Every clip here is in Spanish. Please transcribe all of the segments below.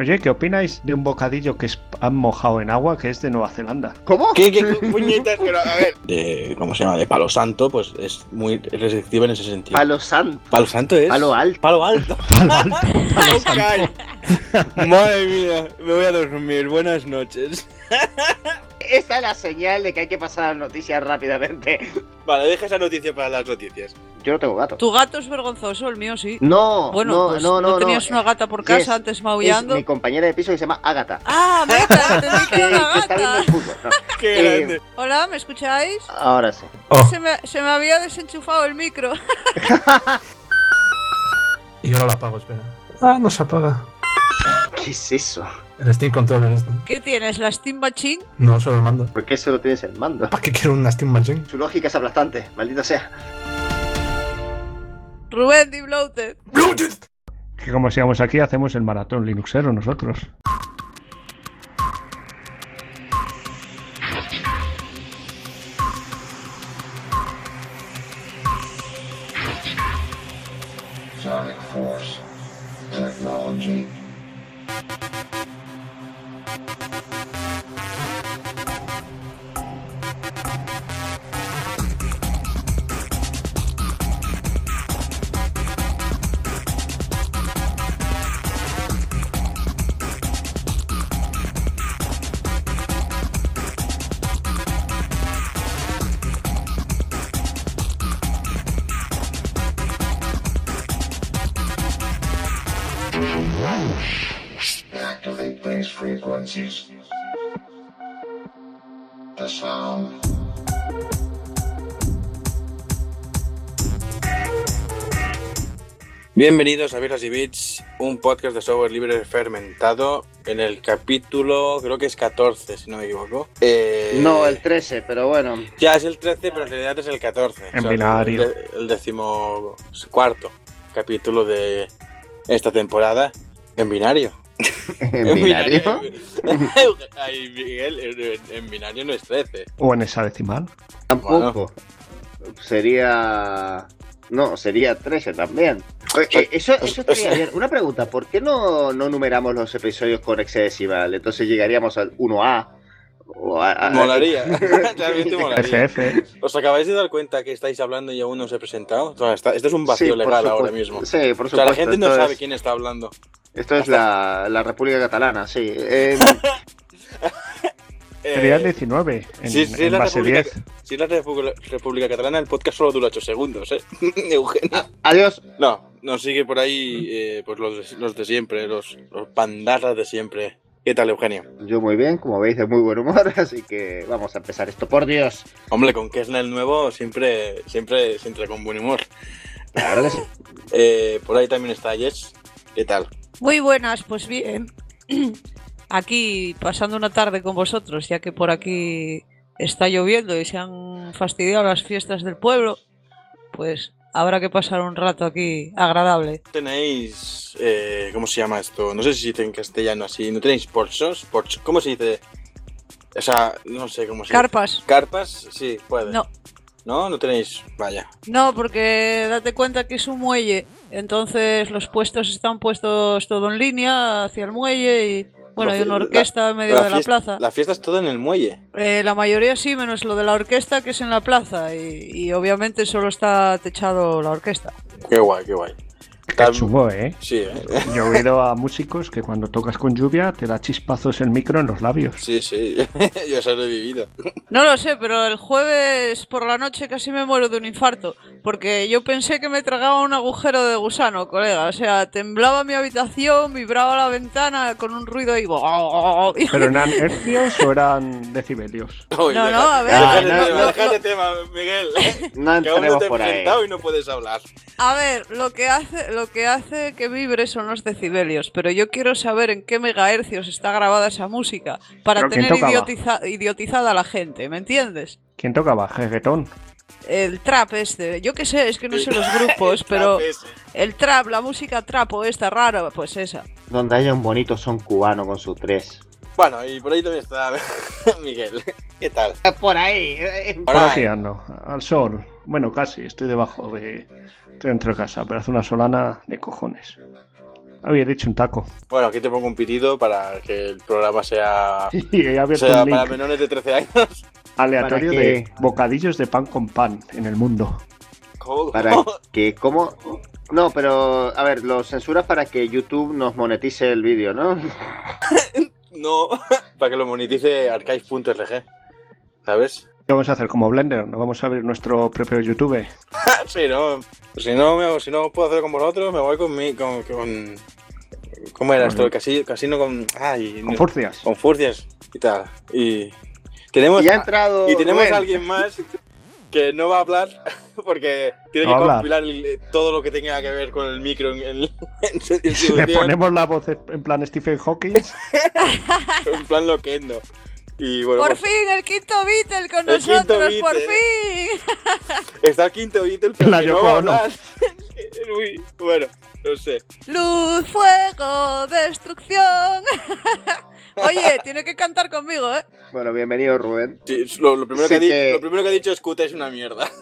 Oye, ¿qué opináis de un bocadillo que es- han mojado en agua que es de Nueva Zelanda? ¿Cómo? ¿Qué, qué puñetas? Pero, a ver. De, ¿Cómo se llama? De palo santo, pues es muy restrictivo en ese sentido. Palo santo. Palo santo es. Palo alto. Palo alto. Palo alto, palo santo. Ok. Madre mía, me voy a dormir. Buenas noches. Esta es la señal de que hay que pasar a las noticias rápidamente. Vale, deja esa noticia para las noticias. Yo no tengo gato. Tu gato es vergonzoso, el mío sí. No, Bueno, no, pues no, no, tenías no. una gata por Yes. casa antes Es maullando. mi compañera de piso que se llama Ágata. Ah, meta, entendí que Que, era una está gata. fútbol. No. Qué Eh, grande. Hola, ¿me escucháis? Ahora sí. Oh, Se, me, se me había desenchufado el micro. y ahora la apago, espera. Ah, no se apaga. ¿Qué es eso? El Steam Controller este. ¿Qué tienes? ¿La Steam Machine? No, solo el mando. ¿Por qué solo tienes el mando? ¿Para qué quiero una Steam Machine? Su lógica es aplastante, maldita sea. Rubén Deep Bloated. Que como sigamos aquí, hacemos el maratón Linuxero nosotros. Bienvenidos a Birras y Bits, un podcast de software libre fermentado en el capítulo, creo que es 14, si no me equivoco. Eh, No, el 13, pero bueno. Ya es el 13, pero en realidad es el 14. En binario. El, el décimo cuarto capítulo de esta temporada en binario. ¿En binario? Ay, Miguel, en, en binario no es 13. O en esa decimal. Tampoco. Sería. No, sería 13 también. Oye, eh, eso, eso estaría bien. Una pregunta: ¿por qué no, no numeramos los episodios con hexadecimal? Entonces llegaríamos al 1A. O a, a- Molaría. Realmente molaría. ¿Os acabáis de dar cuenta que estáis hablando y aún no os he presentado? O sea, está- esto es un vacío Sí, legal ahora supuesto. mismo. Sí, por O sea, la supuesto. gente no esto sabe quién está hablando. Esto es la, la República Catalana, sí. Eh, Sería el Eh, 19. En, sí, sí, en la base República, 10. si es la República, República Catalana, el podcast solo dura 8 segundos, ¿eh? Eugenio. adiós. No, nos sigue por ahí eh, pues los, de, los de siempre, los, los pandarras de siempre. ¿Qué tal, Eugenio? Yo muy bien, como veis, de muy buen humor, así que vamos a empezar esto, por Dios. Hombre, con Kesnel nuevo siempre, siempre se entra con buen humor. Claro que sí. Eh, por ahí también está Jess. ¿Qué tal? Muy buenas, pues bien. Aquí pasando una tarde con vosotros, ya que por aquí está lloviendo y se han fastidiado las fiestas del pueblo, pues habrá que pasar un rato aquí agradable. Tenéis, eh, ¿cómo se llama esto? No sé si dice en castellano así. ¿No tenéis porchos? Porch- ¿Cómo se dice? O sea, no sé cómo se dice. Carpas. ¿Carpas? Sí, puede. No, ¿No? No tenéis. Vaya. no, porque date cuenta que es un muelle, entonces los puestos están puestos todo en línea hacia el muelle y bueno, hay una La- orquesta en medio de la fiesta, plaza. La fiesta es todo en el muelle. Eh, la mayoría sí, menos lo de la orquesta que es en la plaza y, y obviamente solo está techado la orquesta. Qué guay, qué guay. Qué chungo, ¿eh? Sí, ¿eh? Yo he oído a músicos que cuando tocas con lluvia te da chispazos el micro en los labios. Sí, sí. Yo eso lo he vivido. No lo sé, pero el jueves por la noche casi me muero de un infarto, porque yo pensé que me tragaba un agujero de gusano, colega. O sea, temblaba mi habitación, vibraba la ventana con un ruido y... ¿Pero eran hercios o eran decibelios? No, no, a ver, Déjate no, tema, no, tema, Miguel. No Que aún no entremos te he por ahí. y no puedes hablar. A ver, lo que hace, lo que hace que vibre son los decibelios, pero yo quiero saber en qué megahercios está grabada esa música para ¿Pero quién tener idiotiza- idiotizada a la gente, ¿me entiendes? ¿Quién tocaba? ¿Reggaetón? El trap este, yo qué sé, es que no sé los grupos, pero el trap, la música trapo esta rara, pues esa. Donde haya un bonito son cubano con su 3. Bueno, y por ahí también está Miguel. ¿Qué tal? Por ahí. eh, Por Ahora, aquí ando, al sol. Bueno, casi, estoy debajo de... Dentro de casa, pero hace una solana de cojones. Había dicho un taco. Bueno, aquí te pongo un pitido para que el programa sea, Y he abierto sea un para menores de 13 años. aleatorio ¿Para de bocadillos de pan con pan en el mundo. ¿Cómo? Para que, ¿cómo? No, pero, a ver, lo censuras para que YouTube nos monetice el vídeo, ¿no? No, para que lo monetice archive.rg. ¿Sabes? ¿Qué vamos a hacer como Blender? ¿No vamos a abrir nuestro propio YouTube? Sí, no. Si no, me- si no puedo hacerlo con vosotros, me voy con mi. Con, con- ¿Cómo era esto? El casino, casino con. Ay, Con furcias. con furcias y tal. Y tenemos, Y ha entrado. y tenemos Rubén. a alguien más que no va a hablar porque tiene No que habla. compilar el- todo lo que tenga que ver con el micro en, en- Le ponemos la voz en plan Stephen Hawking. En plan loquendo. Y bueno, Por pues, fin, el quinto Beatle con nosotros, por fin. está el quinto Beatle, pero La no va a hablar. Uy, bueno, no sé. Luz, fuego, destrucción. Oye, tiene que cantar conmigo, ¿eh? Bueno, bienvenido, Rubén. Sí, lo, lo primero Sí que lo primero que ha dicho es Kuta es una mierda.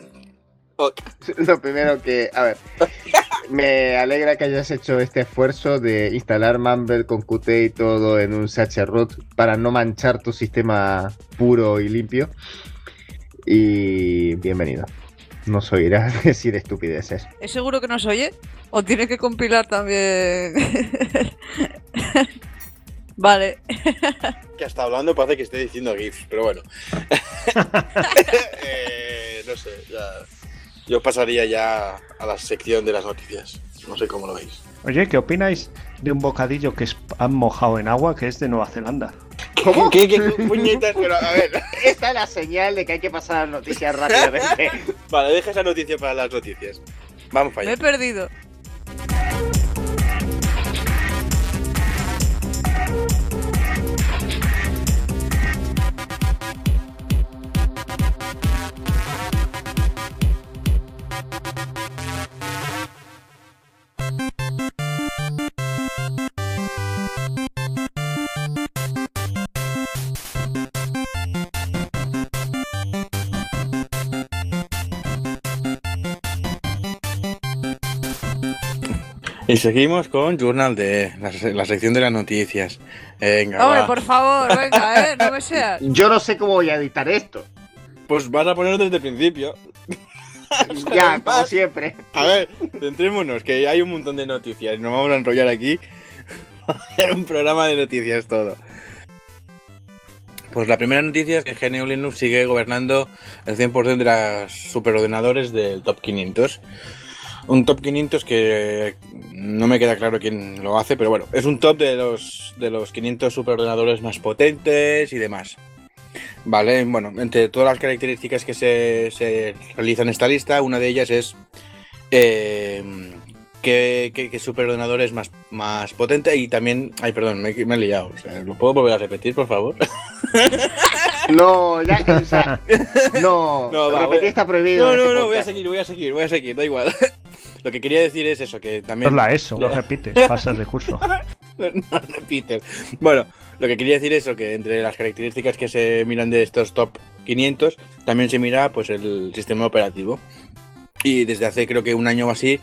Lo primero que, a ver, me alegra que hayas hecho este esfuerzo de instalar Mumble con Qt y todo en un CHRoot para no manchar tu sistema puro y limpio. Y bienvenido. No soy irá a decir estupideces. ¿Es seguro que nos oye? ¿O tiene que compilar también? vale. Que hasta hablando parece que esté diciendo GIFs, pero bueno. Eh, no sé, ya. Yo pasaría ya a la sección de las noticias. No sé cómo lo veis. Oye, ¿qué opináis de un bocadillo que han mojado en agua que es de Nueva Zelanda? ¿Cómo? ¿Qué, qué puñetas? Pero a ver. Esta es la señal de que hay que pasar las noticias rápidamente. Vale, deja esa noticia para las noticias. Vamos para Me he allá. perdido. Y seguimos con Journal de la, se- la sección de las noticias. Venga, Hombre, va. por favor, venga, ¿eh? No me seas. Yo no sé cómo voy a editar esto. Pues vas a ponerlo desde el principio. Ya, como siempre. A ver, centrémonos, que hay un montón de noticias. Nos vamos a enrollar aquí. Era un programa de noticias todo. Pues la primera noticia es que GNU Linux sigue gobernando el 100% de los superordenadores del top 500. Un top 500 que no me queda claro quién lo hace, pero bueno, es un top de los, de los 500 superordenadores más potentes y demás. Vale, bueno, entre todas las características que se, se realizan en esta lista, una de ellas es eh, qué, qué- superordenador es más, más potente y también... Ay, perdón, me, he liado. ¿Lo puedo volver a repetir, por favor? No, ya, o sea, no, No, va, repetir voy- está prohibido. No, no, este no, voy a seguir, voy a seguir, voy a seguir, da igual. Lo que quería decir es eso, que también... es la ESO, lo repites, pasas de curso. no repites. Bueno, lo que quería decir es eso, que entre las características que se miran de estos top 500, también se mira pues el sistema operativo. Y desde hace creo que un año o así,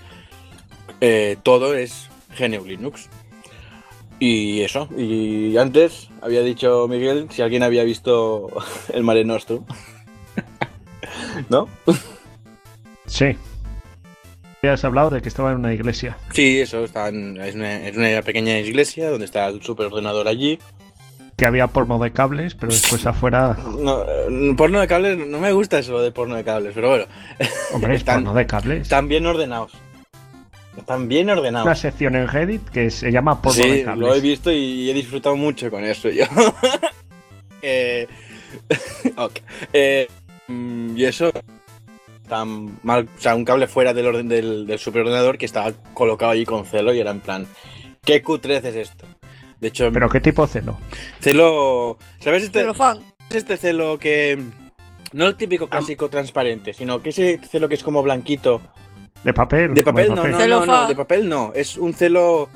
eh, todo es GNU Linux. Y eso, y antes había dicho Miguel si alguien había visto el Mare Nostrum. ¿No? Sí. Has hablado de que estaba en una iglesia. Sí, eso, está en- es, una, es una pequeña iglesia donde está el superordenador allí. Que había porno de cables, pero después afuera. No, eh, porno de cables, no me gusta eso de porno de cables, pero bueno, Hombre, es Están- porno de cables. están bien ordenados. Están bien Una ordenados. sección en Reddit que se llama de Sí, cables. lo he visto y he disfrutado mucho con eso yo. eh, ok. Eh, mm, y eso, tan mal, o sea, un cable fuera del orden del, del superordenador que estaba colocado allí con celo y era en plan, ¿qué Q13 es esto? De hecho, Pero qué tipo celo. celo, ¿sabes este, Celofán. este celo que no el típico clásico transparente, sino que ese celo que es como blanquito? De papel. De como papel, no, no, no, no, de papel no, es un celo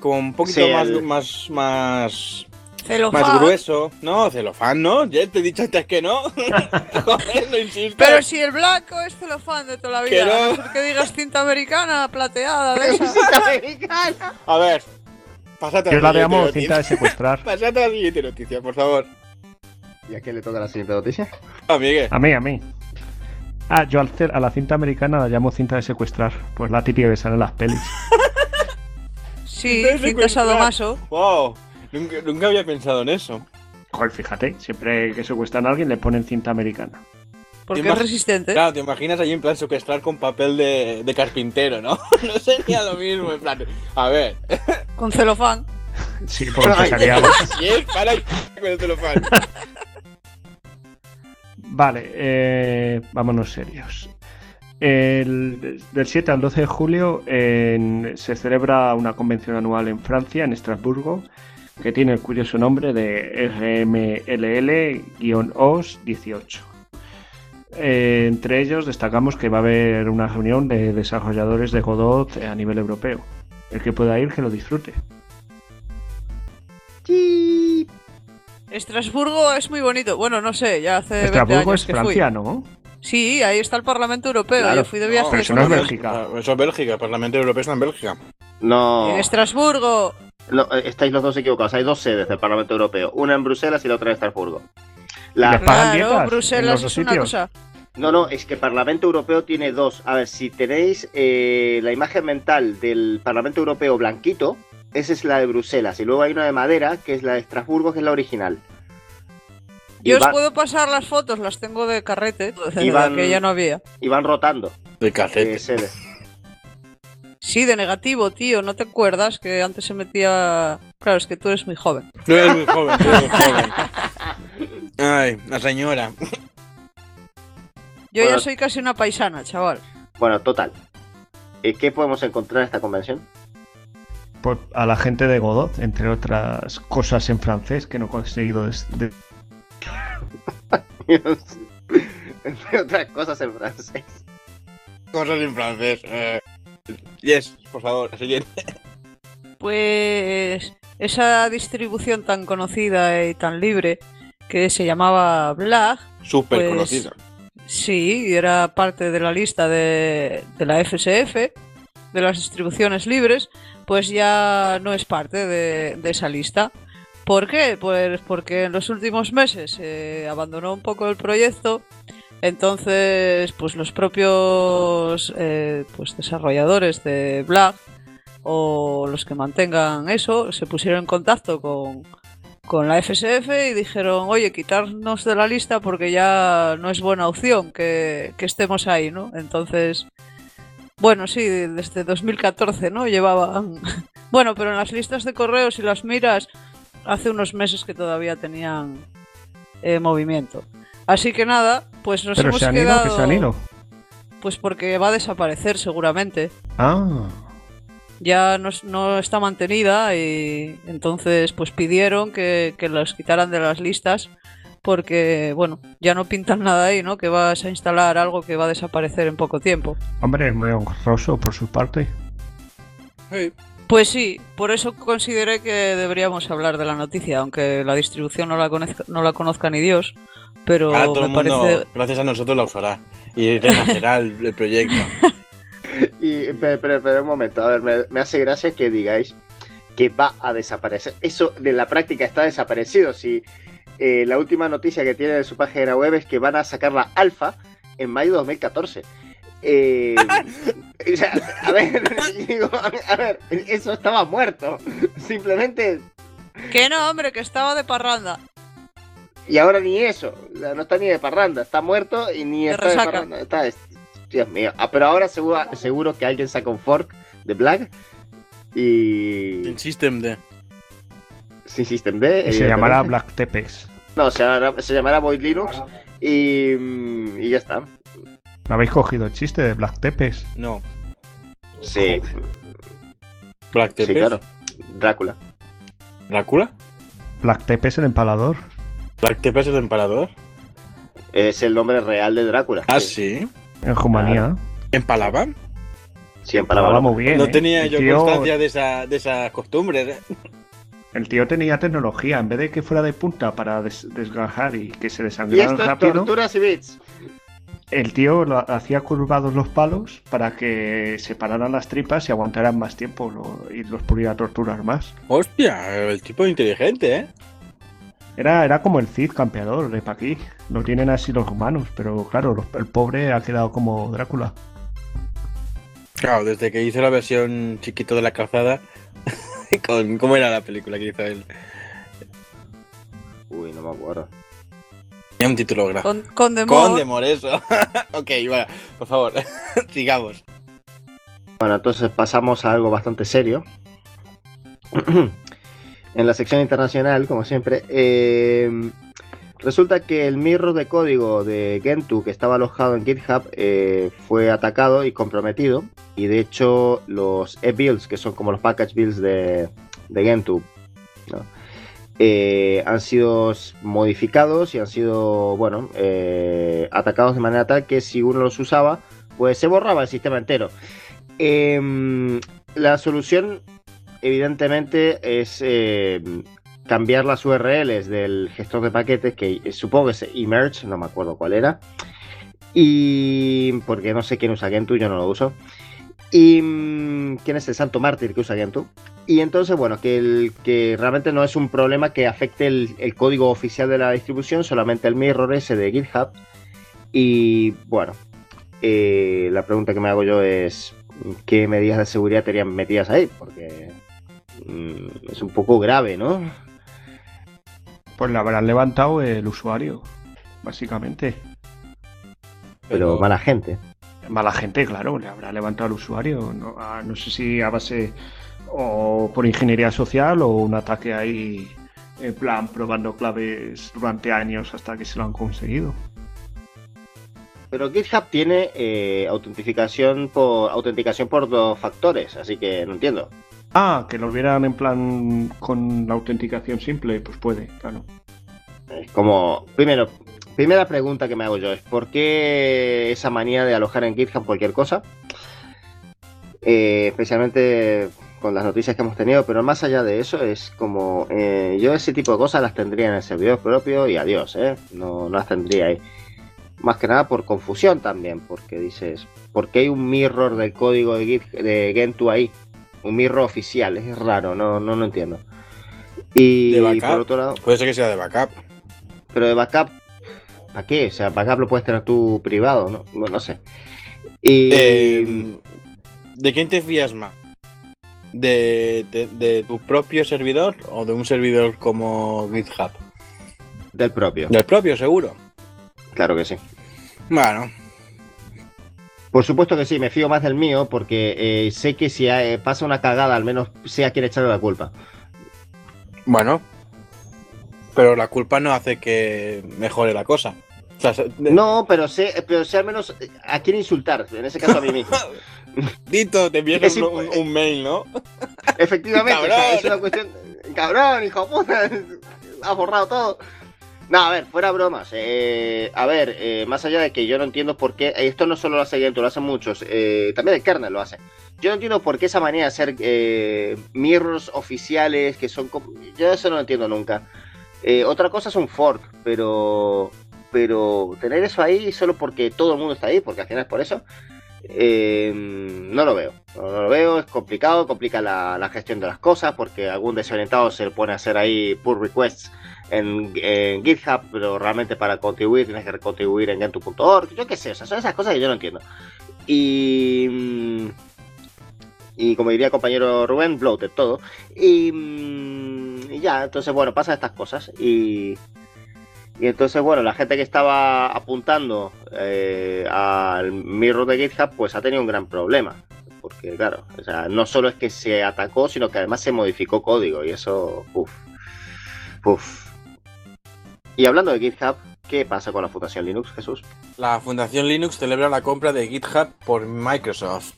como un poquito Sí, más, el- más, más, Celofán. más grueso. No, celofán, ¿no? Ya te he dicho antes que no. Joder, no insistas. Pero si el blanco es celofán de toda la vida. no. a no ser que digas cinta americana, plateada, de esa. Cinta americana. A ver, Pásate a Yo la llamo cinta de secuestrar. Pásate a la siguiente noticia, por favor. ¿Y a quién le toca la siguiente noticia? A Miguel. A mí, a mí. Ah, yo al a la cinta americana la llamo cinta de secuestrar. Pues la típica que sale en las pelis. Sí, Cinta sadomaso. Wow. Nunca, nunca había pensado en eso. Joder, fíjate, siempre que secuestran a alguien le ponen cinta americana. Porque es imag- resistente. Claro, te imaginas ahí en plan secuestrar con papel de, de carpintero, ¿no? no sería lo mismo, en plan. A ver, Con celofán. Sí, porque si es para con el celofán. Vale, eh, vámonos serios. El- del 7 al 12 de julio se celebra una convención anual en Francia, en Estrasburgo, que tiene el curioso nombre de RMLL-OS 18. Eh, entre ellos destacamos que va a haber una reunión de desarrolladores de Godot a nivel europeo. El que pueda ir, que lo disfrute. Estrasburgo es muy bonito. Bueno, no sé, ya hace 20 Estrasburgo años es que Francia, fui. ¿no? Sí, ahí está el Parlamento Europeo. Claro. Yo fui de viaje. pero eso no es Bélgica. Eso es Bélgica, el Parlamento Europeo está en Bélgica. No, En Estrasburgo. no, eh, estáis los dos equivocados. Hay dos sedes del Parlamento Europeo, una en Bruselas y la otra en Estrasburgo. La, ¿Les pagan Claro, Bruselas es una cosa. No, no, es que el Parlamento Europeo tiene dos. A ver, si tenéis eh, la imagen mental del Parlamento Europeo blanquito, esa es la de Bruselas. Y luego hay una de madera, que es la de Estrasburgo, que es la original. Y, Yo os puedo pasar las fotos, las tengo de carrete, Y van- que ya no había. y van rotando De eh, cacete. sedes. Sí, de negativo, tío. ¿No te acuerdas que antes se metía... Claro, es que tú eres muy joven. Tú eres muy joven, tú eres muy joven. Ay, la señora. Yo Bueno. ya soy casi una paisana, chaval. Bueno, total. Eh, ¿Qué podemos encontrar en esta convención? A la gente de Godot, entre otras cosas en francés que no he conseguido de- Entre otras cosas en francés. Cosas en francés. Eh, yes, por favor, la siguiente. Pues esa distribución tan conocida y tan libre que se llamaba Blag, Súper Pues- conocida. sí, era parte de la lista de, de la FSF, de las distribuciones libres, pues ya no es parte de, esa lista. ¿Por qué? Pues porque en los últimos meses se abandonó un poco el proyecto, entonces pues los propios eh, pues desarrolladores de Blag o los que mantengan eso se pusieron en contacto con, con la FSF y dijeron, oye, quitarnos de la lista porque ya no es buena opción que, que estemos ahí, ¿no? Entonces, bueno, sí, desde 2014, ¿no? Llevaban... Bueno, pero en las listas de correos y las miras, hace unos meses que todavía tenían eh, movimiento. Así que nada, pues nos Pero hemos se han quedado... ido, que se han ido. Pues porque va a desaparecer seguramente Ah, ya no, no está mantenida y entonces pues pidieron que, que los quitaran de las listas porque bueno, ya no pintan nada ahí, ¿no? Que vas a instalar algo que va a desaparecer en poco tiempo. hombre, es muy honroso por su parte. Sí. Pues sí, por eso consideré que deberíamos hablar de la noticia, aunque la distribución no la conozca, no la conozca ni Dios, pero Ahora todo me el mundo, parece... gracias a nosotros, la usará. Y renacerá el, el proyecto. Y, pero, pero, pero un momento, a ver, me, me hace gracia que digáis que va a desaparecer. Eso de la práctica está desaparecido. Si eh, la última noticia que tiene en su página web es que van a sacar la alfa en mayo de 2014. Eh, o sea, a ver, digo, a ver, eso estaba muerto. Simplemente, Que no, hombre, que estaba de parranda. y ahora ni eso. No está ni de parranda, está muerto y ni De está de parranda. Está, Dios mío. Ah, pero ahora seguro, seguro que alguien saca un fork de Black y El system de. Sin System D. Y se llamará Black Tepes. No, se llamará, se llamará Void Linux y, mm, y ya está. ¿No habéis cogido el chiste de Black Tepes? No. Sí, Black sí, Tepes. claro. Drácula. ¿Drácula? Black Tepes el empalador. ¿Black Tepes es el empalador? Es el nombre real de Drácula. Ah, sí. En Rumanía. ¿Empalaban? Sí, en Empalaba palabras. muy bien. no ¿eh? tenía yo tío, constancia de esa, de esas costumbres. El tío tenía tecnología. En vez de que fuera de punta para des- desgajar y que se Y desangraran esto es rápido, torturas y bits. el tío lo hacía curvados los palos para que separaran las tripas y aguantaran más tiempo lo- y los pudiera torturar más. Hostia, el tipo inteligente, ¿eh? Era, era como el Cid campeador de aquí. Lo tienen así los humanos, pero claro, los- el pobre ha quedado como Drácula. Claro, desde que hizo la versión chiquito de la calzada. con, ¿Cómo era la película que hizo él? Uy, no me acuerdo. Tenía un título grande. Con, con de Conde Moreso. ok, bueno, por favor, sigamos. Bueno, entonces pasamos a algo bastante serio. en la sección internacional, como siempre, eh, resulta que el mirror de código de Gentoo que estaba alojado en GitHub eh, fue atacado y comprometido. Y de hecho, los e-builds, que son como los package builds de, de Gentoo. Eh, han sido modificados y han sido, bueno, eh, atacados de manera tal que si uno los usaba, pues se borraba el sistema entero. Em, la solución, evidentemente, es em, cambiar las URLs del gestor de paquetes, que supongo que es Emerge, no me acuerdo cuál era. Y porque no sé quién usa Gentoo, yo no lo uso. Y mm, quién es el santo mártir que usa Gentoo. Y entonces, bueno, que, el, que realmente no es un problema que afecte el, el código oficial de la distribución, solamente el mirror ese de GitHub. Y bueno, eh, la pregunta que me hago yo es qué medidas de seguridad tenían metidas ahí, porque mm, es un poco grave, ¿no? Pues le habrán levantado el usuario, básicamente. Pero mala gente. Mala gente, claro, le habrá levantado el usuario. No, a- no sé si a base o por ingeniería social o un ataque ahí en plan probando claves durante años hasta que se lo han conseguido. Pero GitHub tiene eh, autentificación por autenticación por dos factores, así que no entiendo. Ah, que lo vieran en plan con la autenticación simple, pues puede, claro. Es como, primero, primera pregunta que me hago yo es, ¿por qué esa manía de alojar en GitHub cualquier cosa? Eh, especialmente con las noticias que hemos tenido, pero más allá de eso es como, eh, yo ese tipo de cosas las tendría en el servidor propio y adiós, ¿eh? No, las tendría ahí. Más que nada por confusión también, porque dices, ¿por qué hay un mirror del código de, Git, de Gentoo ahí? Un mirror oficial, es raro, no, no, no entiendo. Y ¿De backup? por otro lado... Puede ser que sea de backup. Pero de backup, ¿para qué? O sea, backup lo puedes tener tú privado, ¿no? Bueno, no sé. Y Eh, ¿De quién te fías más? ¿De, de, de tu propio servidor o de un servidor como GitHub? del propio, Del propio, seguro. claro que sí. Bueno, Por supuesto que sí, me fío más del mío porque eh, sé que si eh, pasa una cagada, al menos sé a quién echarle la culpa. bueno. Pero la culpa no hace que mejore la cosa. O sea, se- de- No, pero sé, pero sé al menos a quién insultar, en ese caso a mí mismo. Dito, te envías un, mail, ¿no? Efectivamente, o sea, Cabrón. es una cuestión. Cabrón, hijo de puta, ha borrado todo. No, a ver, fuera bromas. eh, a ver, eh, más allá de que yo no entiendo por qué. Esto no solo lo hace Gentoo, lo hacen muchos. eh, también el kernel lo hace. Yo no entiendo por qué esa manera de hacer eh, mirrors oficiales que son. Yo eso no lo entiendo nunca. Eh, otra cosa es un fork, pero. Pero tener eso ahí solo porque todo el mundo está ahí, porque al final es por eso. eh, no lo veo. No, no lo veo, es complicado, complica la, la gestión de las cosas, porque algún desorientado se pone a hacer ahí pull requests en, GitHub, pero realmente para contribuir tienes que contribuir en Gentoo.org, yo qué sé, o sea, son esas cosas que yo no entiendo. Y. mm, Y como diría el compañero Rubén, bloated todo. Y, mm, y ya, entonces, bueno, pasan estas cosas. Y. Y entonces, bueno, la gente que estaba apuntando eh, al mirror de GitHub, pues ha tenido un gran problema. Porque, claro, o sea, no solo es que se atacó, sino que además se modificó código. Y eso, uff. Uff. Y hablando de GitHub, ¿qué pasa con la Fundación Linux, Jesús? La Fundación Linux celebra la compra de GitHub por Microsoft.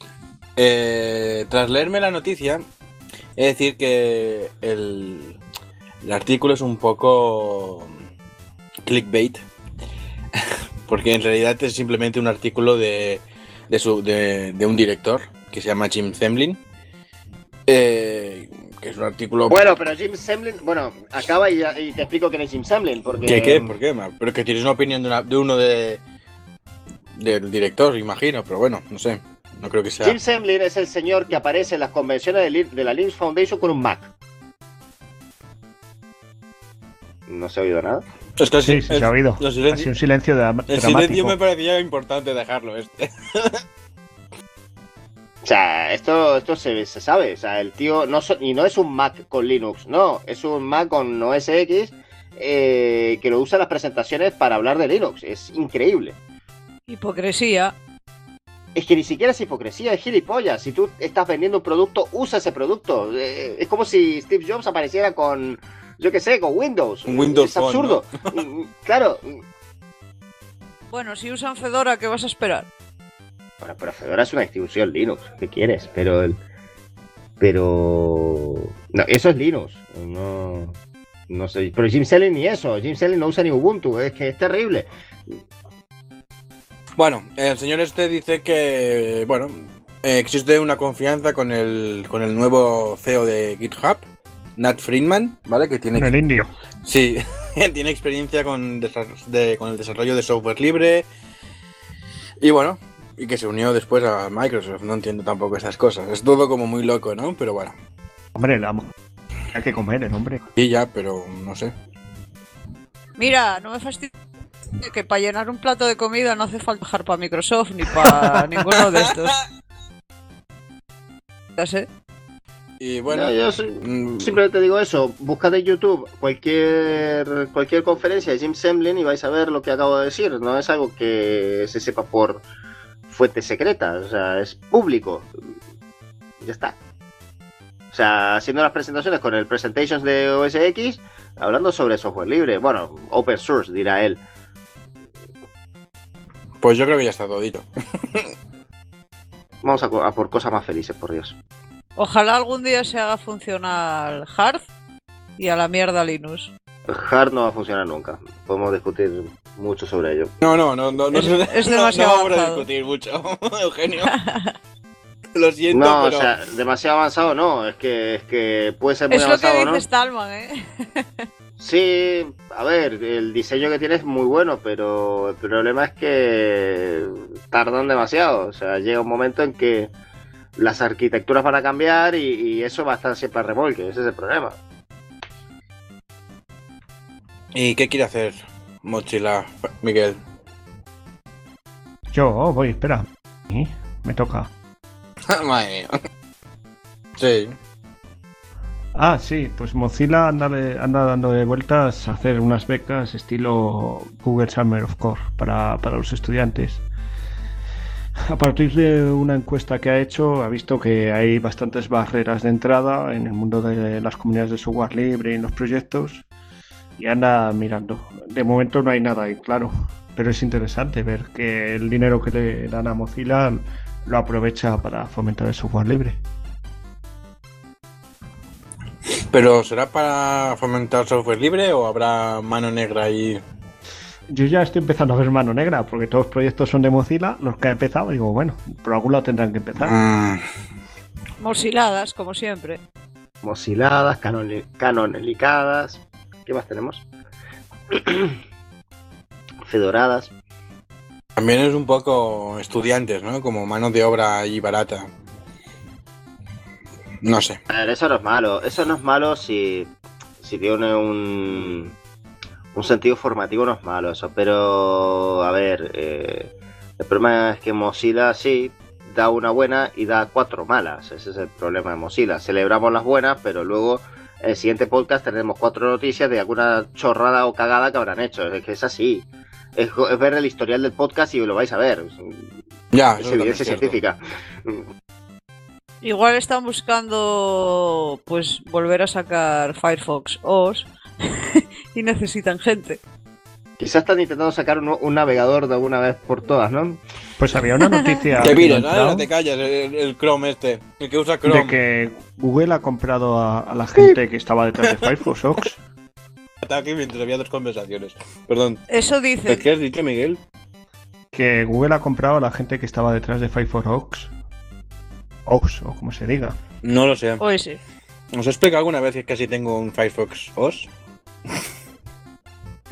Eh, tras leerme la noticia, he de decir que el, el artículo es un poco clickbait, porque en realidad es simplemente un artículo de, de, su- de- de un director que se llama Jim Zemlin, eh, que es un artículo... Bueno, pero Jim Semlin, bueno, acaba y, te explico quién es Jim Semlin, porque... ¿Qué, qué? ¿Por qué? Pero que tienes una opinión de, una- de uno de, del director, imagino, pero bueno, no sé. No creo que sea. Jim Semlin es el señor que aparece en las convenciones de, de la Linux Foundation con un Mac. ¿No se ha oído nada? Es que Sí, sí, se ha oído. los Ha sido un silencio dra- El silencio me parecía importante dejarlo este. O sea, esto, esto se, se sabe. O sea, el tío no so- y no es un Mac con Linux, no, es un Mac con OS X eh, que lo usa en las presentaciones para hablar de Linux. Es increíble. Hipocresía. Es que ni siquiera es hipocresía, es gilipollas. Si tú estás vendiendo un producto, usa ese producto. Eh, es como si Steve Jobs apareciera con, yo qué sé, con Windows. Un Windows es Phone, absurdo. Claro. Bueno, si usan Fedora, ¿qué vas a esperar? Bueno, pero Fedora es una distribución Linux. ¿Qué quieres? Pero el, pero no, eso es Linux. No, no sé. Pero Jim Selling ni eso. Jim Selling no usa ni Ubuntu. Es que es terrible. Bueno, el señor este dice que, bueno, existe una confianza con el, con el nuevo CEO de GitHub, Nat Friedman, ¿vale? Que tiene, el indio. sí, tiene experiencia con, de- con el desarrollo de software libre. Y bueno, y que se unió después a Microsoft. No entiendo tampoco esas cosas. Es todo como muy loco, ¿no? Pero bueno, Hombre, la, hay que comer el hombre. sí, ya, pero no sé. Mira, no me fastidies que para llenar un plato de comida no hace falta bajar para Microsoft ni para ninguno de estos. Ya sé. Y bueno, No, yo soy- mm, Simplemente digo eso, buscad en YouTube cualquier cualquier conferencia de Jim Semlin y vais a ver lo que acabo de decir. No es algo que se sepa por fuentes secretas, o sea, es público. Ya está. O sea, haciendo las presentaciones con el Presentations de OS X, hablando sobre software libre, bueno, open source, dirá él. pues yo creo que ya está todito. Vamos a, a por cosas más felices, por Dios. Ojalá algún día se haga funcionar Hard y a la mierda Linux. Hard no va a funcionar nunca. Podemos discutir mucho sobre ello. No, no, no, no, no, Es- no- es no- demasiado no vamos a avanzado. discutir mucho, Eugenio. Lo siento, No, pero o sea, demasiado avanzado no, es que, es que puede ser muy Es lo que avanzado, dice ¿no? Stallman, ¿eh? Sí, a ver, el diseño que tiene es muy bueno, pero el problema es que tardan demasiado. O sea, llega un momento en que las arquitecturas van a cambiar y, y eso va a estar siempre a remolque. Ese es el problema. ¿Y qué quiere hacer Mochila, Miguel? Yo voy, espera. Sí, Me toca. Madre mía. Sí. Ah, sí, pues Mozilla anda dando de vueltas a hacer unas becas estilo Google Summer of Core para, para los estudiantes. A partir de una encuesta que ha hecho, ha visto que hay bastantes barreras de entrada en el mundo de las comunidades de software libre y en los proyectos y anda mirando. De momento no hay nada ahí, claro, pero es interesante ver que el dinero que le dan a Mozilla lo aprovecha para fomentar el software libre. ¿Pero será para fomentar software libre o habrá mano negra ahí? Yo ya estoy empezando a ver mano negra, porque todos los proyectos son de Mozilla, los que ha empezado, digo, bueno, por algún lado tendrán que empezar. Mm, Mosiladas, como siempre. Mosiladas, canoni- canonelicadas. ¿Qué más tenemos? Fedoradas. También es un poco estudiantes, ¿no? Como mano de obra ahí barata. No sé. A ver, eso no es malo. Eso no es malo si, si tiene un, un sentido formativo, no es malo eso. Pero, a ver, eh, el problema es que Mozilla sí da una buena y da cuatro malas. Ese es el problema de Mozilla. Celebramos las buenas, pero luego en el siguiente podcast tenemos cuatro noticias de alguna chorrada o cagada que habrán hecho. Es que es así. Es, es ver el historial del podcast y lo vais a ver. Ya, Es evidencia científica. Igual están buscando, pues, volver a sacar Firefox OS y necesitan gente. Quizás están intentando sacar un, un navegador de alguna vez por todas, ¿no? Pues había una noticia ha mires, entrado ¿no? Te callas, el, el Chrome este. El que usa Chrome. de que Google ha comprado a, a la gente que estaba detrás de Firefox. Ox. Ataque mientras había dos conversaciones. Perdón. Eso dice. ¿Qué has dicho, Miguel? Que Google ha comprado a la gente que estaba detrás de Firefox Ox. Ox, o como se diga. No lo sé. Oye, sí. ¿Os he explicado alguna vez que casi tengo un Firefox OS?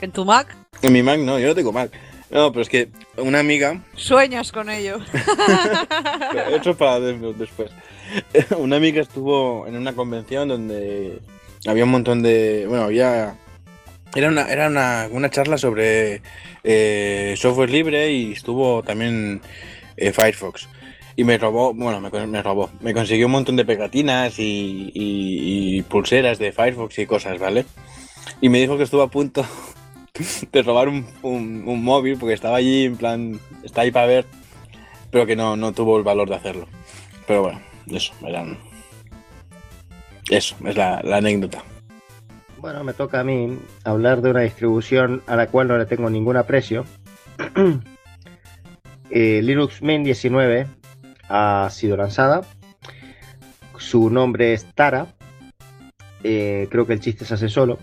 ¿En tu Mac? En mi Mac no, yo no tengo Mac. No, pero es que una amiga, Sueñas con ello. eso es para de- después. Una amiga estuvo en una convención donde había un montón de. Bueno, había. Era una, era una, una charla sobre eh, software libre y estuvo también eh, Firefox. Y me robó, bueno, me, me robó. Me consiguió un montón de pegatinas y, y- y pulseras de Firefox y cosas, ¿vale? Y me dijo que estuvo a punto de robar un, un- móvil porque estaba allí en plan, está ahí para ver, pero que no, no tuvo el valor de hacerlo. Pero bueno, eso. Eso, es la, la anécdota. Bueno, me toca a mí hablar de una distribución a la cual no le tengo ningún aprecio. Eh, Linux Mint 19 ha sido lanzada. Su nombre es Tara. Eh, creo que el chiste se hace solo.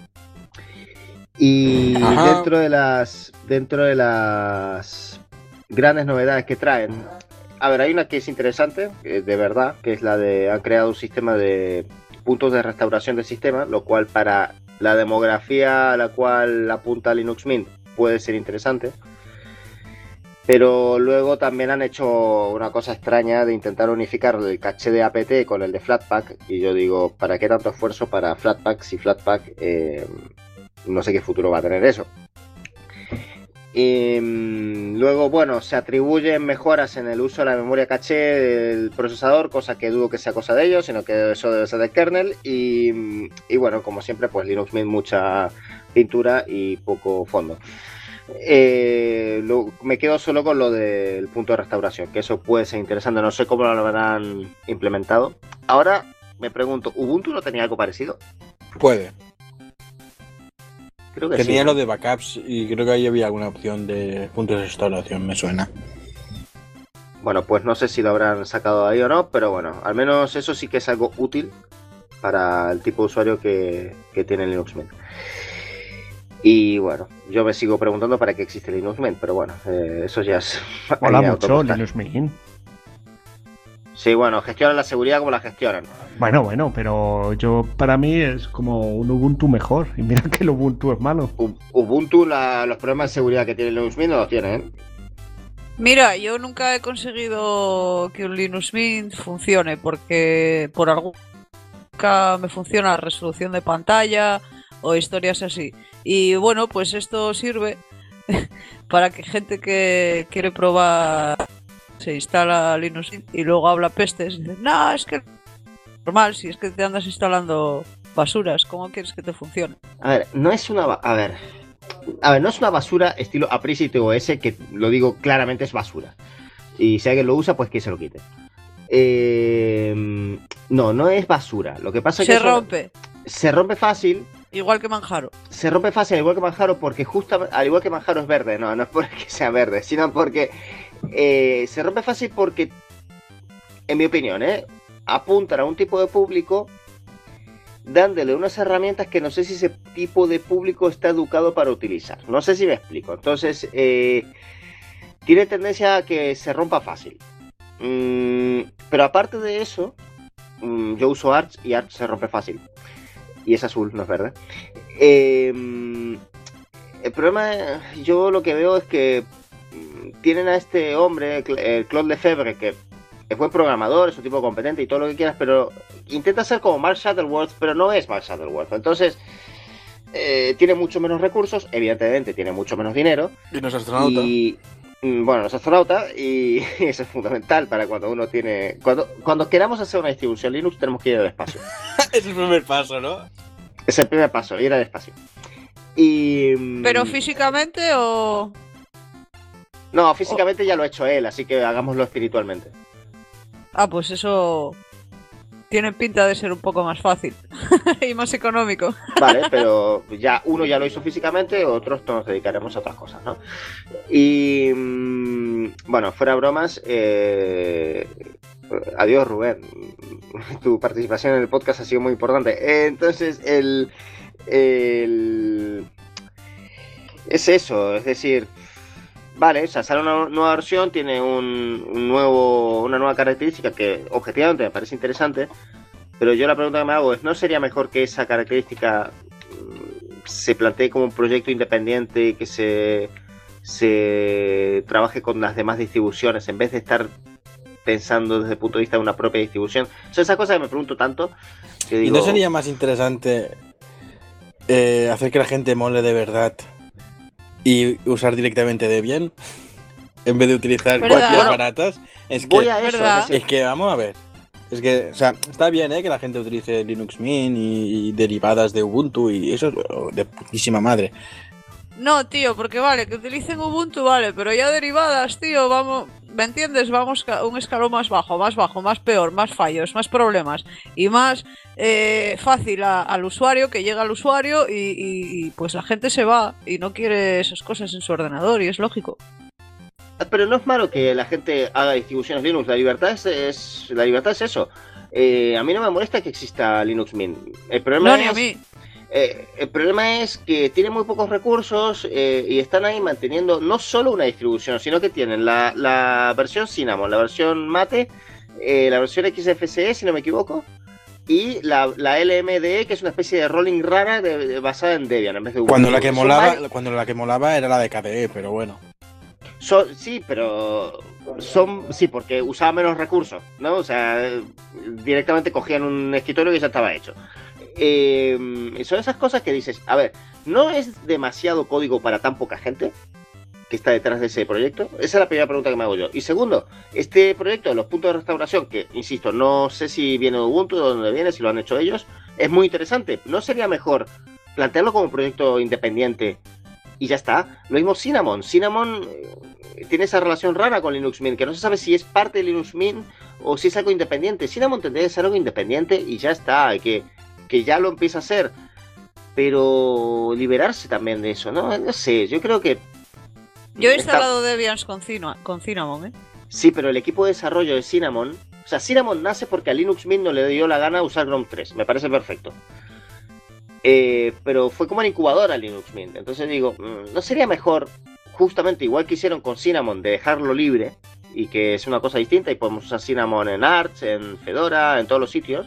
Y Ajá. dentro de las dentro de las grandes novedades que traen, a ver, hay una que es interesante, eh, de verdad, que es la de han creado un sistema de puntos de restauración del sistema, lo cual para la demografía a la cual apunta Linux Mint puede ser interesante. Pero luego también han hecho una cosa extraña de intentar unificar el caché de APT con el de Flatpak. Y yo digo, ¿para qué tanto esfuerzo para Flatpak si Flatpak eh, no sé qué futuro va a tener eso? Y mm, luego, bueno, se atribuyen mejoras en el uso de la memoria caché del procesador, cosa que dudo que sea cosa de ellos, sino que eso debe ser del kernel. Y, mm, y bueno, como siempre, pues Linux Mint mucha pintura y poco fondo. Eh, me quedo solo con lo del punto de restauración, que eso puede ser interesante. No sé cómo lo habrán implementado. Ahora me pregunto, ¿Ubuntu no tenía algo parecido? Puede. Creo que Tenía sí. lo de backups y creo que ahí había alguna opción de puntos de restauración, me suena. Bueno, pues no sé si lo habrán sacado ahí o no, pero bueno, al menos eso sí que es algo útil para el tipo de usuario que, que tiene Linux Mint. Y bueno, yo me sigo preguntando para qué existe Linux Mint, pero bueno, eh, eso ya es. De mucho. Linux Mint. Sí, bueno, gestionan la seguridad como la gestionan. Bueno, bueno, pero yo para mí es como un Ubuntu mejor. Y mira que el Ubuntu es malo. U- Ubuntu, la- los problemas de seguridad que tiene Linux Mint no los tiene, ¿eh? Mira, yo nunca he conseguido que un Linux Mint funcione porque por algún nunca me funciona la resolución de pantalla o historias así. Y bueno, pues esto sirve para que gente que quiere probar se instala Linux y luego habla pestes y dice, no, es que normal, si es que te andas instalando basuras, ¿cómo quieres que te funcione? A ver, no es una. A ver. A ver, no es una basura estilo Appreciate OS, que lo digo claramente es basura. Y si alguien lo usa, pues que se lo quite. Eh, no, no es basura. Lo que pasa es que Se rompe, se rompe fácil. igual que Manjaro. Se rompe fácil, al igual que Manjaro, porque justamente, al igual que Manjaro es verde, no, no es porque sea verde, sino porque eh, se rompe fácil porque, en mi opinión, ¿eh? apuntan a un tipo de público dándole unas herramientas que no sé si ese tipo de público está educado para utilizar. No sé si me explico. Entonces, eh, tiene tendencia a que se rompa fácil. Mm, pero aparte de eso, mm, yo uso Arch y Arch se rompe fácil. Y es azul, no es verde. Eh, el problema, yo lo que veo es que tienen a este hombre, Cl- eh, Claude Lefebvre, que es buen programador, es un tipo competente y todo lo que quieras, pero intenta ser como Mark Shuttleworth, pero no es Mark Shuttleworth. Entonces, eh, tiene mucho menos recursos, evidentemente tiene mucho menos dinero. Y los astronautas. Y mm, bueno, los astronautas, y eso es fundamental para cuando uno tiene. Cuando, cuando queramos hacer una distribución Linux, tenemos que ir al espacio. es el primer paso, ¿no? Es el primer paso, ir al espacio. Y. mm, Pero físicamente o... No, físicamente ya lo ha hecho él, así que hagámoslo espiritualmente. Ah, pues eso tiene pinta de ser un poco más fácil y más económico. Vale, pero ya uno ya lo hizo físicamente, otros nos dedicaremos a otras cosas, ¿no? Y mm, bueno, fuera bromas, eh, adiós Rubén, tu participación en el podcast ha sido muy importante. Entonces, el, el- es eso, es decir, vale, o sea, sale una nueva versión, tiene un, un nuevo, una nueva característica que objetivamente me parece interesante, pero yo la pregunta que me hago es, ¿no sería mejor que esa característica mm, se plantee como un proyecto independiente y que se se trabaje con las demás distribuciones en vez de estar pensando desde el punto de vista de una propia distribución. Son esas cosas que me pregunto tanto. Que ¿Y no sería más interesante eh, hacer que la gente mole de verdad y usar directamente Debian en vez de utilizar Bueno, baratas? Es que, es que vamos a ver. Es que, o sea, está bien ¿eh? que la gente utilice Linux Mint y, y derivadas de Ubuntu y eso es de putísima madre. No, tío, porque vale, que utilicen Ubuntu, vale, pero ya derivadas, tío, vamos, ¿me entiendes? Vamos ca- un escalón más bajo, más bajo, más peor, más fallos, más problemas y más eh, fácil a- al usuario, que llega al usuario y, y- y, pues la gente se va y no quiere esas cosas en su ordenador y es lógico. Pero no es malo que la gente haga distribuciones Linux. La libertad es, es- la libertad es eso. Eh, a mí no me molesta que exista Linux Mint. El problema No, ni es, a mí. Eh, el problema es que tienen muy pocos recursos eh, y están ahí manteniendo no solo una distribución, sino que tienen la, la versión Cinnamon, la versión Mate, eh, la versión XFCE, si no me equivoco, y la, la LMDE, que es una especie de rolling rara de- de- basada en Debian en vez de. Cuando la que molaba, cuando la que molaba era la de KDE, pero bueno. Son- sí, pero son sí porque usaba menos recursos, ¿no? O sea, directamente cogían un escritorio que ya estaba hecho. Eh, son esas cosas que dices, a ver, ¿no es demasiado código para tan poca gente que está detrás de ese proyecto? Esa es la primera pregunta que me hago yo. Y segundo, este proyecto de los puntos de restauración, que insisto, no sé si viene de Ubuntu, de dónde viene, si lo han hecho ellos, es muy interesante. ¿No sería mejor plantearlo como un proyecto independiente y ya está? Lo mismo Cinnamon. Cinnamon eh, tiene esa relación rara con Linux Mint, que no se sabe si es parte de Linux Mint o si es algo independiente. Cinnamon tendría que ser algo independiente y ya está, que, que ya lo empieza a hacer. Pero liberarse también de eso, ¿no? No sé, yo creo que... Yo he está- instalado Debian con, Cina- con Cinnamon, ¿eh? Sí, pero el equipo de desarrollo de Cinnamon... O sea, Cinnamon nace porque a Linux Mint no le dio la gana usar GNOME 3. Me parece perfecto. Eh, pero fue como una incubadora Linux Mint. Entonces digo, mm, ¿no sería mejor, justamente igual que hicieron con Cinnamon, de dejarlo libre y que es una cosa distinta y podemos usar Cinnamon en Arch, en Fedora, en todos los sitios?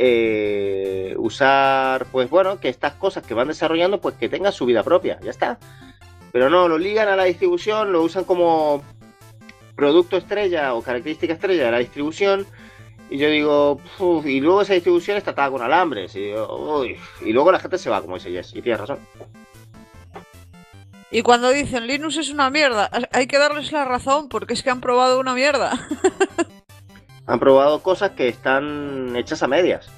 Eh, usar, pues bueno, que estas cosas que van desarrollando, pues que tengan su vida propia, ya está. Pero no, lo ligan a la distribución, lo usan como producto estrella o característica estrella de la distribución. Y yo digo, y luego esa distribución está atada con alambres. Y luego la gente se va, como dice Jess, y tienes razón. Y cuando dicen Linux es una mierda, hay que darles la razón porque es que han probado una mierda. Han probado cosas que están hechas a medias.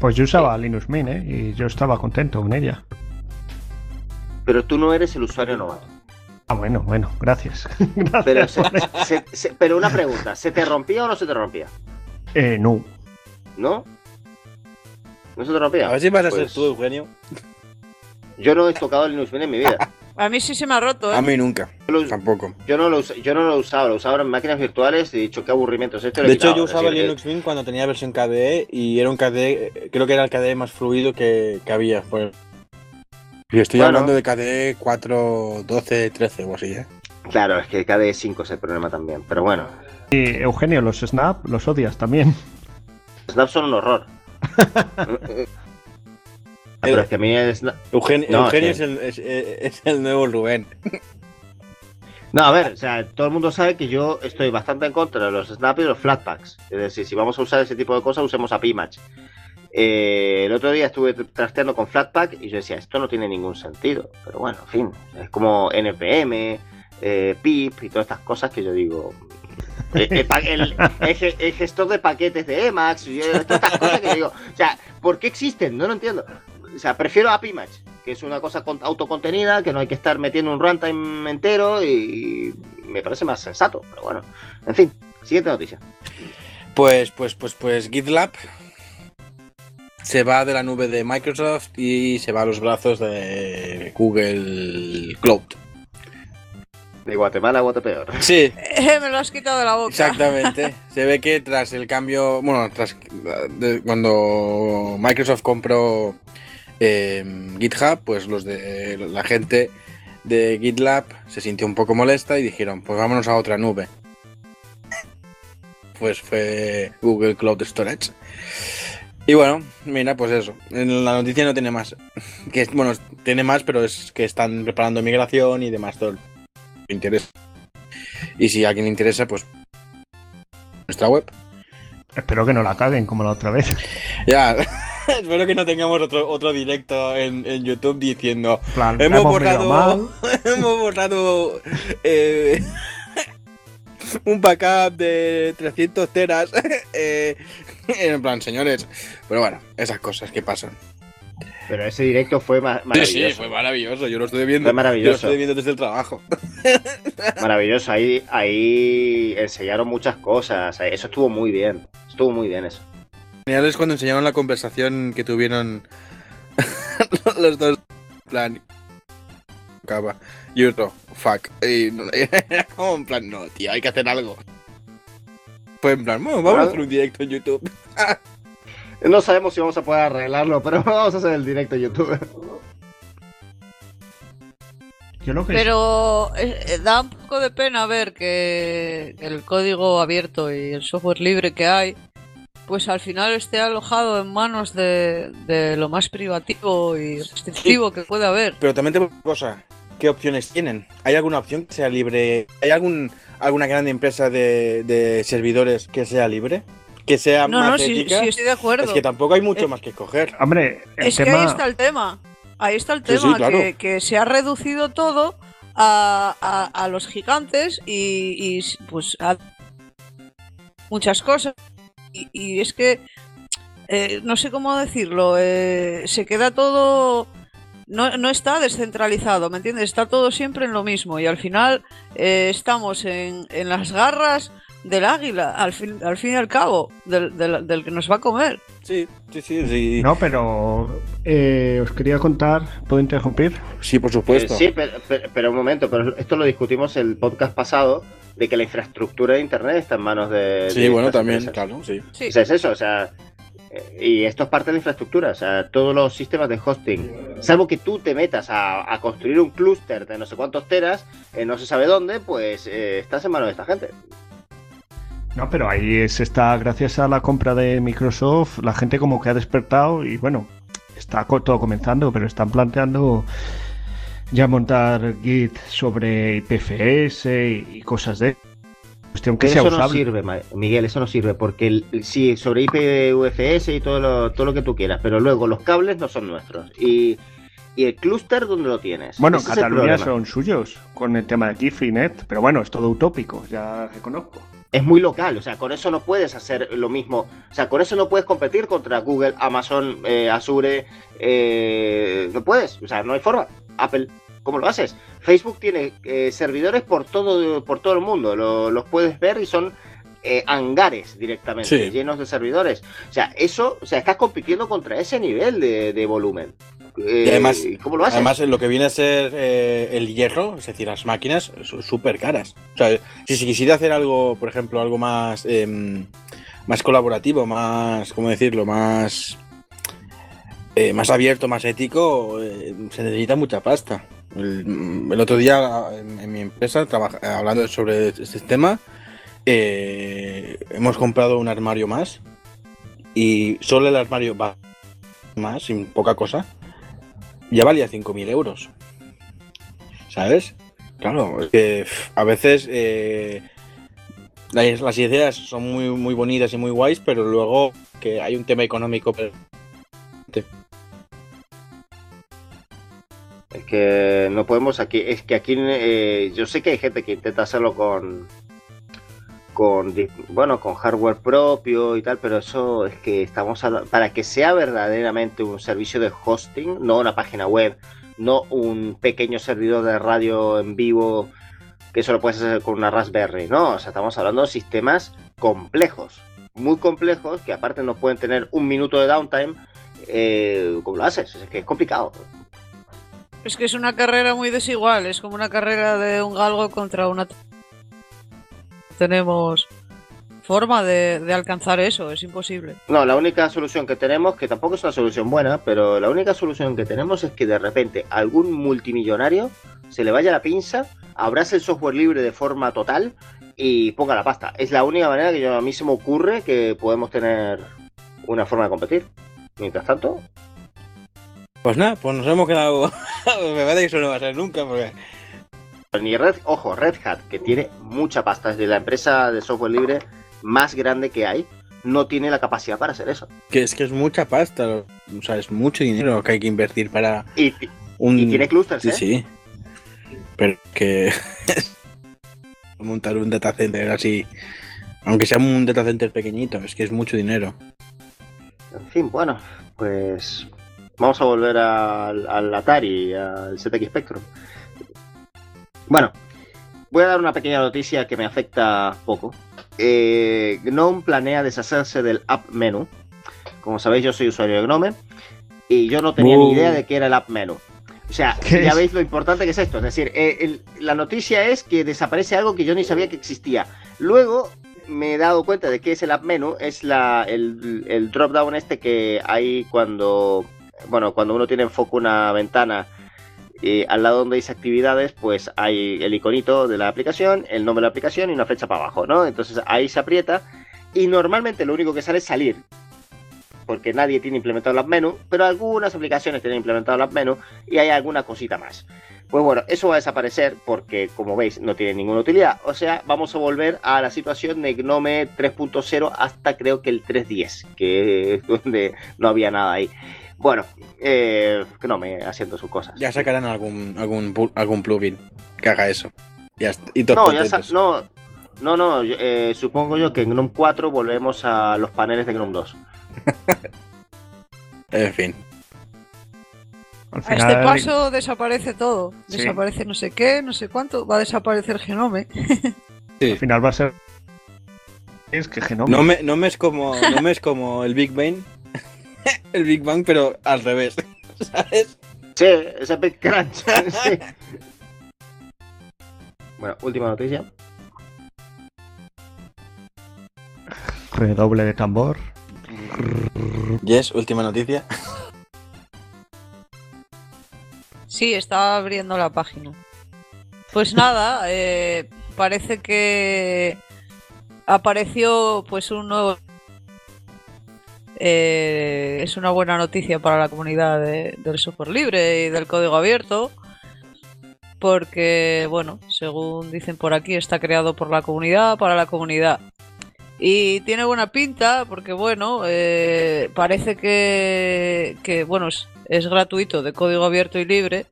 Pues yo usaba Linux Mint, ¿eh? Y yo estaba contento con ella. Pero tú no eres el usuario novato. Ah, bueno, bueno, gracias. gracias Pero, se- se- se- pero una pregunta, ¿se te rompía o no se te rompía? Eh, no. ¿No? ¿No se te rompía? A ver si vas a Pues, ser tú, Eugenio. Yo no he tocado Linux Mint en mi vida. A mí sí se me ha roto, ¿eh? A mí nunca, Yo lo, tampoco. yo no lo, yo no lo he usado, lo usaba en máquinas virtuales y he dicho qué aburrimiento es esto. De hecho, quitado. yo usaba Linux Mint cuando tenía versión KDE y era un KDE, creo que era el KDE más fluido que, que había. Pues. Y estoy Bueno. hablando de KDE 4, 12, 13 o así, ¿eh? Claro, es que KDE 5 es el problema también. Pero bueno, Y Eugenio, los Snap los odias también. Snap son un horror. Ah, pero es que a mí Snap... Eugenio, No, Eugenio sí. es, el, es, es el nuevo Rubén. No, a ver, o sea, todo el mundo sabe que yo estoy bastante en contra de los Snap y los Flatpaks. Es decir, si vamos a usar ese tipo de cosas, usemos a Pimatch. Eh, el otro día estuve trasteando con Flatpak y yo decía, esto no tiene ningún sentido. Pero bueno, en fin, es como NPM, eh, PIP y todas estas cosas que yo digo. eh, El, pa- el- el ge- el gestor de paquetes de Emacs y todas estas cosas que digo, o sea, ¿por qué existen? No lo entiendo. O sea, prefiero a Pimatch, que es una cosa con- autocontenida, que no hay que estar metiendo un runtime entero y me parece más sensato. Pero bueno, en fin, siguiente noticia. Pues, pues, pues, pues GitLab se va de la nube de Microsoft y se va a los brazos de Google Cloud. De Guatemala a Guatepeor. Sí, me lo has quitado de la boca. exactamente. Se ve que tras el cambio, bueno, tras de- cuando Microsoft compró eh, GitHub, pues los de la gente de GitLab se sintió un poco molesta y dijeron, pues vámonos a otra nube. Pues fue Google Cloud Storage. Y bueno, mira, pues eso. En la noticia no tiene más. Que bueno, tiene más, pero es que están preparando migración y demás. Todo. interesa. Y si a alguien le interesa, pues nuestra web. Espero que no la caguen como la otra vez. Ya, espero que no tengamos otro, otro directo en, en YouTube diciendo plan, hemos, borrado, hemos borrado eh, un backup de 300 teras. eh, en plan, señores. Pero bueno, esas cosas que pasan. Pero ese directo fue Sí, maravilloso. sí, fue maravilloso. Yo lo estoy viendo. Fue maravilloso. Yo lo estoy viendo desde el trabajo. Maravilloso. Ahí, ahí enseñaron muchas cosas. Eso estuvo muy bien. Estuvo muy bien eso. Genial es cuando enseñaron la conversación que tuvieron los dos. En plan. Acaba. Y otro, fuck. Y en plan, no, tío, hay que hacer algo. Fue en plan, bueno, vamos a hacer un directo en YouTube. No sabemos si vamos a poder arreglarlo, pero vamos a hacer el directo en YouTube. Yo lo que Pero eh, eh, da un poco de pena ver que el código abierto y el software libre que hay, pues al final esté alojado en manos de, de lo más privativo y restrictivo que puede haber. Pero también te una cosa, ¿qué opciones tienen? ¿Hay alguna opción que sea libre? ¿Hay algún alguna gran empresa de, de servidores que sea libre? ¿Que sea No, más no, sí, sí estoy de acuerdo. Es que tampoco hay mucho Eh, más que escoger. Hombre, el Es que tema. ahí está el tema. Ahí está el Sí, sí, tema, claro. que, que se ha reducido todo a, a- a los gigantes y, y, pues a muchas cosas. Y, y es que eh, no sé cómo decirlo, eh, se queda todo. No, no está descentralizado, ¿me entiendes? Está todo siempre en lo mismo y al final eh, estamos en, en las garras del águila, al fin, al fin y al cabo, del, del- del que nos va a comer. Sí, sí, sí, sí. No, pero eh, os quería contar. ¿Puedo interrumpir? Sí, por supuesto. Eh, sí, pero, pero- pero un momento, pero esto lo discutimos el podcast pasado, de que la infraestructura de Internet está en manos de... Sí, de bueno, también, empresas. claro, sí. Sí. O sea, es eso, o sea... eh, Y esto es parte de la infraestructura, o sea, todos los sistemas de hosting, salvo que tú te metas a, a construir un clúster de no sé cuántos teras, eh, no se sabe dónde, pues eh, estás en manos de esta gente. No, pero ahí se está, gracias a la compra de Microsoft, la gente como que ha despertado y bueno, está todo comenzando, pero están planteando ya montar Git sobre IPFS y, cosas de cuestión que Pero sea eso no sirve, Miguel, eso no sirve, porque el- sí, sobre IPVFS y todo lo, todo lo que tú quieras, pero luego los cables no son nuestros. Y, y el clúster, ¿dónde lo tienes? Bueno, Ese Cataluña son suyos con el tema de Kifinet, pero bueno, es todo utópico, ya reconozco. Es muy local, o sea, con eso no puedes hacer lo mismo, o sea, con eso no puedes competir contra Google, Amazon, eh, Azure, eh, no puedes, o sea, no hay forma. Apple, ¿cómo lo haces? Facebook tiene eh, servidores por todo, por todo el mundo, lo- los puedes ver y son eh, hangares directamente, Sí. llenos de servidores. O sea, eso, o sea, estás compitiendo contra ese nivel de, de volumen. Eh, Y además- ¿Cómo lo haces? Además, lo que viene a ser eh, el hierro, es decir, las máquinas, son súper caras. O sea, si se quisiera hacer algo, por ejemplo, algo más, em, más colaborativo, más, ¿cómo decirlo? Más, eh, más abierto, más ético, eh, se necesita mucha pasta. El, el otro día en, en mi empresa, trabaja- hablando sobre este tema, eh, hemos comprado un armario más y solo el armario va más, sin poca cosa, ya valía 5.000 euros. ¿Sabes? Claro, es que a veces eh, las, ideas son muy, muy bonitas y muy guays, pero luego que hay un tema económico. Es que no podemos aquí, es que aquí eh, yo sé que hay gente que intenta hacerlo con con bueno, con hardware propio y tal, pero eso es que estamos hablando, para que sea verdaderamente un servicio de hosting, no una página web, no un pequeño servidor de radio en vivo que eso lo puedes hacer con una Raspberry, no, o sea, estamos hablando de sistemas complejos, muy complejos que aparte no pueden tener un minuto de downtime, eh, ¿cómo lo haces? Es que es complicado. Es que es una carrera muy desigual, es como una carrera de un galgo contra una... Tenemos forma de, de alcanzar eso, es imposible. No, la única solución que tenemos, que tampoco es una solución buena, pero la única solución que tenemos es que de repente algún multimillonario se le vaya la pinza, abrace el software libre de forma total y ponga la pasta. Es la única manera que yo, a mí se me ocurre que podemos tener una forma de competir. Mientras tanto, Pues nada, pues nos hemos quedado. Me parece que eso no va a ser nunca, porque Ni Red, ojo, Red Hat, que tiene mucha pasta, es de la empresa de software libre más grande que hay, no tiene la capacidad para hacer eso. Que es que es mucha pasta, o sea, es mucho dinero que hay que invertir para Y, un... y tiene clusters, Sí, ¿eh? sí. Pero que... montar un data center así... Aunque sea un data center pequeñito, es que es mucho dinero. En fin, bueno, pues vamos a volver al, al Atari, al ZX Spectrum. Bueno, voy a dar una pequeña noticia que me afecta poco. Eh, GNOME planea deshacerse del App Menu. Como sabéis, yo soy usuario de GNOME y yo no tenía ni idea de qué era el App Menu. O sea, ¿Qué ya es? veis lo importante que es esto. Es decir, eh, el- la noticia es que desaparece algo que yo ni sabía que existía. Luego me he dado cuenta de que es el App Menu. Es la, el, el drop down este que hay cuando, bueno, cuando uno tiene en foco una ventana al lado donde dice actividades, pues hay el iconito de la aplicación, el nombre de la aplicación y una flecha para abajo, ¿no? Entonces ahí se aprieta y normalmente lo único que sale es salir. Porque nadie tiene implementado el App Menu, pero algunas aplicaciones tienen implementado el App Menu y hay alguna cosita más. Pues bueno, eso va a desaparecer porque, como veis, no tiene ninguna utilidad. O sea, vamos a volver a la situación de Gnome 3.0 hasta creo que el 3.10, que es donde no había nada ahí. Bueno, eh, Gnome haciendo sus cosas. Ya sacarán algún, algún, algún plugin que haga eso. Ya está. Y No, ya no, no, no, eh, supongo yo que en GNOME 4 volvemos a los paneles de GNOME 2. En fin. Al A final, este paso desaparece todo. Sí. Desaparece no sé qué, no sé cuánto. Va a desaparecer Genome. al final va a ser. Es que Genome. No me, no me es como, no me es como el Big Bang. el Big Bang, pero al revés. ¿Sabes? Sí, ese Big Crunch. sí. Bueno, última noticia. Redoble de tambor. Yes, última noticia. Sí, estaba abriendo la página. Pues nada, eh, parece que apareció pues un nuevo... Eh, es una buena noticia para la comunidad de- del software libre y del código abierto. Porque, bueno, según dicen por aquí, está creado por la comunidad, para la comunidad. Y tiene buena pinta porque, bueno, eh, parece que, bueno, es, gratuito, de código abierto y libre.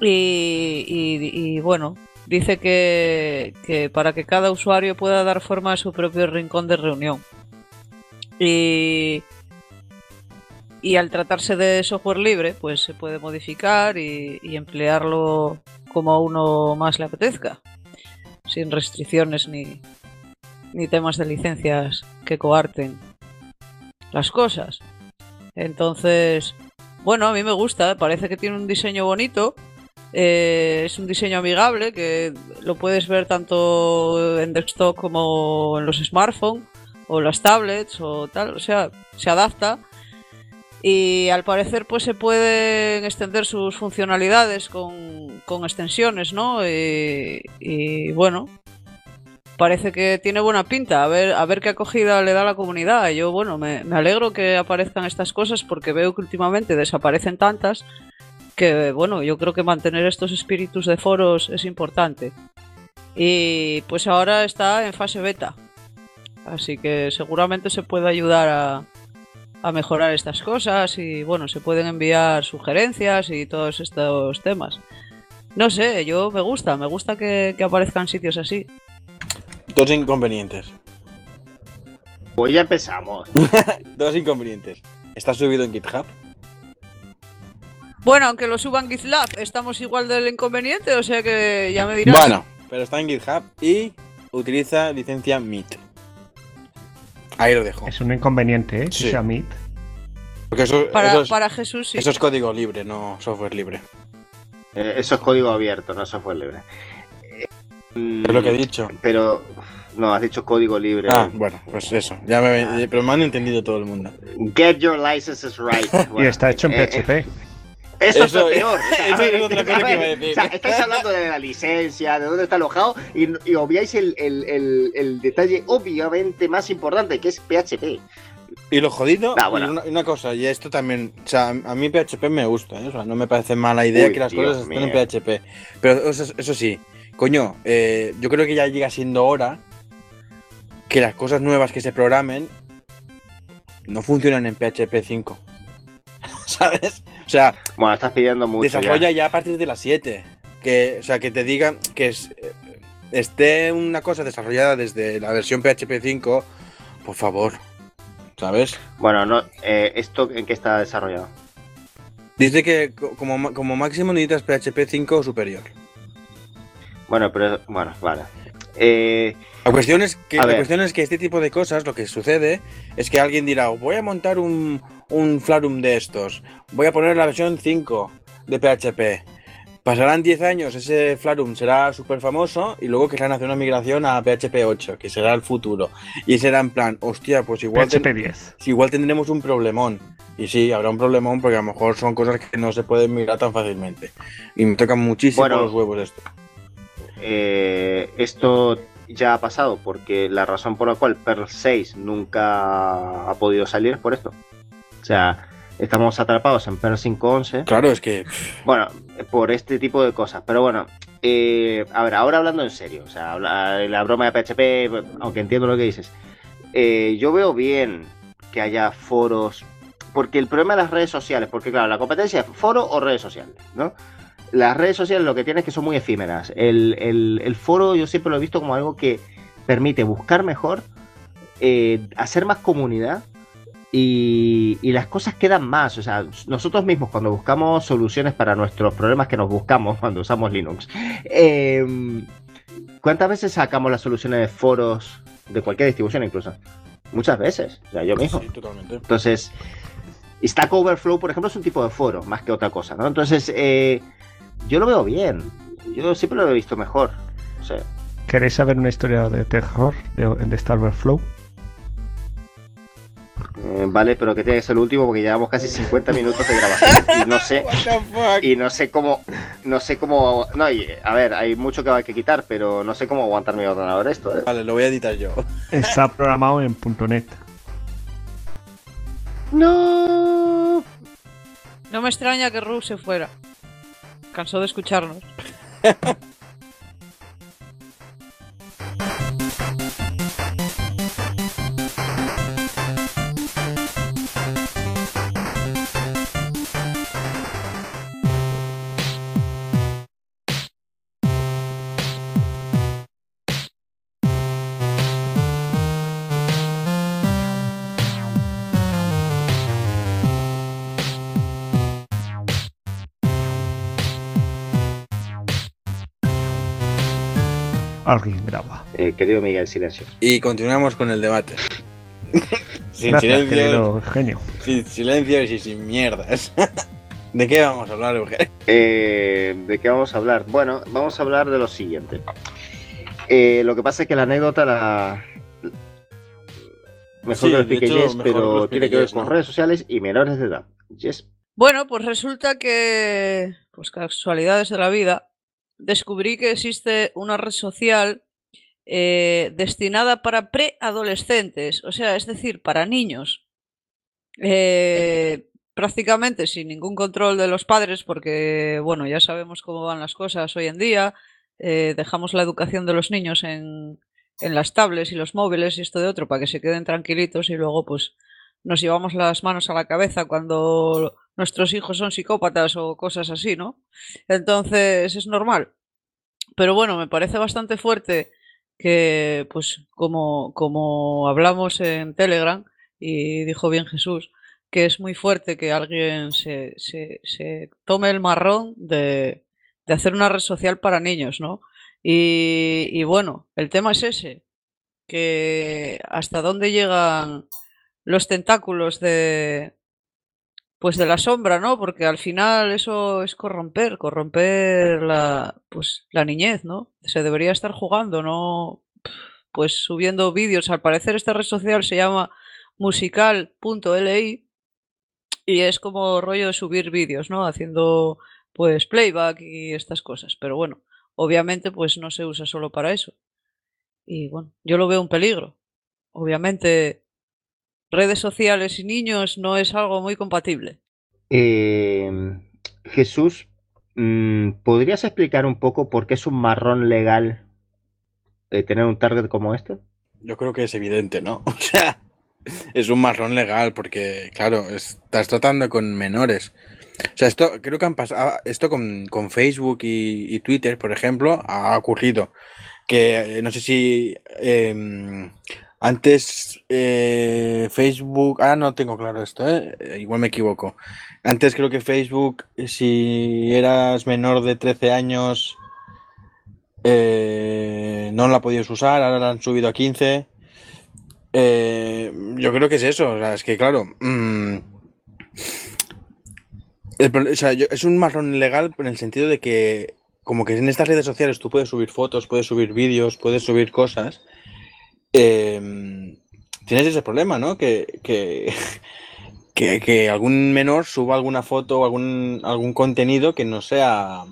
Y, bueno, dice que para que cada usuario pueda dar forma a su propio rincón de reunión. Y, y al tratarse de software libre, pues se puede modificar y, emplearlo como a uno más le apetezca, sin restricciones ni, ni temas de licencias que coarten las cosas. Entonces, bueno, a mí me gusta, parece que tiene un diseño bonito. eh, es un diseño amigable que lo puedes ver tanto en desktop como en los smartphones o las tablets o tal, o sea, se adapta y al parecer pues se pueden extender sus funcionalidades con, con extensiones, ¿no? Y, bueno, parece que tiene buena pinta, a ver, a ver qué acogida le da la comunidad. Yo, bueno, me, me alegro que aparezcan estas cosas porque veo que últimamente desaparecen tantas que, bueno, yo creo que mantener estos espíritus de foros es importante. Y pues ahora está en fase beta. Así que seguramente se puede ayudar a, a mejorar estas cosas y bueno, se pueden enviar sugerencias y todos estos temas. No sé, yo me gusta, me gusta que, que aparezcan sitios así. Dos inconvenientes. Pues ya empezamos. Dos inconvenientes. Está subido en GitHub. Bueno, aunque lo suban GitLab, estamos igual del inconveniente, o sea que ya me dirás. Bueno, pero está en GitHub y utiliza licencia Meet. Ahí lo dejo. Es un inconveniente, ¿eh? Que Sí. sea Meet. Porque eso, para, eso es, para Jesús sí. eso es código libre, no software libre. Eh, eso es código abierto, no software libre. Eh, Es lo que he dicho. Pero, no, has dicho código libre. Ah, bueno, pues eso. Ya me, pero me han entendido todo el mundo. Get your licenses right. y está hecho en eh, PHP. Eso, es lo peor. O sea, eso es otra cosa que iba a decir. O sea, estáis hablando de la licencia, de dónde está alojado, y, y obviáis el, el- el- el detalle obviamente más importante, que es PHP. Y lo jodido, Ah, bueno. y una, cosa, y esto también, o sea, a mí PHP me gusta, ¿eh? o sea, no me parece mala idea Uy, que las cosas estén en. PHP. Pero eso, eso sí, coño, eh, yo creo que ya llega siendo hora que las cosas nuevas que se programen no funcionan en PHP 5. ¿Sabes? O sea, Bueno, estás pidiendo mucho. desarrolla ya. a partir de las 7. Que, o sea, que te digan que es- eh, esté una cosa desarrollada desde la versión PHP 5, por favor. ¿Sabes? Bueno, no, eh, ¿esto en qué está desarrollado? Dice que como máximo necesitas PHP 5 o superior. Bueno, pero bueno, vale. Eh, La cuestión, es que, A la ver. cuestión es que este tipo de cosas, lo que sucede es que alguien dirá, voy a montar un, un Flarum de estos, voy a poner la versión 5 de PHP. Pasarán 10 años, ese Flarum será súper famoso y luego querrán hacer una migración a PHP 8, que será el futuro. Y será en plan, hostia, pues igual, PHP 10. si igual tendremos un problemón. Y sí, habrá un problemón porque a lo mejor son cosas que no se pueden migrar tan fácilmente. Y me tocan muchísimo Bueno. los huevos esto. eh, esto ya ha pasado porque la razón por la cual Perl 6 nunca ha podido salir es por esto. O sea, estamos atrapados en Perl 5.11. Claro, es que... Bueno, por este tipo de cosas. Pero bueno, eh, a ver, ahora hablando en serio, o sea, habla- la broma de PHP, aunque entiendo lo que dices, eh, yo veo bien que haya foros, porque el problema de las redes sociales, porque claro, la competencia es foro o redes sociales, ¿no? Las redes sociales lo que tienen es que son muy efímeras. El, el- el foro yo siempre lo he visto como algo que permite buscar mejor, eh, hacer más comunidad y, y las cosas quedan más. O sea, nosotros mismos cuando buscamos soluciones para nuestros problemas que nos buscamos cuando usamos Linux, eh, ¿cuántas veces sacamos las soluciones de foros de cualquier distribución incluso? Muchas veces. O sea, yo mismo. Sí, totalmente. Entonces, Stack Overflow, por ejemplo, es un tipo de foro más que otra cosa, ¿no? Entonces, eh, yo lo veo bien. Yo siempre lo he visto mejor. O sea, ¿Queréis saber una historia de terror de, de Star Wars Flow? eh, vale, pero que tiene que ser el último porque llevamos casi 50 minutos de grabación y no sé y no sé cómo no sé cómo no y, a ver hay mucho que hay que quitar pero no sé cómo aguantar mi ordenador esto ¿eh? Vale, lo voy a editar yo. Está programado en .NET. no No me extraña que Ru se fuera. Cansó de escucharnos. Alguien graba. Eh, querido Miguel silencio Y continuamos con el debate. sin Gracias, silencio, querido genio. sin silencio y sin mierdas. ¿De qué vamos a hablar, Eugenio? Eh, ¿De qué vamos a hablar? Bueno, vamos a hablar de lo siguiente. Eh, lo que pasa es que la anécdota la. Mejor Sí, que lo de explique Jess, pero tiene que ver con ¿no? redes sociales y menores de edad. Jess. Bueno, pues resulta que, pues casualidades de la vida, descubrí que existe una red social eh, destinada para preadolescentes, o sea, es decir, para niños. Eh, prácticamente sin ningún control de los padres, porque, bueno, ya sabemos cómo van las cosas hoy en día. eh, dejamos la educación de los niños en, en las tablets y los móviles y esto de otro para que se queden tranquilitos y luego, pues, nos llevamos las manos a la cabeza cuando nuestros hijos son psicópatas o cosas así, ¿no? Entonces es normal. Pero bueno, me parece bastante fuerte que, pues, como, como hablamos en Telegram, y dijo bien Jesús, que es muy fuerte que alguien se, se, se tome el marrón de, de hacer una red social para niños, ¿no? Y, y bueno, el tema es ese, que hasta dónde llegan los tentáculos de pues de la sombra, ¿no? Porque al final eso es corromper, corromper la pues la niñez, ¿no? Se debería estar jugando, no pues subiendo vídeos. Al parecer esta red social se llama musical.li y es como rollo de subir vídeos, ¿no? Haciendo pues playback y estas cosas, pero bueno, obviamente pues no se usa solo para eso. Y bueno, yo lo veo un peligro. Obviamente redes sociales y niños no es algo muy compatible. Eh, Jesús, mm, ¿podrías explicar un poco por qué es un marrón legal eh, tener un target como este? Yo creo que es evidente, ¿no? O sea, es un marrón legal porque, claro, estás tratando con menores. O sea, esto creo que han pasado, esto con, con Facebook y, y Twitter, por ejemplo, ha ocurrido. Que eh, no sé si em, antes eh, Facebook, ah, no tengo claro esto, ¿eh? Eh, igual me equivoco. Antes creo que Facebook, si eras menor de 13 años, eh, no la podías usar, ahora la han subido a 15. Eh, yo creo que es eso, o sea, es que claro, mm, pro- o sea, yo- es un marrón legal en el sentido de que como que en estas redes sociales tú puedes subir fotos, puedes subir vídeos, puedes subir cosas, eh, tienes ese problema, ¿no? Que, que, que, que algún menor suba alguna foto o algún, algún contenido que no sea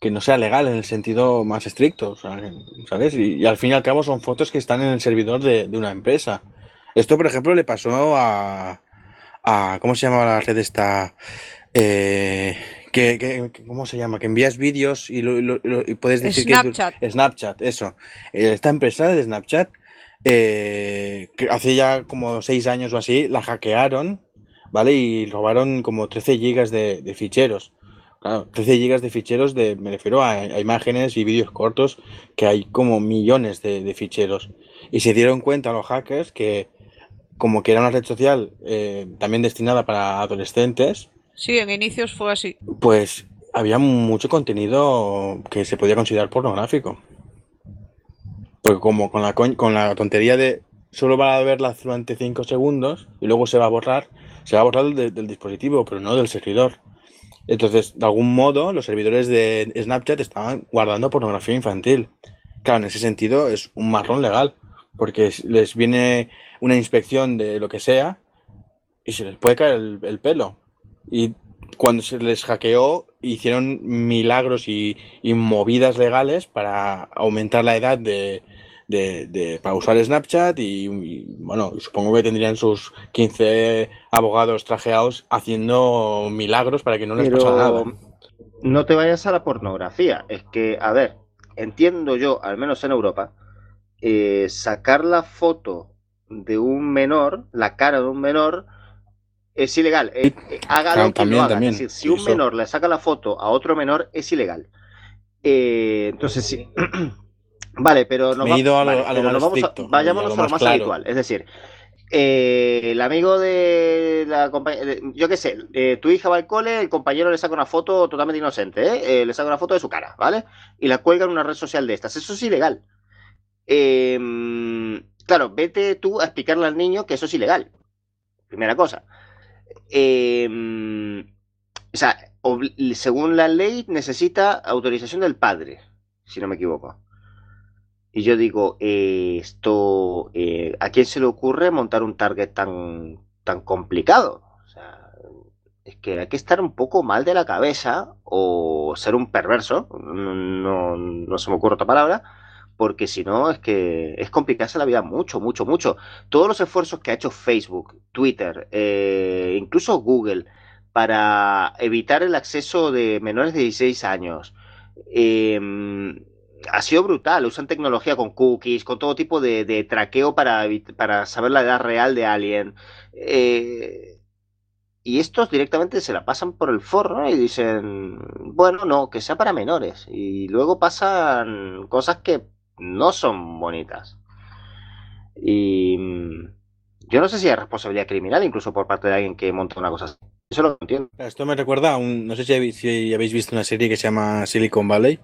que no sea legal en el sentido más estricto, ¿sabes? Y, y al fin y al cabo son fotos que están en el servidor de, de una empresa. Esto, por ejemplo, le pasó a, a ¿cómo se llama la red esta? Eh, que, ¿Cómo se llama? Que envías vídeos y, lo- lo- lo- y puedes decir que Snapchat. Snapchat, eso. Eh, Esta empresa de Snapchat, eh, que hace ya como seis años o así, la hackearon, ¿vale? Y robaron como 13 gigas de, de ficheros. Claro, 13 gigas de ficheros de, me refiero a, a imágenes y vídeos cortos, que hay como millones de, de ficheros. Y se dieron cuenta los hackers que, como que era una red social eh, también destinada para adolescentes, Sí, en inicios fue así. pues había mucho contenido que se podía considerar pornográfico. Porque como con la, con la tontería de solo va a verla durante 5 segundos y luego se va a borrar, se va a borrar del, dispositivo, pero no del servidor. Entonces, de algún modo, los servidores de Snapchat estaban guardando pornografía infantil. Claro, en ese sentido es un marrón legal, porque es- les viene una inspección de lo que sea y se les puede caer el, el pelo. Y cuando se les hackeó, hicieron milagros y, y movidas legales para aumentar la edad de, de- de- para usar Snapchat y, y, bueno, supongo que tendrían sus 15 abogados trajeados haciendo milagros para que no les pasara nada. No te vayas a la pornografía. Es que, a ver, entiendo yo, al menos en Europa, eh, sacar la foto de un menor, la cara de un menor, es ilegal. Eh, eh, haga Claro, lo que también, lo haga. también. Es decir, si un eso. menor le saca la foto a otro menor, es ilegal. Eh, entonces, sí. Vale, pero nos vayámonos a lo más, claro. habitual. Es decir, eh, el amigo de la compañía, yo qué sé, eh, tu hija va al cole, el compañero le saca una foto totalmente inocente, ¿eh? Eh, le saca una foto de su cara, ¿vale? Y la cuelga en una red social de estas. Eso es ilegal. Eh, claro, vete tú a explicarle al niño que eso es ilegal. Primera cosa. Eh, o sea, según la ley necesita autorización del padre, si no me equivoco. Y yo digo, eh, esto, eh, ¿a quién se le ocurre montar un target tan, tan complicado? O sea, es que hay que estar un poco mal de la cabeza o ser un perverso, no, no se me ocurre otra palabra, porque si no es que es complicarse la vida mucho, mucho, mucho. Todos los esfuerzos que ha hecho Facebook, Twitter, eh, incluso Google, para evitar el acceso de menores de 16 años, eh, ha sido brutal. Usan tecnología con cookies, con todo tipo de, traqueo para, para saber la edad real de alguien. Eh, y estos directamente se la pasan por el forro y dicen, bueno, no, que sea para menores. Y luego pasan cosas que no son bonitas. Y mm, yo no sé si hay responsabilidad criminal incluso por parte de alguien que monta una cosa así. Eso lo entiendo. Esto me recuerda a un, no sé si habéis, si habéis visto una serie que se llama Silicon Valley,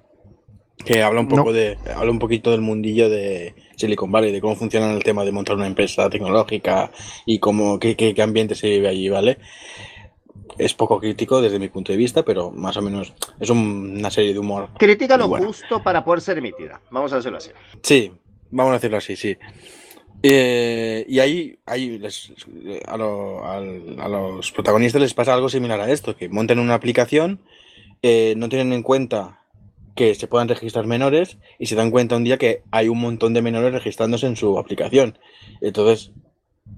que habla un poco No. de, habla un poquito del mundillo de Silicon Valley, de cómo funciona el tema de montar una empresa tecnológica y cómo, qué, qué- qué ambiente se vive allí, ¿vale? Es poco crítico desde mi punto de vista, pero más o menos es un- una serie de humor. Critica lo justo para poder ser emitida. Vamos a decirlo así. Sí, vamos a decirlo así, sí. Eh, y ahí, ahí les- a, lo- al- a los protagonistas les pasa algo similar a esto, que montan una aplicación, eh, no tienen en cuenta que se puedan registrar menores y se dan cuenta un día que hay un montón de menores registrándose en su aplicación. Entonces,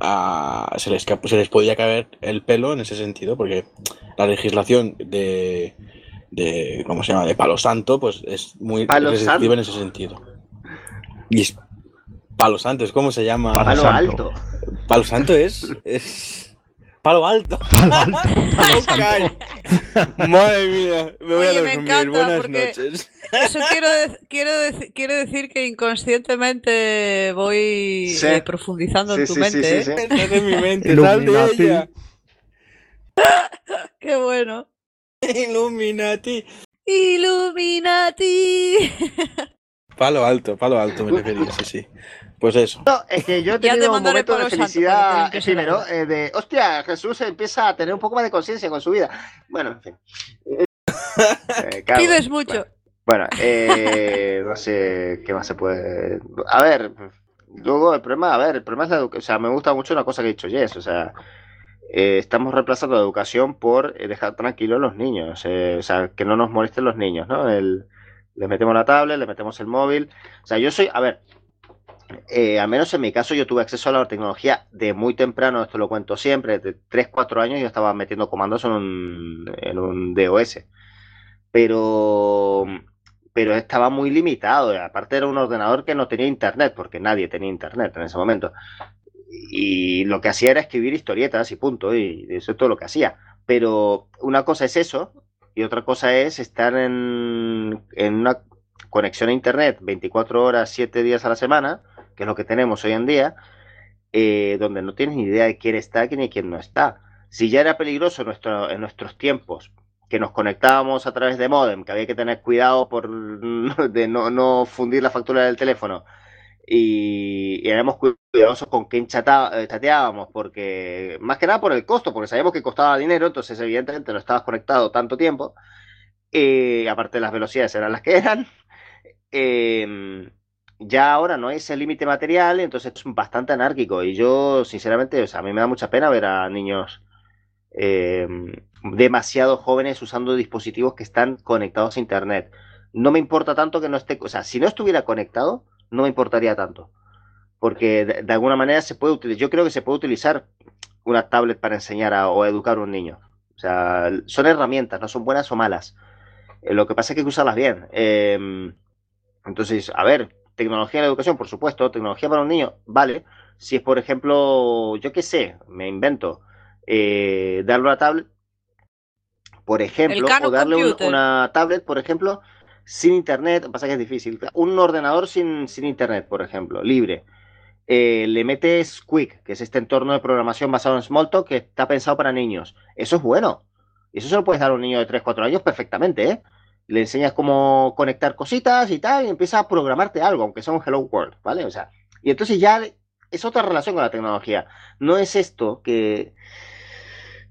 a- se, les, se les podía caer el pelo en ese sentido, porque la legislación de, de ¿cómo se llama? de Palo Santo, pues es muy Palo restrictiva en ese sentido. Y es- Palo Santo, es como se llama. Palo Palo Santo. alto. Palo Santo es, es Palo Alto. Palo alto, palo. Madre mía, me voy Oye, a me dormir. encanta Buenas noches. Eso quiero quiero quiere decir que inconscientemente voy Sí. eh, profundizando Sí, en tu sí, mente. sí, ¿eh? sí, sí. Estás en mi mente, sal de ella. Qué bueno. Illuminati. Illuminati. Palo alto, palo alto me refería, sí, sí. Pues eso. No, es que yo he tenido un momento de felicidad efímero, alma. eh, de, hostia, Jesús empieza a tener un poco más de conciencia con su vida. Bueno, en fin. Eh. Pides mucho. Bueno, eh, no sé qué más se puede. A ver, luego el problema, a ver, el problema es la educación. O sea, me gusta mucho una cosa que ha dicho Jess. O sea, eh, estamos reemplazando la educación por eh, dejar tranquilos a los niños. eh, o sea, que no nos molesten los niños, ¿no? El, les metemos la tablet, les metemos el móvil. O sea, yo soy, a ver, eh, al menos en mi caso, yo tuve acceso a la tecnología de muy temprano, esto lo cuento siempre, de 3, 4 años yo estaba metiendo comandos en un, en un DOS. Pero, pero estaba muy limitado. Aparte era un ordenador que no tenía internet, porque nadie tenía internet en ese momento. Y lo que hacía era escribir historietas y punto, y eso es todo lo que hacía. Pero una cosa es eso, y otra cosa es estar en, en una conexión a internet 24 horas, 7 días a la semana, que es lo que tenemos hoy en día, eh, donde no tienes ni idea de quién está aquí ni quién no está. Si ya era peligroso nuestro, en nuestros tiempos que nos conectábamos a través de modem, que había que tener cuidado por de no, no fundir la factura del teléfono y, éramos cuidadosos con quién eh, chateábamos, porque más que nada por el costo, porque sabíamos que costaba dinero, entonces evidentemente no estabas conectado tanto tiempo, y aparte las velocidades eran las que eran. eh, ya ahora no hay ese límite material, entonces es bastante anárquico. Y yo, sinceramente, o sea, a mí me da mucha pena ver a niños eh, demasiado jóvenes usando dispositivos que están conectados a Internet. No me importa tanto que no esté, o sea, si no estuviera conectado, no me importaría tanto. Porque de, alguna manera se puede utilizar, yo creo que se puede utilizar una tablet para enseñar o educar a un niño. O sea, son herramientas, no son buenas o malas. Eh, lo que pasa es que hay que usarlas bien. Eh, entonces, a ver, tecnología en la educación, por supuesto, tecnología para un niño, vale. Si es, por ejemplo, yo qué sé, me invento, eh, darle una tablet, por ejemplo, o darle un- una tablet, por ejemplo, sin internet, pasa que es difícil. Un ordenador sin, sin internet, por ejemplo, libre. Eh, le metes Quick, que es este entorno de programación basado en Smalltalk que está pensado para niños. Eso es bueno. Y eso se lo puedes dar a un niño de 3, 4 años perfectamente, ¿eh? Le enseñas cómo conectar cositas y tal, y empieza a programarte algo, aunque sea un Hello World, ¿vale? O sea, y entonces ya es otra relación con la tecnología. No es esto que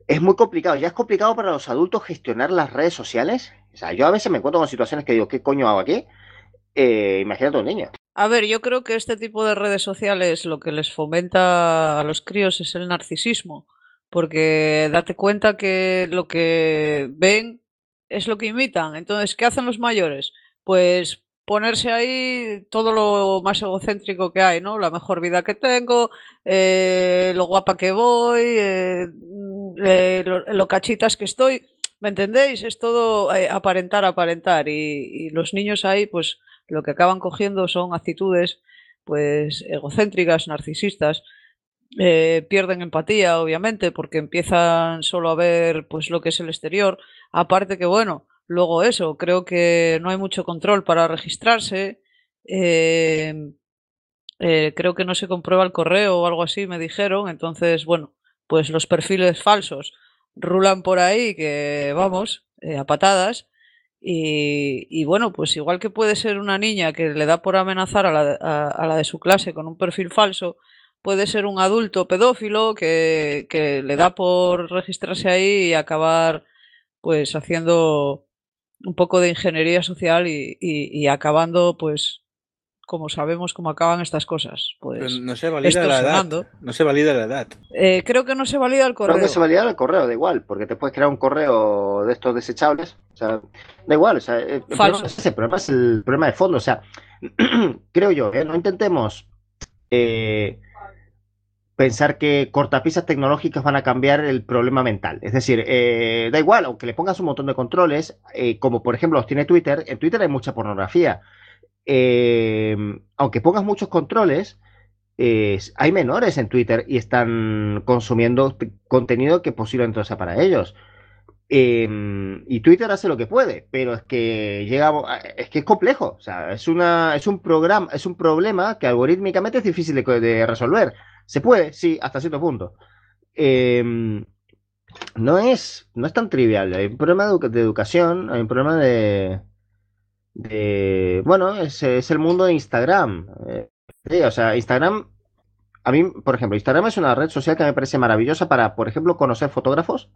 es muy complicado. Ya es complicado para los adultos gestionar las redes sociales. O sea, yo a veces me encuentro con situaciones que digo, ¿qué coño hago aquí? Eh, imagínate un niño. A ver, yo creo que este tipo de redes sociales lo que les fomenta a los críos es el narcisismo, porque date cuenta que lo que ven es lo que imitan. Entonces, ¿qué hacen los mayores? Pues ponerse ahí todo lo más egocéntrico que hay, ¿no? La mejor vida que tengo, eh, lo guapa que voy, eh, mm, eh, lo, lo cachitas que estoy. ¿Me entendéis? Es todo eh, aparentar, aparentar. Y, y los niños ahí, pues lo que acaban cogiendo son actitudes pues egocéntricas, narcisistas, eh, pierden empatía, obviamente, porque empiezan solo a ver pues lo que es el exterior. Aparte que bueno, luego eso, creo que no hay mucho control para registrarse. eh, eh, creo que no se comprueba el correo o algo así, me dijeron. Entonces, bueno, pues los perfiles falsos rulan por ahí que vamos, eh, a patadas. Y, bueno, pues igual que puede ser una niña que le da por amenazar a la, a la de su clase con un perfil falso, puede ser un adulto pedófilo que, que le da por registrarse ahí y acabar pues haciendo un poco de ingeniería social y, y- y acabando pues como sabemos cómo acaban estas cosas. Pero Pues no se valida la edad. No se valida la edad. Eh, creo que no se valida el Creo correo. que se valida el correo, da igual, porque te puedes crear un correo de estos desechables. O sea, da igual, o sea, el el problema Falso. no es ese, el problema es el problema de fondo. O sea, creo yo, ¿eh? no intentemos eh, pensar que cortapisas tecnológicas van a cambiar el problema mental. Es decir, eh, da igual, aunque le pongas un montón de controles, eh, como por ejemplo los tiene Twitter, en Twitter hay mucha pornografía. Eh, aunque pongas muchos controles, hay menores en Twitter y están consumiendo contenido que posiblemente no sea para ellos. Eh, y Twitter hace lo que puede, pero es que llega, es que es complejo. O sea, es una, es un programa, es un problema que algorítmicamente es difícil de resolver. Se puede, sí, hasta cierto punto. Eh, no es, no es tan trivial. Hay un problema de, educa- de educación, hay un problema de, de bueno, es, es el mundo de Instagram. Eh, sí, o sea, Instagram, a mí, por ejemplo, Instagram es una red social que me parece maravillosa para, por ejemplo, conocer fotógrafos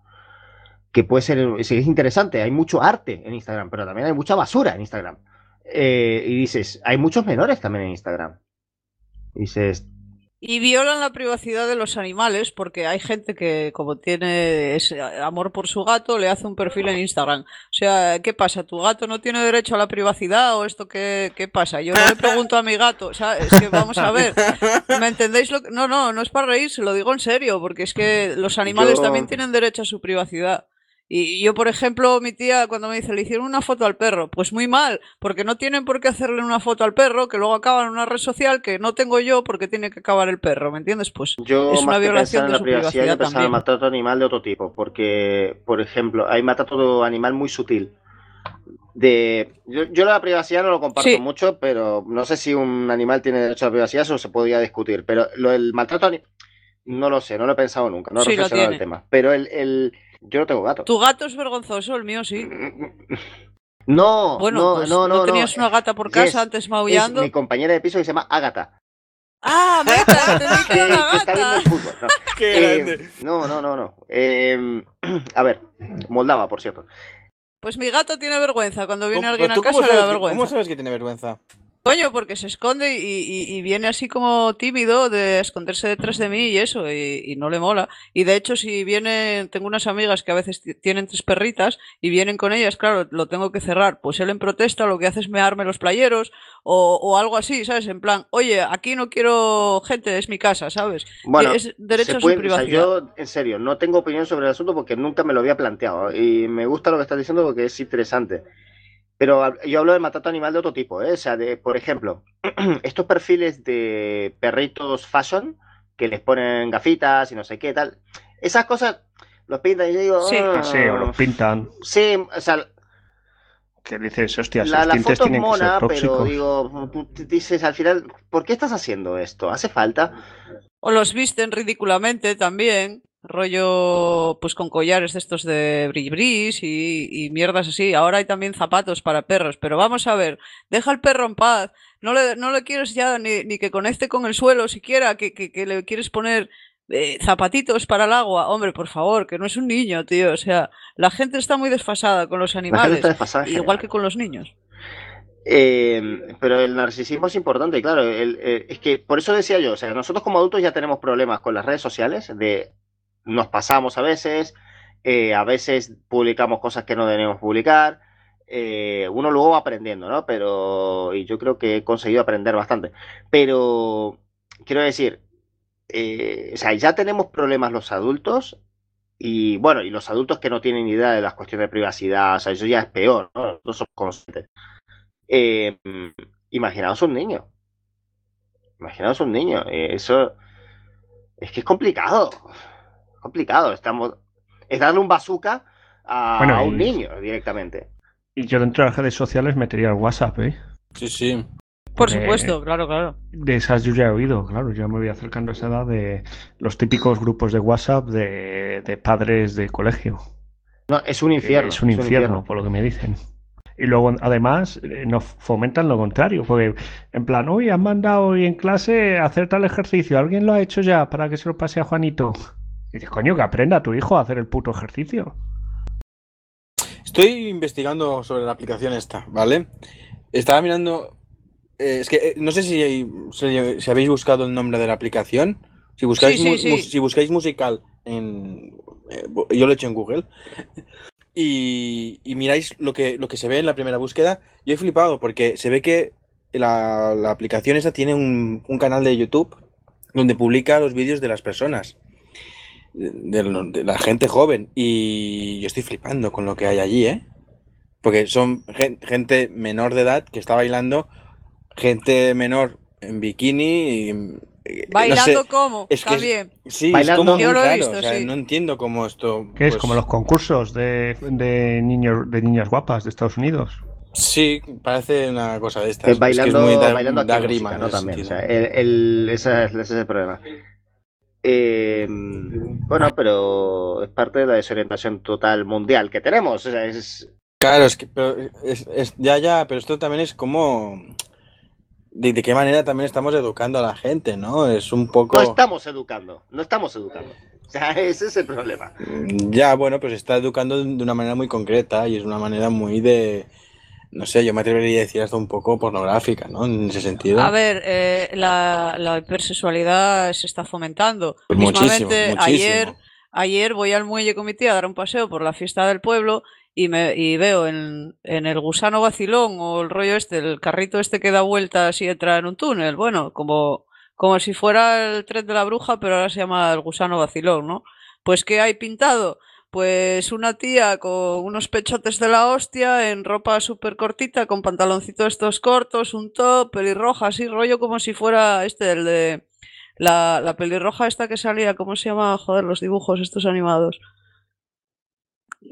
que puede ser, es interesante, hay mucho arte en Instagram, pero también hay mucha basura en Instagram. Eh, y dices, hay muchos menores también en Instagram. Dices, Y violan la privacidad de los animales porque hay gente que, como tiene ese amor por su gato, le hace un perfil en Instagram. O sea, ¿qué pasa? ¿Tu gato no tiene derecho a la privacidad o esto qué, qué pasa? Yo no le pregunto a mi gato, o sea, es que vamos a ver, ¿me entendéis? Lo que... No, no, no es para reírse, lo digo en serio, porque es que los animales Yo- también tienen derecho a su privacidad. Y yo, por ejemplo, mi tía cuando me dice, le hicieron una foto al perro, pues muy mal, porque no tienen por qué hacerle una foto al perro que luego acaba en una red social que no tengo yo porque tiene que acabar el perro, ¿me entiendes? Pues yo es una violación de la su privacidad, yo privacidad pensaba en maltrato animal de otro tipo, porque, por ejemplo, hay maltrato animal muy sutil. De, yo, yo la privacidad no lo comparto Sí. mucho, pero no sé si un animal tiene derecho a la privacidad, eso se podría discutir. Pero lo del maltrato animal, no lo sé, no lo he pensado nunca, no he Sí, reflexionado el tema. Pero el, el, yo no tengo gato. Tu gato es vergonzoso, el mío sí. No, Bueno, no, pues no, no, no, tenías no. una gata por Yes, casa antes Es maullando. mi compañera de piso que se llama Ágata. Ah, meta, entendí que una que está viendo gata. el fútbol. No. Qué Eh, grande. no, no, no, no. Eh, a ver, Moldava, por cierto. Pues mi gato tiene vergüenza. Cuando viene ¿Cómo- alguien a casa le da que- ¿Cómo vergüenza. sabes que tiene vergüenza? Coño, porque se esconde y, y- y viene así como tímido de esconderse detrás de mí y eso, y, y no le mola. Y de hecho, si vienen, tengo unas amigas que a veces ti- tienen tres perritas y vienen con ellas, claro, lo tengo que cerrar. Pues él en protesta lo que hace es mearme los playeros o, o algo así, ¿sabes? En plan, oye, aquí no quiero gente, es mi casa, ¿sabes? Bueno, es derecho se a su puede- o sea, privacidad. yo, en serio, no tengo opinión sobre el asunto porque nunca me lo había planteado. Y me gusta lo que estás diciendo porque es interesante. Pero yo hablo de maltrato animal de otro tipo, ¿eh? O sea, de, por ejemplo, estos perfiles de perritos fashion que les ponen gafitas y no sé qué tal. Esas cosas los pintan y yo digo. Sí. "Ah, Sí, o los pintan. Sí, o sea, Que dices, hostia, la, la foto que ser mona, pero digo, dices al final, ¿por qué estás haciendo esto? ¿Hace falta? O los visten ridículamente también, rollo pues con collares de estos de bribris y, y mierdas así. Ahora hay también zapatos para perros, pero vamos a ver, deja al perro en paz. No le, no le quieres ya ni, ni que conecte con el suelo siquiera, que, que, que le quieres poner eh, zapatitos para el agua. Hombre, por favor, que no es un niño, tío. O sea, la gente está muy desfasada con los animales, igual que con los niños. Eh, pero el narcisismo es importante, claro. el- eh, es que por eso decía yo, o sea, nosotros como adultos ya tenemos problemas con las redes sociales, de nos pasamos a veces, eh, a veces publicamos cosas que no debemos publicar. eh, uno luego va aprendiendo, ¿no? Pero, y yo creo que he conseguido aprender bastante. Pero, quiero decir, eh, o sea, ya tenemos problemas los adultos y bueno, y los adultos que no tienen idea de las cuestiones de privacidad, o sea, eso ya es peor, ¿no? Nosotros somos conscientes. Eh, imaginaos un niño. Imaginaos un niño. eso es que es complicado. Complicado. Estamos. Es darle un bazooka a, Bueno, a un y- niño directamente. Y yo dentro de las redes sociales metería el WhatsApp, ¿eh? Sí, sí. Por supuesto, claro, claro. De esas yo ya he oído, claro, yo me voy acercando a esa edad de los típicos grupos de WhatsApp de, de padres de colegio. No, es un infierno. Es un infierno, por lo que me dicen. Y luego, además, eh, nos fomentan lo contrario, porque en plan, uy, han mandado hoy en clase a hacer tal ejercicio, ¿alguien lo ha hecho ya para que se lo pase a Juanito? Y dices, coño, que aprenda a tu hijo a hacer el puto ejercicio. Estoy investigando sobre la aplicación esta, ¿vale? Estaba mirando. eh, es que eh, no sé si, si, si habéis buscado el nombre de la aplicación. Si buscáis, Sí, sí, mu- sí. mu- si buscáis musical en. eh, yo lo he hecho en Google. Y, y miráis lo que, lo que se ve en la primera búsqueda. Yo he flipado porque se ve que la, la aplicación esta tiene un, un canal de YouTube donde publica los vídeos de las personas, de, la gente joven. Y yo estoy flipando con lo que hay allí, ¿eh? Porque son gen- gente menor de edad que está bailando, gente menor en bikini. y, no Bailando sé, como, es que es- también. Sí, es Bailando. como muy Yo lo he raro, visto, o sea, sí. no entiendo cómo esto. Que es pues, como los concursos de, de niños de niñas guapas de Estados Unidos. Sí, parece una cosa de estas. Que Es que es bailando, muy da- bailando da grima ¿no? También, o sea, el, el- ese, es, ese es el problema. Eh, bueno, pero es parte de la desorientación total mundial que tenemos. O sea, es, Claro, es que pero es, es- ya, ya, pero esto también es como de, de qué manera también estamos educando a la gente, ¿no? Es un poco no estamos educando, no estamos educando. O sea, ese es el problema. ya, bueno, pues está educando de una manera muy concreta y es una manera muy de no sé, yo me atrevería a decir hasta un poco pornográfica, ¿no? En ese sentido. A ver, eh, la, la hipersexualidad se está fomentando. Pues muchísimo, ayer, ayer voy al muelle con mi tía a dar un paseo por la fiesta del pueblo y, me, y veo en, en el gusano vacilón o el rollo este, el carrito este que da vueltas y entra en un túnel. Bueno, como, como si fuera el tren de la bruja, pero ahora se llama el gusano vacilón, ¿no? Pues ¿qué hay pintado? Pues una tía con unos pechotes de la hostia, en ropa súper cortita, con pantaloncitos estos cortos, un top, pelirroja, así, rollo como si fuera este, el de la, la pelirroja esta que salía, ¿cómo se llama? Joder, los dibujos estos animados.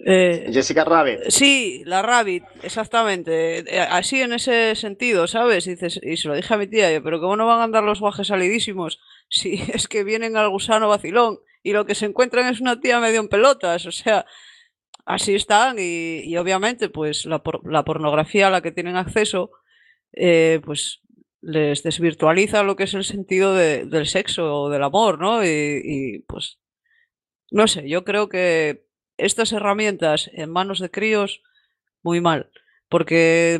Eh, Jessica Rabbit. Sí, la Rabbit, exactamente. eh, Así en ese sentido, ¿sabes? Y, dices, y se lo dije a mi tía, yo, pero ¿cómo no van a andar los guajes salidísimos si es que vienen al gusano vacilón y lo que se encuentran es una tía medio en pelotas? O sea, así están y, y obviamente pues la, por- la pornografía a la que tienen acceso eh, pues les desvirtualiza lo que es el sentido de- del sexo o del amor, ¿no? Y, y, pues no sé, yo creo que estas herramientas en manos de críos, muy mal. Porque,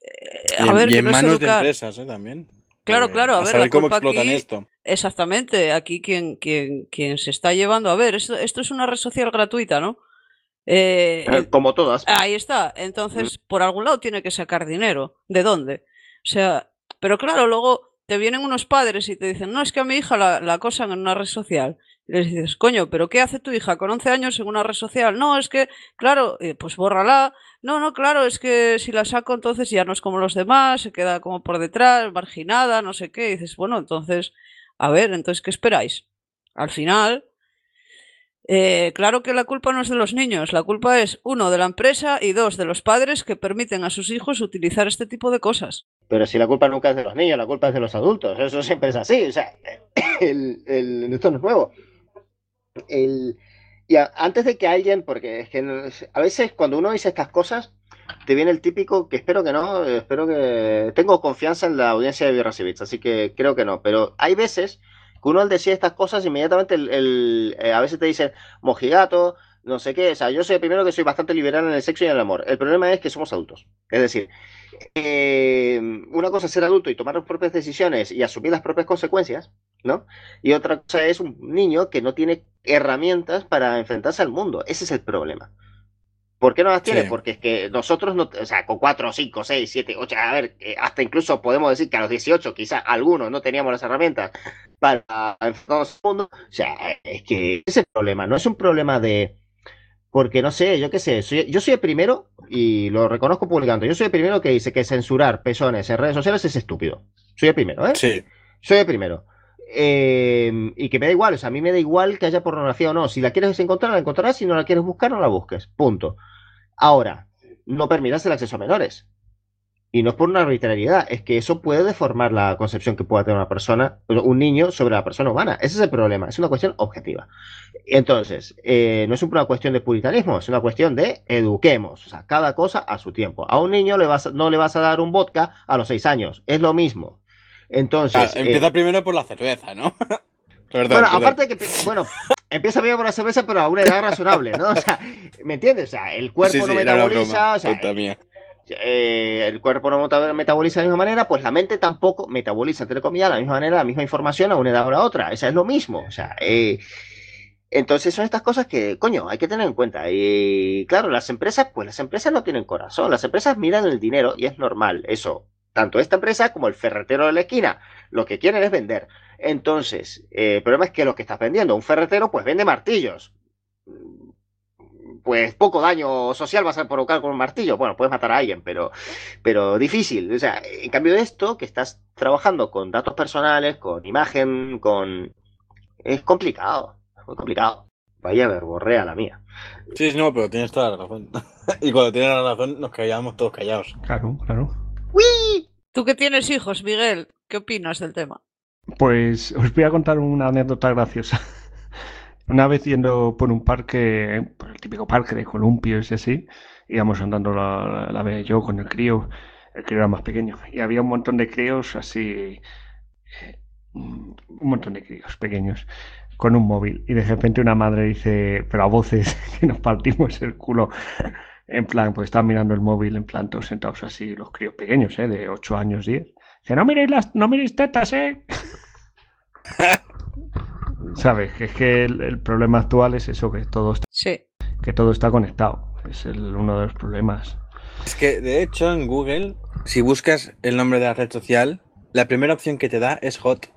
eh, a en, ver, y que en no manos de empresas, ¿eh? También. Claro, Porque claro, a ver, saber la cómo culpa explotan aquí- esto. Exactamente, aquí quien, quien, quien se está llevando. A ver, esto, esto es una red social gratuita, ¿no? Eh, Eh, Como todas. Ahí está. Entonces, por algún lado tiene que sacar dinero. ¿De dónde? O sea, pero claro, luego te vienen unos padres y te dicen, no, es que a mi hija la, la acosan en una red social. Les dices, coño, ¿pero qué hace tu hija con 11 años en una red social? No, es que, claro, eh, pues bórrala. No, no, claro, es que si la saco entonces ya no es como los demás, se queda como por detrás, marginada, no sé qué. Dices, bueno, entonces, a ver, entonces, ¿qué esperáis? Al final, eh, claro que la culpa no es de los niños, la culpa es, uno, de la empresa y dos, de los padres que permiten a sus hijos utilizar este tipo de cosas. Pero si la culpa nunca es de los niños, la culpa es de los adultos. Eso siempre es así. O sea, el, el- esto no es nuevo. El, y a- antes de que alguien, porque es que a veces cuando uno dice estas cosas, te viene el típico que espero que no, eh, espero que tengo confianza en la audiencia de Birra Civits, así que creo que no. Pero hay veces que uno al decir estas cosas, inmediatamente el, el- eh, a veces te dicen mojigato, no sé qué. O sea, yo soy el primero que soy bastante liberal en el sexo y en el amor. El problema es que somos adultos. Es decir, eh, una cosa es ser adulto y tomar las propias decisiones y asumir las propias consecuencias, ¿no? Y otra cosa es un niño que no tiene herramientas para enfrentarse al mundo. Ese es el problema. ¿Por qué no las tiene? Sí. Porque es que nosotros, no, o sea, con 4, 5, 6, 7, 8, a ver, eh, hasta incluso podemos decir que a los 18, quizás algunos no teníamos las herramientas para enfrentarnos al mundo. O sea, es que ese es el problema, no es un problema de, porque no sé, yo qué sé, soy- yo soy el primero, y lo reconozco publicando, yo soy el primero que dice que censurar pezones en redes sociales es estúpido. Soy el primero, ¿eh? Sí. Soy el primero. Eh, y que me da igual, o sea, a mí me da igual que haya pornografía o no. Si la quieres encontrar, la encontrarás. Si no la quieres buscar, no la busques. Punto. Ahora, no permitas el acceso a menores. Y no es por una arbitrariedad, es que eso puede deformar la concepción que pueda tener una persona, un niño sobre la persona humana. Ese es el problema, es una cuestión objetiva. Entonces, eh, no es una cuestión de puritanismo, es una cuestión de eduquemos, o sea, cada cosa a su tiempo. A un niño le vas, a- no le vas a dar un vodka a los seis años, es lo mismo. Entonces, Ah, eh, empieza primero por la cerveza, ¿no? Perdón, bueno, perdón. aparte de que, bueno, empieza bien por la cerveza, pero a una edad razonable, ¿no? O sea, ¿me entiendes? O sea, el cuerpo Sí, no sí, metaboliza, o sea. Eh, el cuerpo no meta- metaboliza de la misma manera, pues la mente tampoco metaboliza, entre comillas, de la misma manera, la misma información a una edad o a otra. O sea, es lo mismo. O sea, eh, entonces son estas cosas que, coño, hay que tener en cuenta. Y claro, las empresas, pues las empresas no tienen corazón. Las empresas miran el dinero y es normal eso. Tanto esta empresa como el ferretero de la esquina Lo que quieren es vender. Entonces, eh, el problema es que lo que estás vendiendo, un ferretero, pues vende martillos. Pues poco daño social vas a provocar con un martillo. Bueno, puedes matar a alguien, pero, pero difícil. O sea, en cambio de esto, que estás trabajando con datos personales, con imagen, con... Es complicado, es muy complicado. Vaya verborrea la mía. Sí, sí, no, pero tienes toda la razón. y cuando tienes la razón, nos callamos todos callados. Claro, claro. ¡Uy! Tú que tienes hijos, Miguel, ¿qué opinas del tema? Pues os voy a contar una anécdota graciosa. Una vez yendo por un parque, por el típico parque de columpios y así, íbamos andando la, la, vez yo con el crío, el crío era más pequeño, y había un montón de críos así, eh, un montón de críos pequeños con un móvil. Y de repente una madre dice, pero a voces, que nos partimos el culo. En plan, pues están mirando el móvil, en plan, todos sentados así, los críos pequeños, ¿eh? De 8 años, 10. Dice, no miréis las, no miréis tetas, ¿eh? ¿Sabes? Que es que el, el problema actual es eso, que todo está, Sí. que todo está conectado. Es el- uno de los problemas. Es que, de hecho, en Google, si buscas el nombre de la red social, la primera opción que te da es hot.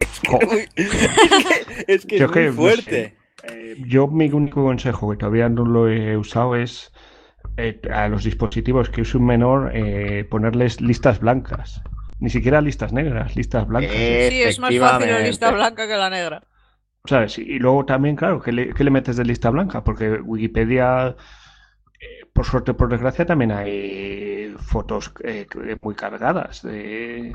es que es, muy- es que, es que es Yo muy no fuerte. Eh, yo mi único consejo que todavía no lo he usado es eh, a los dispositivos que use un menor eh, ponerles listas blancas. Ni siquiera listas negras, listas blancas. Eh, Sí, es más fácil la lista blanca que la negra. ¿Sabes? Y luego también, claro, ¿qué le, qué le metes de lista blanca? Porque Wikipedia, eh, por suerte o por desgracia, también hay fotos eh, muy cargadas. de-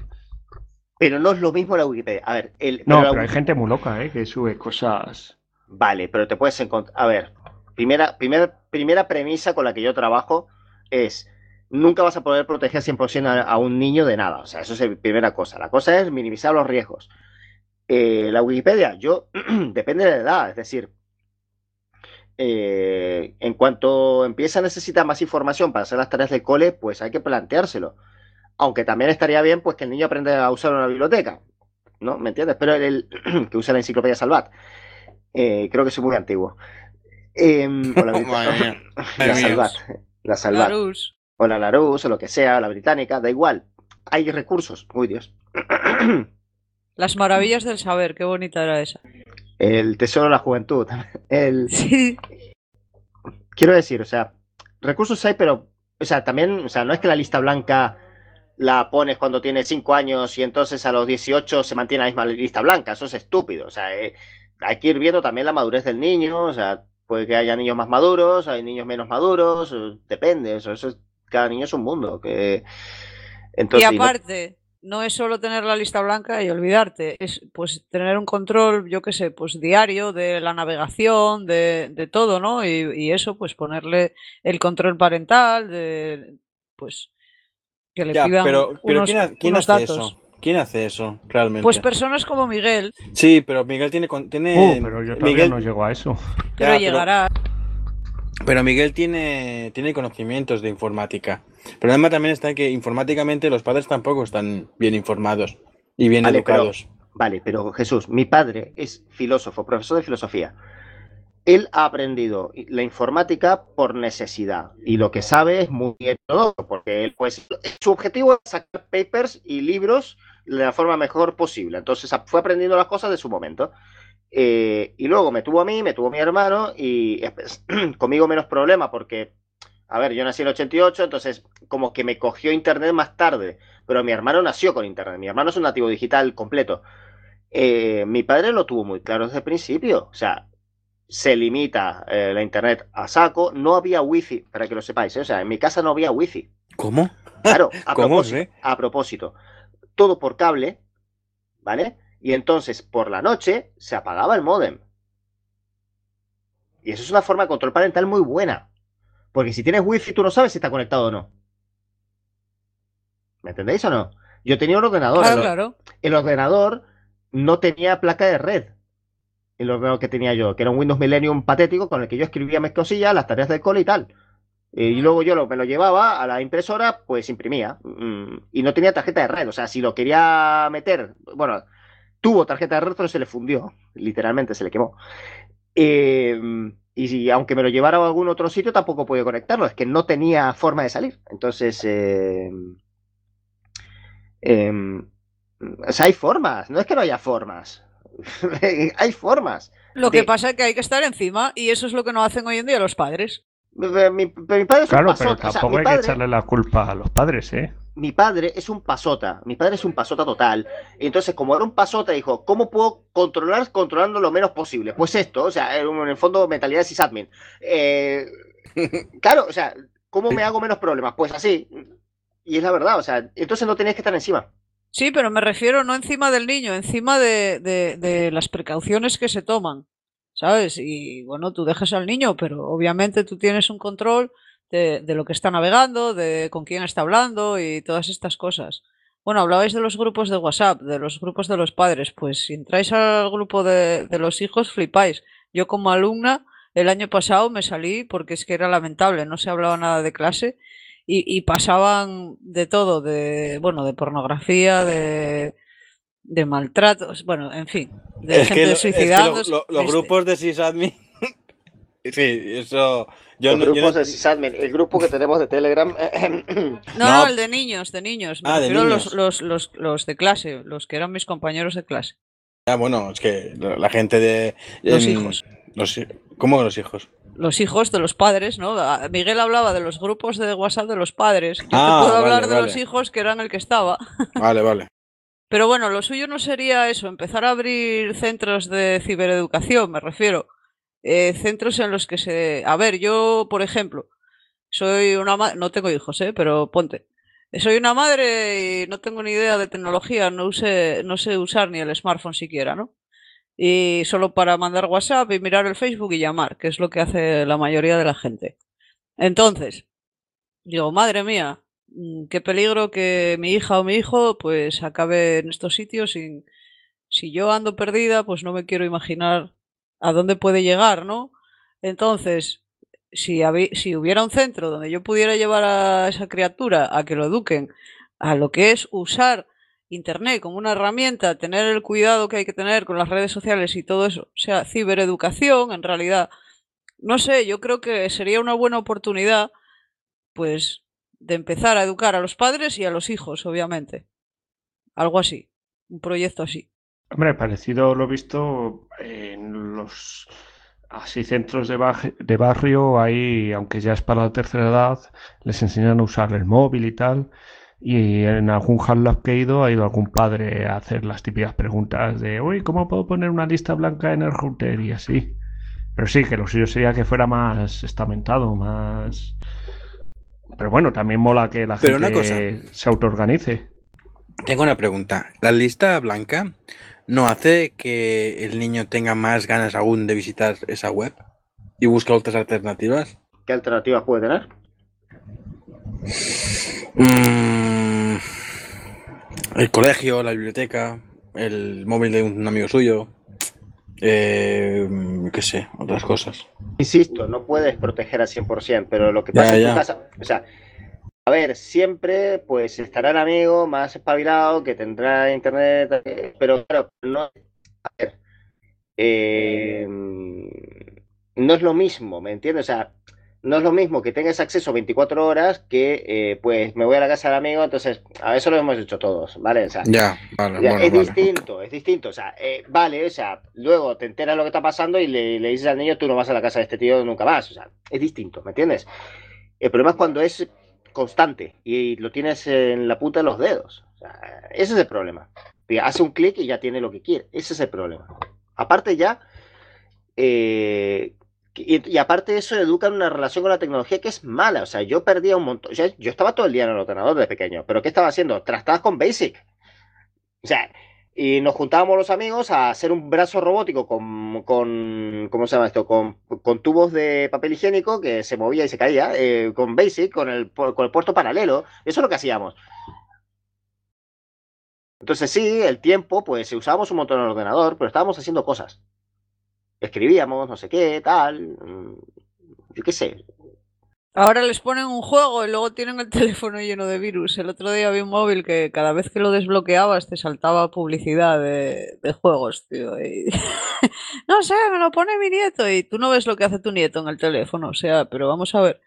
Pero no es lo mismo la Wikipedia. A ver, el, No, pero hay gente muy loca, ¿eh? Que sube cosas. Vale, pero te puedes encontrar. A ver, primera, primera, primera premisa con la que yo trabajo es: nunca vas a poder proteger 100% a, a un niño de nada. O sea, eso es la primera cosa. La cosa es minimizar los riesgos. Eh, la Wikipedia, yo, depende de la edad, es decir, eh, en cuanto empieza a necesitar más información para hacer las tareas del cole, pues hay que planteárselo. Aunque también estaría bien, pues que el niño aprenda a usar una biblioteca, ¿no? ¿Me entiendes? Pero el, el- que usa la enciclopedia Salvat. Eh, creo que soy muy antiguo. O la, la. Salvat. La Salvat. O la Larousse, o lo que sea, la británica, da igual. Hay recursos. Uy, Dios. Las maravillas del saber, qué bonita era esa. El tesoro de la juventud. El, Sí. quiero decir, o sea, recursos hay, pero, o sea, también, o sea, no es que la lista blanca la pones cuando tienes 5 años y entonces a los 18 se mantiene la misma lista blanca. Eso es estúpido. O sea, eh, hay que ir viendo también la madurez del niño. O sea, puede que haya niños más maduros, hay niños menos maduros, depende. Eso, eso es, cada niño es un mundo. Que, Y entonces, y no- aparte, no es solo tener la lista blanca y olvidarte, es pues tener un control, yo qué sé, pues diario de la navegación, de, de todo, ¿no? Y, y eso, pues ponerle el control parental, de pues que le Ya, pidan pero, pero unos, ¿quién, ha- quién unos hace datos. eso? ¿Quién hace eso realmente? Pues personas como Miguel, Sí, pero Miguel tiene. tiene Uh, pero yo todavía Miguel, no llego a eso. pero pero- llegará. Pero Miguel tiene, tiene conocimientos de informática. El problema también está que informáticamente los padres tampoco están bien informados y bien Vale, pero- educados. Vale, pero Jesús, mi padre es filósofo, profesor de filosofía. Él ha aprendido la informática por necesidad y lo que sabe es muy heterodoxo, porque él, pues, su objetivo es sacar papers y libros de la forma mejor posible. Entonces fue aprendiendo las cosas de su momento. Eh, y luego me tuvo a mí, me tuvo a mi hermano y conmigo menos problema porque, a ver, yo nací en el 88, entonces como que me cogió internet más tarde, pero mi hermano nació con internet. Mi hermano es un nativo digital completo. Eh, mi padre lo tuvo muy claro desde el principio. O sea, se limita eh, la internet a saco. No había wifi, para que lo sepáis. O sea, en mi casa no había wifi. ¿Cómo? Claro, a ¿Cómo, propósito, a propósito. Todo por cable, ¿vale? Y entonces por la noche se apagaba el módem. Y eso es una forma de control parental muy buena. Porque si tienes wifi, tú no sabes si está conectado o no. ¿Me entendéis o no? Yo tenía un ordenador. Claro, el- claro. el ordenador no tenía placa de red. El ordenador que tenía yo, que era un Windows Millennium patético con el que yo escribía mis cosillas, las tareas del cole y tal. Eh, Y luego yo lo- me lo llevaba a la impresora, pues imprimía. Mm, Y no tenía tarjeta de red. O sea, si lo quería meter, bueno, tuvo tarjeta de red, pero se le fundió. Literalmente se le quemó. Eh, y si, aunque me lo llevara a algún otro sitio, tampoco podía conectarlo. Es que no tenía forma de salir. Entonces, eh, em, O sea, hay formas, no es que no haya formas. hay formas. Lo que pasa es que hay que estar encima y eso es lo que no hacen hoy en día los padres. Mi, mi- mi padre es un Claro, pero pasota. o sea, tampoco hay padre- que echarle la culpa a los padres, ¿eh? Mi padre es un pasota, mi padre es un pasota total. Y entonces, como era un pasota, dijo, ¿cómo puedo controlar controlando lo menos posible? Pues esto, o sea, en en el fondo, mentalidad de sysadmin. Eh, claro, o sea, ¿cómo me hago menos problemas? Pues así. Y es la verdad, o sea, entonces no tenías que estar encima. Sí, pero me refiero no encima del niño, encima de, de- de las precauciones que se toman, ¿sabes? Y bueno, tú dejas al niño, pero obviamente tú tienes un control de, de lo que está navegando, de con quién está hablando y todas estas cosas. Bueno, hablabais de los grupos de WhatsApp, de los grupos de los padres. Pues si entráis al grupo de, de los hijos, flipáis. Yo como alumna, el año pasado me salí porque es que era lamentable, no se hablaba nada de clase y, y pasaban de todo, de bueno, de pornografía, de, de maltratos, bueno, en fin, de Es gente lo- es que lo- suicidándose. lo- los grupos de sysadmin. sí, eso. Yo Los no, yo grupos no- de sysadmin, el grupo que tenemos de Telegram. No, No. el de niños, de niños. Me Ah, de niños. Los, los, los, los de clase, los que eran mis compañeros de clase. Ah, bueno, es que la gente de. Los en- hijos. los ¿Cómo que los hijos? Los hijos de los padres, ¿no? A- Miguel hablaba de los grupos de WhatsApp de los padres. Yo Ah, te puedo vale, hablar de los hijos que eran el que estaba. Vale, vale. Pero bueno, lo suyo no sería eso, empezar a abrir centros de cibereducación, me refiero. Eh, centros en los que se... A ver, yo, por ejemplo, soy una madre, no tengo hijos, ¿eh? Pero ponte. Soy una madre y no tengo ni idea de tecnología, no, use, no sé usar ni el smartphone siquiera, ¿no? Y solo para mandar WhatsApp y mirar el Facebook y llamar, que es lo que hace la mayoría de la gente. Entonces, digo, madre mía, mm, qué peligro que mi hija o mi hijo pues acabe en estos sitios sin si yo ando perdida, pues no me quiero imaginar a dónde puede llegar, ¿no? Entonces, si, si hubiera un centro donde yo pudiera llevar a esa criatura a que lo eduquen a lo que es usar Internet como una herramienta, tener el cuidado que hay que tener con las redes sociales y todo eso, o sea, cibereducación, en realidad, no sé, yo creo que sería una buena oportunidad, pues, de empezar a educar a los padres y a los hijos, obviamente. Algo así, un proyecto así. Hombre, parecido lo visto en los así centros de, barrio, ahí, aunque ya es para la tercera edad, les enseñan a usar el móvil y tal. Y en algún HubLab que he ido, ha ido algún padre a hacer las típicas preguntas de, uy, ¿cómo puedo poner una lista blanca en el router? Y así. Pero sí, que lo suyo sería que fuera más estamentado, más... Pero bueno, también mola que la Pero gente se autoorganice. Tengo una pregunta. ¿La lista blanca no hace que el niño tenga más ganas aún de visitar esa web y buscar otras alternativas? ¿Qué alternativas puede tener? Mm, el colegio, la biblioteca, el móvil de un amigo suyo, eh, qué sé, otras cosas. Insisto, no puedes proteger al 100%, pero lo que Ya, pasa en ya. tu casa, o sea, a ver, siempre pues estará el amigo más espabilado que tendrá internet, pero claro, no, a ver, eh, no es lo mismo, ¿me entiendes? O sea, no es lo mismo que tengas acceso 24 horas que eh, pues me voy a la casa del amigo, entonces, a eso lo hemos hecho todos, ¿vale? O sea, Ya, vale, ya, bueno, es vale. distinto, es distinto. O sea, eh, vale, o sea, luego te enteras lo que está pasando y le, le dices al niño, tú no vas a la casa de este tío nunca más. O sea, es distinto, ¿me entiendes? El problema es cuando es constante y lo tienes en la punta de los dedos. Ese es el problema. Hace un clic y ya tiene lo que quiere. Ese es el problema. Aparte ya, eh, y, y aparte eso, educan una relación con la tecnología que es mala. O sea, yo perdía un montón. o sea, yo estaba todo el día en el ordenador de pequeño, pero ¿qué estaba haciendo? Trastabas con Basic. O sea, y nos juntábamos los amigos a hacer un brazo robótico con, con ¿cómo se llama esto? Con, con tubos de papel higiénico que se movía y se caía, eh, con Basic, con el, con el puerto paralelo. Eso es lo que hacíamos. Entonces sí, el tiempo, pues usábamos un montón el ordenador, pero estábamos haciendo cosas. Escribíamos, no sé qué, tal. mm, Yo qué sé. Ahora les ponen un juego y luego tienen el teléfono lleno de virus. El otro día vi un móvil que cada vez que lo desbloqueabas te saltaba publicidad de, juegos, tío. no sé, me lo pone mi nieto y tú no ves lo que hace tu nieto en el teléfono. O sea, pero vamos a ver.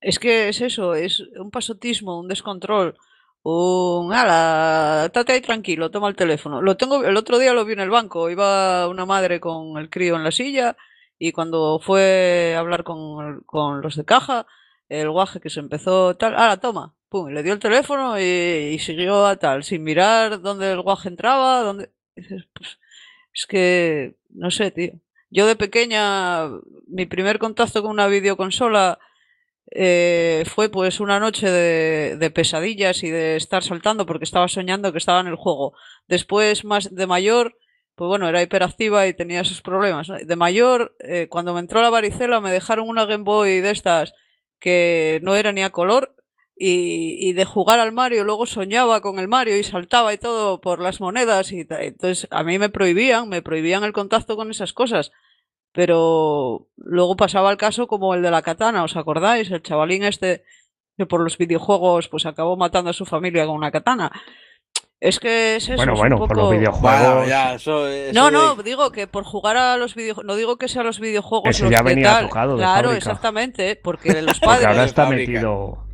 Es que es eso, es un pasotismo, un descontrol. un ala, estate ahí tranquilo, toma el teléfono. Lo tengo, el otro día lo vi en el banco, iba una madre con el crío en la silla y cuando fue a hablar con, con los de caja, el guaje que se empezó tal, ala, toma, pum, le dio el teléfono y, siguió a tal, sin mirar dónde el guaje entraba, dónde. Pues, es que, no sé, tío. Yo de pequeña, mi primer contacto con una videoconsola eh, fue pues una noche de, de pesadillas y de estar saltando porque estaba soñando que estaba en el juego. Después, más de mayor, pues bueno, era hiperactiva y tenía esos problemas. De mayor, eh, cuando me entró la varicela, me dejaron una Game Boy de estas que no era ni a color y, de jugar al Mario, luego soñaba con el Mario y saltaba y todo por las monedas y entonces a mí me prohibían, me prohibían el contacto con esas cosas. Pero luego pasaba el caso como el de la katana, ¿os acordáis? El chavalín este que por los videojuegos pues acabó matando a su familia con una katana. Es que es eso, Bueno, es bueno, un por poco... los videojuegos. Bueno, ya, eso, eso No, de- no, digo que por jugar a los videojuegos, no digo que sean los videojuegos Eso los ya venía tal, tocado de claro, fábrica. exactamente, porque los Porque padres, ahora de está metido.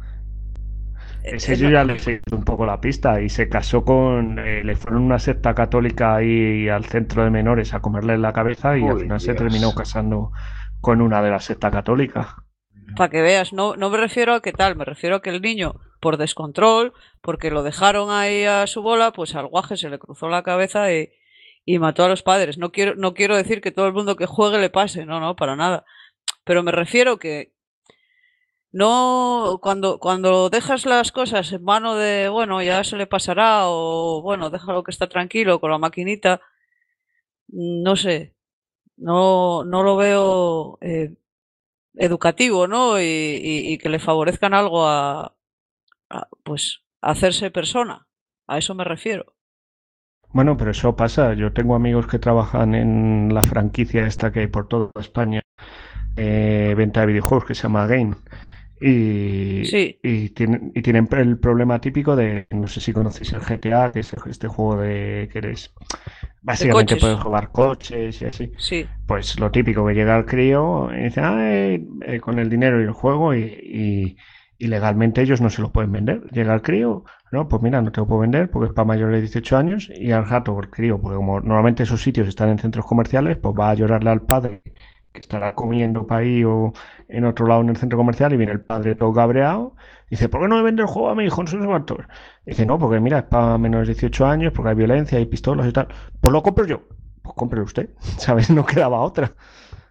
eh, Ese eh, yo ya le he seguido un poco la pista y se casó con. eh, le fueron una secta católica ahí al centro de menores a comerle en la cabeza y al final se terminó casando con una de la secta católica. para que veas, no, no me refiero a qué tal, me refiero a que el niño, por descontrol, porque lo dejaron ahí a su bola, pues al guaje se le cruzó la cabeza y, y mató a los padres. No quiero, no quiero decir que todo el mundo que juegue le pase, no, no, para nada. Pero me refiero que no, cuando, cuando dejas las cosas en mano de, bueno, ya se le pasará, o bueno, déjalo que está tranquilo con la maquinita, no sé, no, no lo veo eh, educativo, ¿no? Y, y- que le favorezcan algo a, pues, hacerse persona. A eso me refiero. Bueno, pero eso pasa. Yo tengo amigos que trabajan en la franquicia esta que hay por toda España, eh, venta de videojuegos que se llama Game. Y, Sí. y tienen, y tienen el problema típico de, no sé si conocéis el GTA, que es este juego de que eres, básicamente puedes jugar coches y así. Sí, Pues lo típico que llega el crío y dice, ah, eh, eh, con el dinero y el juego y, y- y legalmente ellos no se lo pueden vender. Llega el crío, no, pues mira, no te lo puedo vender porque es para mayores de 18 años y al rato, el crío, porque como normalmente esos sitios están en centros comerciales, pues va a llorarle al padre que estará comiendo para ahí o en otro lado en el centro comercial y viene el padre todo cabreado. Dice, ¿por qué no me vende el juego a mi hijo? No sé cuántos. Dice, no, porque mira, es para menores de 18 años, porque hay violencia, hay pistolas y tal. Pues lo compro yo. Pues cómprelo usted, ¿sabes? No quedaba otra.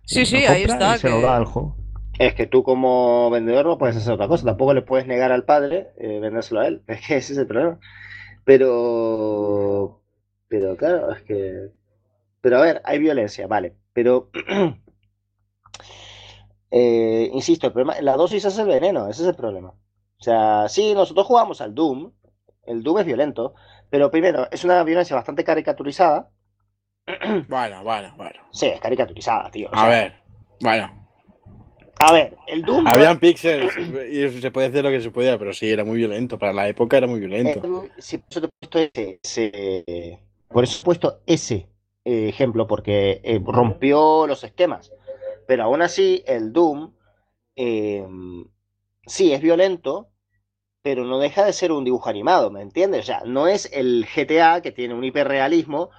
sí, Lo sí, ahí está. y se lo que- da al juego. Es que tú como vendedor no puedes hacer otra cosa, tampoco le puedes negar al padre eh, vendérselo a él, es que ese es el problema. Pero, pero claro, es que, pero a ver, hay violencia, vale, pero, eh, insisto, el problema, la dosis es el veneno, ese es el problema. O sea, sí, nosotros jugamos al Doom, el Doom es violento, pero primero, es una violencia bastante caricaturizada, Bueno, bueno, bueno. sí, es caricaturizada, tío. o A ver, bueno. A ver, el Doom... Habían píxeles y se puede hacer lo que se podía, pero sí, era muy violento. Para la época era muy violento. Eh, sí, por eso te he puesto ese, ese- por eso he puesto ese eh, ejemplo, porque eh, rompió los esquemas. Pero aún así, el Doom eh, sí es violento, pero no deja de ser un dibujo animado, ¿me entiendes? O sea, no es el GTA que tiene un hiperrealismo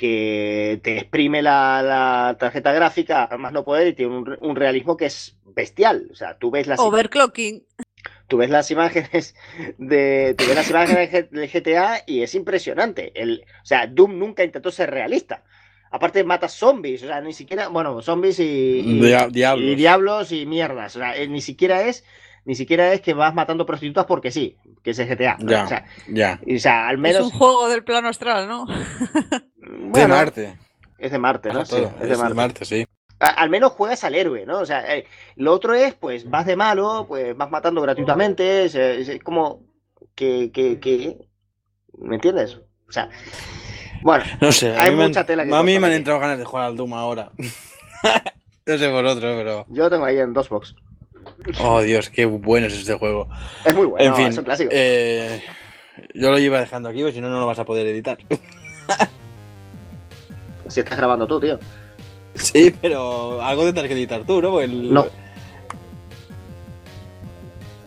que te exprime la, la tarjeta gráfica a más no poder y tiene un, un realismo que es bestial. O sea, tú ves las Overclocking. tú ves las imágenes de tú ves las imágenes de G- de GTA y es impresionante. El, o sea, Doom nunca intentó ser realista. Aparte mata zombies, o sea, ni siquiera, bueno, zombies y, y- Dia- diablos. y diablos y mierdas. O sea, eh, ni siquiera es ni siquiera es que vas matando prostitutas porque sí, que es GTA. ¿no? Ya. O sea, Ya. y, o sea, al Es menos un juego del plano astral, ¿no? de bueno, Marte. es de Marte, ¿no? Sí, es de Marte. sí. A- al menos juegas al héroe, ¿no? O sea, eh, lo otro es, pues, vas de malo, pues vas matando gratuitamente, es, es- es como que, que, que, ¿me entiendes? O sea, bueno, No sé, a Hay mí, me han, mucha tela que a mí me han entrado ganas de jugar al Doom ahora. no sé por otro, pero. yo lo tengo ahí en Dosbox. Oh, Dios, qué bueno es este juego. Es muy bueno, en fin, es un clásico. eh, yo lo iba dejando aquí, porque si no, no lo vas a poder editar. Si estás grabando tú, tío. sí, pero algo tendrás que editar tú, ¿no? El- No.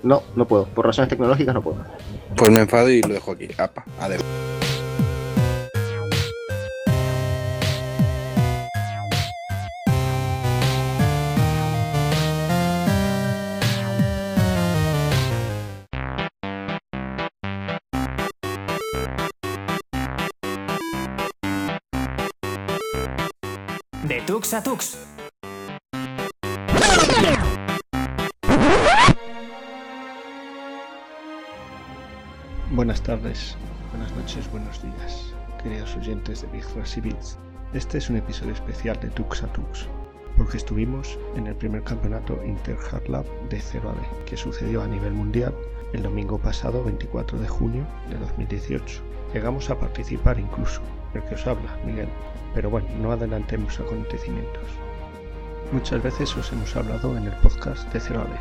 No, no puedo. Por razones tecnológicas no puedo. Pues me enfado y lo dejo aquí. Apa, adiós. Buenas tardes, buenas noches, buenos días, queridos oyentes de Big Flash y Beats. Este es un episodio especial de Tux a Tux, porque estuvimos en el primer campeonato Inter Hard Lab de 0 a D, que sucedió a nivel mundial el domingo pasado 24 de junio de 2018. Llegamos a participar incluso, el que os habla, Miguel, pero bueno, no adelantemos acontecimientos. Muchas veces os hemos hablado en el podcast de 0 a D,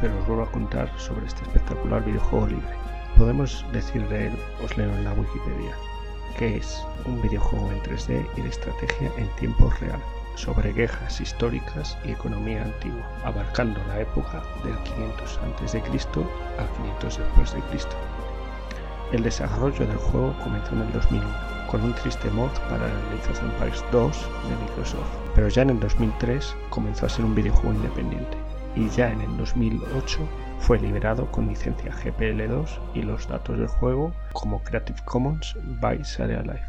pero os vuelvo a contar sobre este espectacular videojuego libre podemos decir de él, os leo en la Wikipedia, que es un videojuego en 3D y de estrategia en tiempo real, sobre guerras históricas y economía antigua, abarcando la época del 500 a.C. al 500 después de Cristo. El desarrollo del juego comenzó en el 2001 con un triste mod para Age of Empires 2 de Microsoft, pero ya en el 2003 comenzó a ser un videojuego independiente y ya en el 2008 fue liberado con licencia GPL2 y los datos del juego como Creative Commons by Share Life.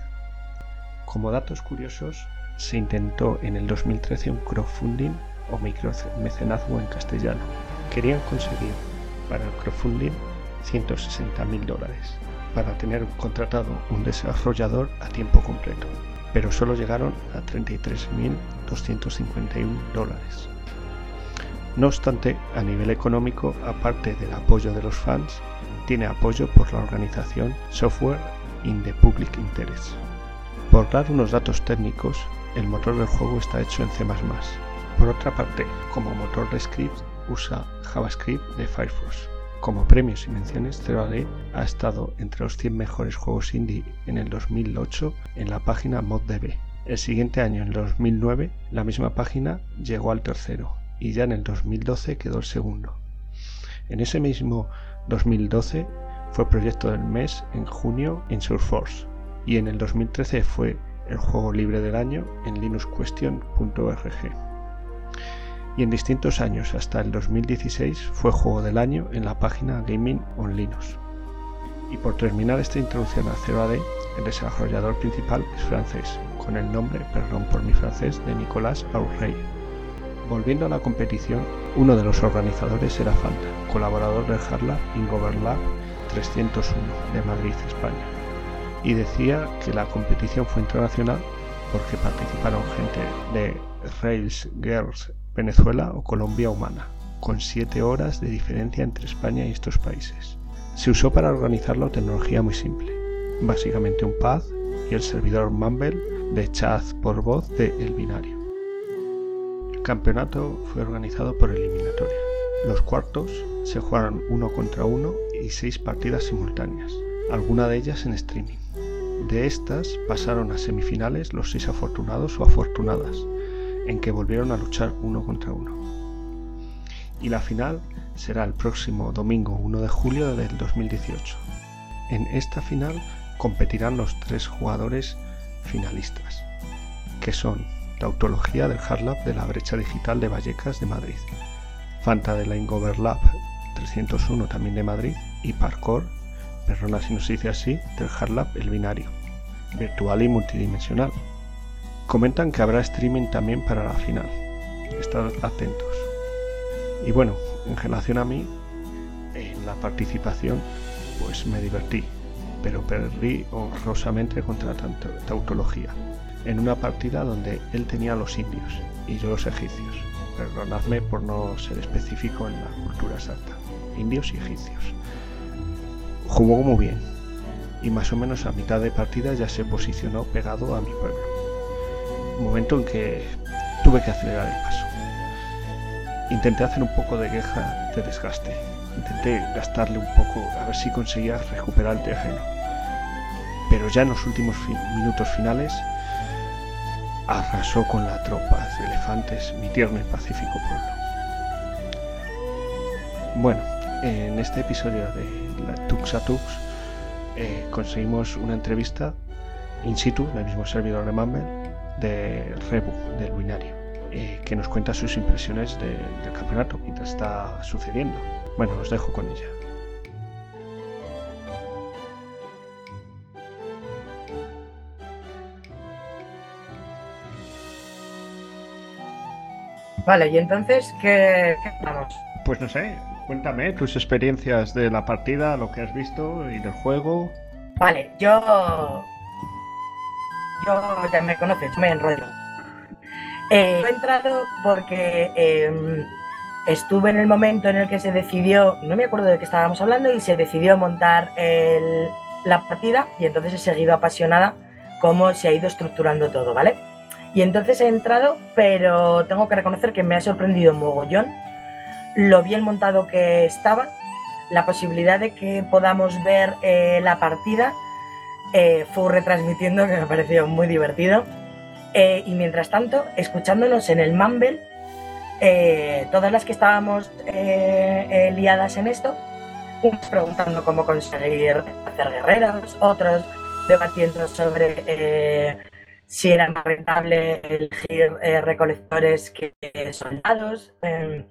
Como datos curiosos, se intentó en el 2013 un crowdfunding o micromecenazgo en castellano. Querían conseguir para el crowdfunding 160 mil dólares para tener contratado un desarrollador a tiempo completo, pero solo llegaron a 33.251 dólares. No obstante, a nivel económico, aparte del apoyo de los fans, tiene apoyo por la organización Software in the Public Interest. Por dar unos datos técnicos, el motor del juego está hecho en C++. Por otra parte, como motor de script usa JavaScript de Firefox. Como premios y menciones, 0AD ha estado entre los 100 mejores juegos indie en el 2008 en la página ModDB. El siguiente año, en el 2009, la misma página llegó al tercero y ya en el 2012 quedó el segundo. En ese mismo 2012 fue proyecto del mes en junio en Surforce y en el 2013 fue el juego libre del año en linuxquestion.org. Y en distintos años hasta el 2016 fue juego del año en la página Gaming on Linux. Y por terminar esta introducción a 0AD, el desarrollador principal es francés, con el nombre, perdón por mi francés, de Nicolas Aurrey. Volviendo a la competición, uno de los organizadores era Fanta, colaborador del Harlab Ingoverlab 301 de Madrid, España, y decía que la competición fue internacional porque participaron gente de Rails Girls Venezuela o Colombia Humana, con 7 horas de diferencia entre España y estos países. Se usó para organizarlo tecnología muy simple, básicamente un pad y el servidor Mumble de chat por voz de El Binario. El campeonato fue organizado por eliminatoria. Los cuartos se jugaron uno contra uno y seis partidas simultáneas, alguna de ellas en streaming. De estas pasaron a semifinales los seis afortunados o afortunadas, en que volvieron a luchar uno contra uno. Y la final será el próximo domingo 1 de julio del 2018. En esta final competirán los tres jugadores finalistas, que son Tautología del Hardlab de la brecha digital de Vallecas de Madrid, Fanta de la Ingoverlab 301 también de Madrid y Parkour, perdona si no se dice así, del Hardlab El Binario, virtual y multidimensional. Comentan que habrá streaming también para la final. Estad atentos. Y bueno, en relación a mí, en la participación, pues me divertí, pero perdí honrosamente contra tautología en una partida donde él tenía los indios y yo los egipcios. Perdonadme por no ser específico en la cultura exacta. Indios y egipcios. Jugó muy bien y más o menos a mitad de partida ya se posicionó pegado a mi pueblo. Momento en que tuve que acelerar el paso. Intenté hacer un poco de queja de desgaste. Intenté gastarle un poco a ver si conseguía recuperar el terreno. Pero ya en los últimos minutos finales arrasó con la tropa de elefantes mi tierno y pacífico pueblo. Bueno, en este episodio de la Tux Tux eh, conseguimos una entrevista in situ, en el mismo servidor de Mumble, de Rebu, del Binario, eh, que nos cuenta sus impresiones de- del campeonato mientras está sucediendo. Bueno, os dejo con ella. Vale, y entonces, ¿qué, qué vamos? Pues no sé, cuéntame tus experiencias de la partida, lo que has visto y del juego. Vale, yo. Yo ya me conoces, me enrollo. Eh, he entrado porque eh, estuve en el momento en el que se decidió, no me acuerdo de qué estábamos hablando, y se decidió montar la partida, y entonces he seguido apasionada cómo se ha ido estructurando todo, ¿vale? Y entonces he entrado, pero tengo que reconocer que me ha sorprendido mogollón lo bien montado que estaba, la posibilidad de que podamos ver eh, la partida eh, fue retransmitiendo, que me pareció muy divertido. Eh, y mientras tanto, escuchándonos en el Mumble, eh, todas las que estábamos eh, eh, liadas en esto, unos preguntando cómo conseguir hacer guerreros, otros debatiendo sobre eh, si era más rentable elegir recolectores que soldados. eh,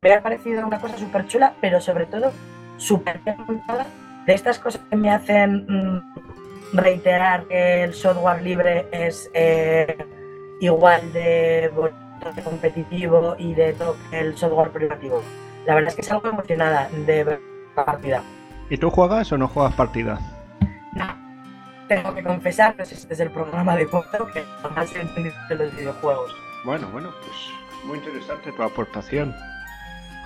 me ha parecido una cosa súper chula, pero sobre todo súper montada. De estas cosas que me hacen mm, reiterar que el software libre es eh, igual de bonito, de competitivo y de todo que el software privativo. La verdad es que salgo emocionada de ver la partida. ¿Y tú juegas o no juegas partida? Tengo que confesar que este es el programa de foto que jamás he entendido de los videojuegos. Bueno, bueno, pues muy interesante tu aportación.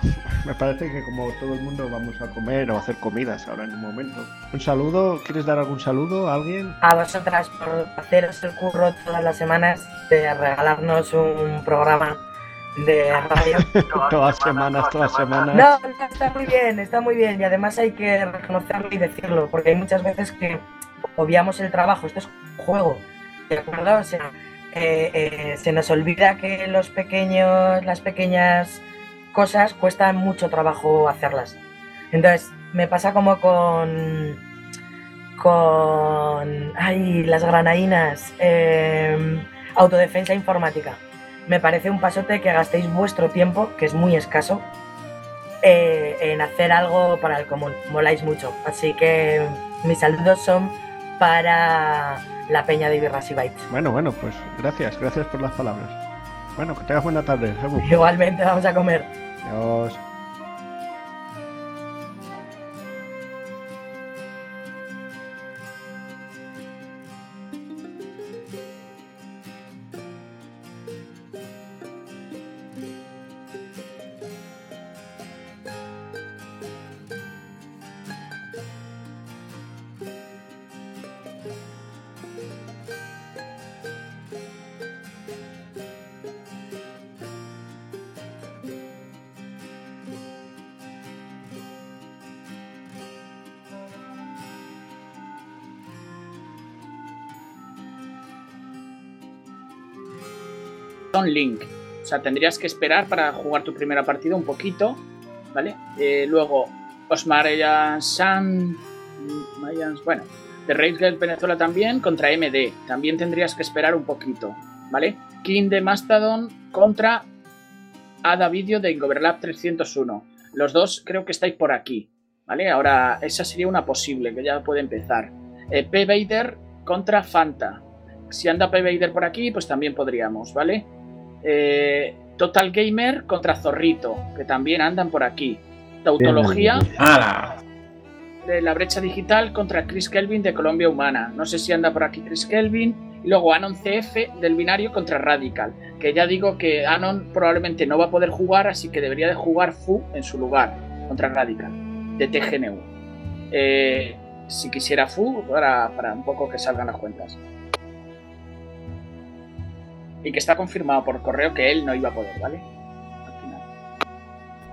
Me parece que como todo el mundo vamos a comer o a hacer comidas ahora en un momento. Un saludo, ¿quieres dar algún saludo a alguien? a vosotras por haceros el curro todas las semanas de regalarnos un programa de radio. todas semanas, todas semanas. No, no, está muy bien, está muy bien y además hay que reconocerlo y decirlo porque hay muchas veces que obviamos el trabajo, esto es un juego, ¿de acuerdo? O sea, eh, eh, se nos olvida que los pequeños, las pequeñas cosas cuestan mucho trabajo hacerlas. Entonces, me pasa como con con ay, las granadinas, eh, autodefensa informática. Me parece un pasote que gastéis vuestro tiempo, que es muy escaso, eh, en hacer algo para el común. Moláis mucho. Así que mis saludos son para la peña de Birras y Bytes. Bueno, bueno, pues gracias, gracias por las palabras. Bueno, que tengas buena tarde. Igualmente vamos a comer. Adiós. Link. O sea, tendrías que esperar para jugar tu primera partida un poquito, ¿vale? Eh, luego, Osmar San... Mayans, bueno, de Girl Venezuela también contra MD. También tendrías que esperar un poquito, ¿vale? King de Mastodon contra Ada Video de Ingoverlab 301. Los dos creo que estáis por aquí, ¿vale? Ahora, esa sería una posible, que ya puede empezar. Eh, P. Vader contra Fanta. Si anda P. Vader por aquí, pues también podríamos, ¿vale? Eh, Total Gamer contra Zorrito, que también andan por aquí. Tautología de la brecha digital contra Chris Kelvin de Colombia Humana. No sé si anda por aquí Chris Kelvin. Y luego Anon CF del binario contra Radical. Que ya digo que Anon probablemente no va a poder jugar, así que debería de jugar Fu en su lugar contra Radical de TGNU. Eh, si quisiera Fu, para, para un poco que salgan las cuentas. Y que está confirmado por correo que él no iba a poder, ¿vale? Al final.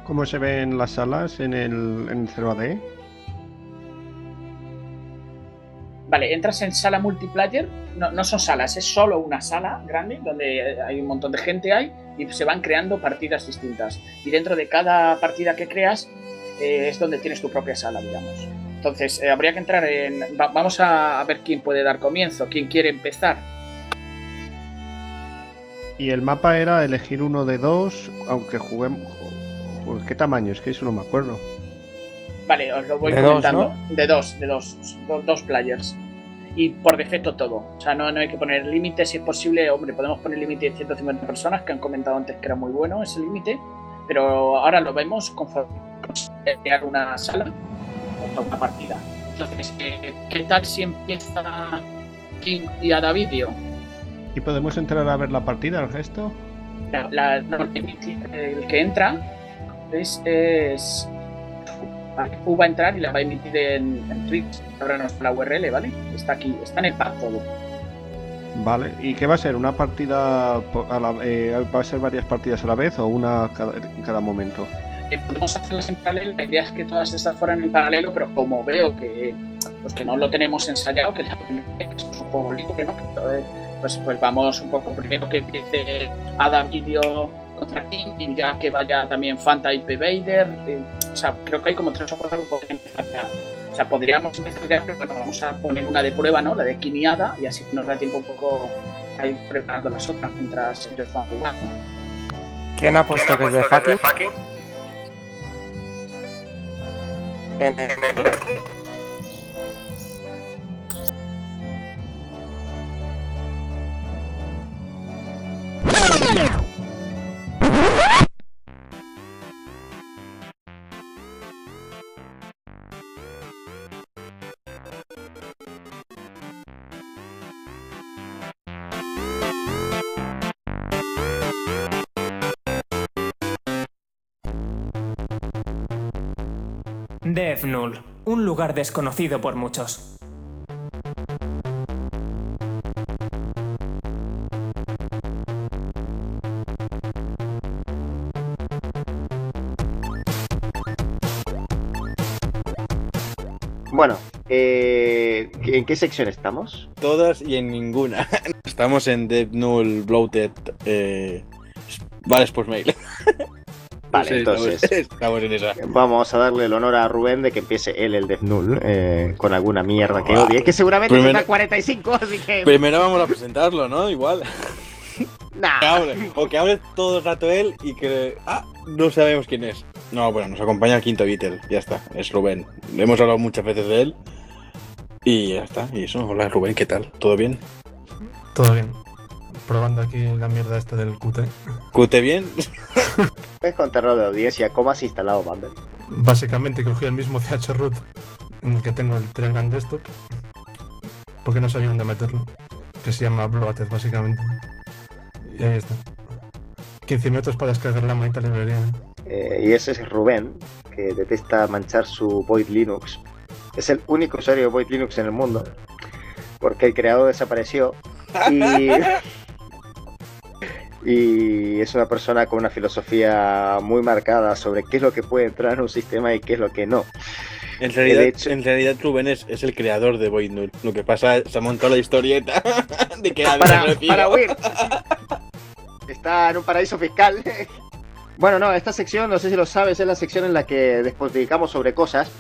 ¿Cómo se ven las salas en el, en el 0AD? Vale, entras en sala multiplayer, no, no son salas, es solo una sala grande donde hay un montón de gente ahí y se van creando partidas distintas. Y dentro de cada partida que creas eh, es donde tienes tu propia sala, digamos. Entonces, eh, habría que entrar en... va- vamos a, a ver quién puede dar comienzo, quién quiere empezar. Y el mapa era elegir uno de dos, aunque juguemos. ¿Qué tamaño? Es que eso no me acuerdo. Vale, os lo voy De dos, comentando. De dos, de dos, do- dos players. Y por defecto todo. O sea, no, no hay que poner límite. Si es posible, hombre, podemos poner límite de 150 personas, que han comentado antes que era muy bueno ese límite. Pero ahora lo vemos conforme crear una sala o una partida. Entonces, eh, ¿qué tal si empieza King y a Davidio? ¿Y podemos entrar a ver la partida, el gesto? La- la- no, el que entra es, es Fu va a entrar y la va a emitir en, en Twitch. Ahora no está la URL, ¿vale? Está aquí, está en el pack todo. Vale. ¿Y qué va a ser? ¿Una partida po- a la, eh, va a ser varias partidas a la vez o una cada, en cada momento? Eh, podemos hacerlas en paralelo, la idea es que todas estas fueran en paralelo, pero como veo que pues que no lo tenemos ensayado, que que es un juego libre, ¿no? Entonces, pues, pues vamos un poco primero que empiece Adam Video contra King y ya que vaya también Fanta y Vader. eh, o sea, creo que hay como tres o cuatro que empezar ya. O sea, podríamos empezar ya, pero bueno, vamos a poner una de prueba, ¿no? La de King y Ada, y así nos da tiempo un poco a ir preparando las otras mientras ellos van jugando. ¿Quién ha puesto que es de fucking? En el- Death Null, un lugar desconocido por muchos. Bueno, eh, ¿en qué sección estamos? Todas y en ninguna. Estamos en Death Null Bloated. Eh... Vale, por mail. Vale, Sí, entonces Estamos, estamos en esa. vamos a darle el honor a Rubén de que empiece él el Death Null eh, con alguna mierda que odie, que seguramente Primero- tendrá 45, así que... Primero vamos a presentarlo, ¿no? Igual. Nah. Que hable. O que hable todo el rato él y que. Ah, no sabemos quién es. No, bueno, nos acompaña el quinto Beatle. Ya está, es Rubén. Hemos hablado muchas veces de él. Y ya está. Y eso, hola Rubén, ¿qué tal? ¿Todo bien? Todo bien. Probando aquí la mierda esta del QT. ¿Cute bien? Puedes contarlo de audiencia, ¿cómo has instalado Bumble? Básicamente cogí el mismo CH root en el que tengo el Telegram Desktop. Porque no sabía dónde meterlo. Que se llama Bloated, básicamente. Y ahí está. 15 minutos para descargar la maldita librería. Eh, y ese es Rubén, que detesta manchar su Void Linux. Es el único usuario de Void Linux en el mundo, porque el creador desapareció. Y, y es una persona con una filosofía muy marcada sobre qué es lo que puede entrar en un sistema y qué es lo que no. En realidad, hecho- en realidad Rubén es, es el creador de Void Null. Lo que pasa es se ha montado la historieta de que ha para, para huir. Está en un paraíso fiscal. Bueno, no, esta sección, no sé si lo sabes, es la sección en la que despotricamos sobre cosas.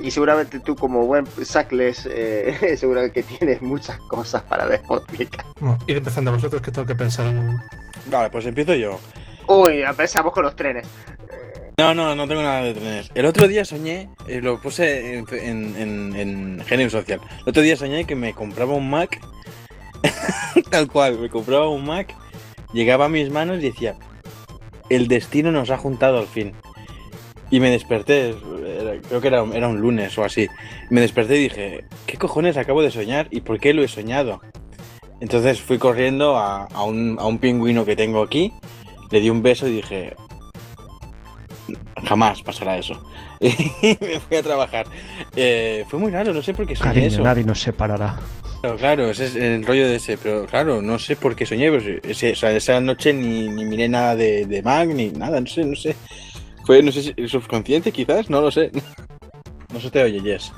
Y seguramente tú, como buen Sacles, eh, seguro que tienes muchas cosas para despotricar. Bueno, ir empezando vosotros que tengo que pensar en... Vale, pues empiezo yo. Uy, empezamos con los trenes. No, no, no tengo nada de trenes. El otro día soñé, eh, lo puse en, en, en, en Genio Social. El otro día soñé que me compraba un Mac. tal cual, me compraba un Mac, llegaba a mis manos y decía: El destino nos ha juntado al fin. Y me desperté, era- creo que era, era un lunes o así. Me desperté y dije: ¿Qué cojones acabo de soñar y por qué lo he soñado? Entonces fui corriendo a, a un, a un pingüino que tengo aquí, le di un beso y dije: jamás pasará eso. Y me fui a trabajar. Eh, fue muy raro, no sé por qué soñé Cariño, eso. nadie nos separará. Claro, claro, ese es el rollo de ese, pero claro, no sé por qué soñé. Pues, ese- o sea, esa noche ni, ni miré nada de, de Mac ni nada, no sé, no sé. Fue, no sé si el subconsciente quizás, no lo sé. No se te oye, Yes.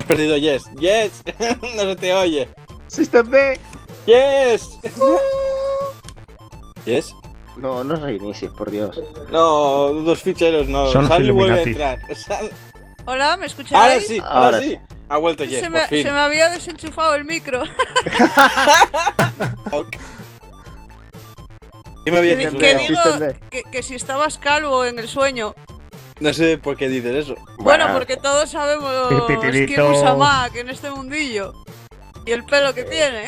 Has perdido Yes. Yes, no se te oye. System B. Yes. Yes. No, no reinicies, por Dios. No, dos ficheros no. Son Sal y vuelve a entrar. Sal- Hola, ¿me escucháis? Ahora sí, ahora, Ahora sí. sí. Ha vuelto Jess, se, por me, fin. se me había desenchufado el micro. ¿Qué me había Que, que digo que, que si estabas calvo en el sueño. No sé por qué dices eso. Bueno, Bueno. porque todos sabemos quién Pipitirito. usa Mac en este mundillo. Y el pelo que tiene.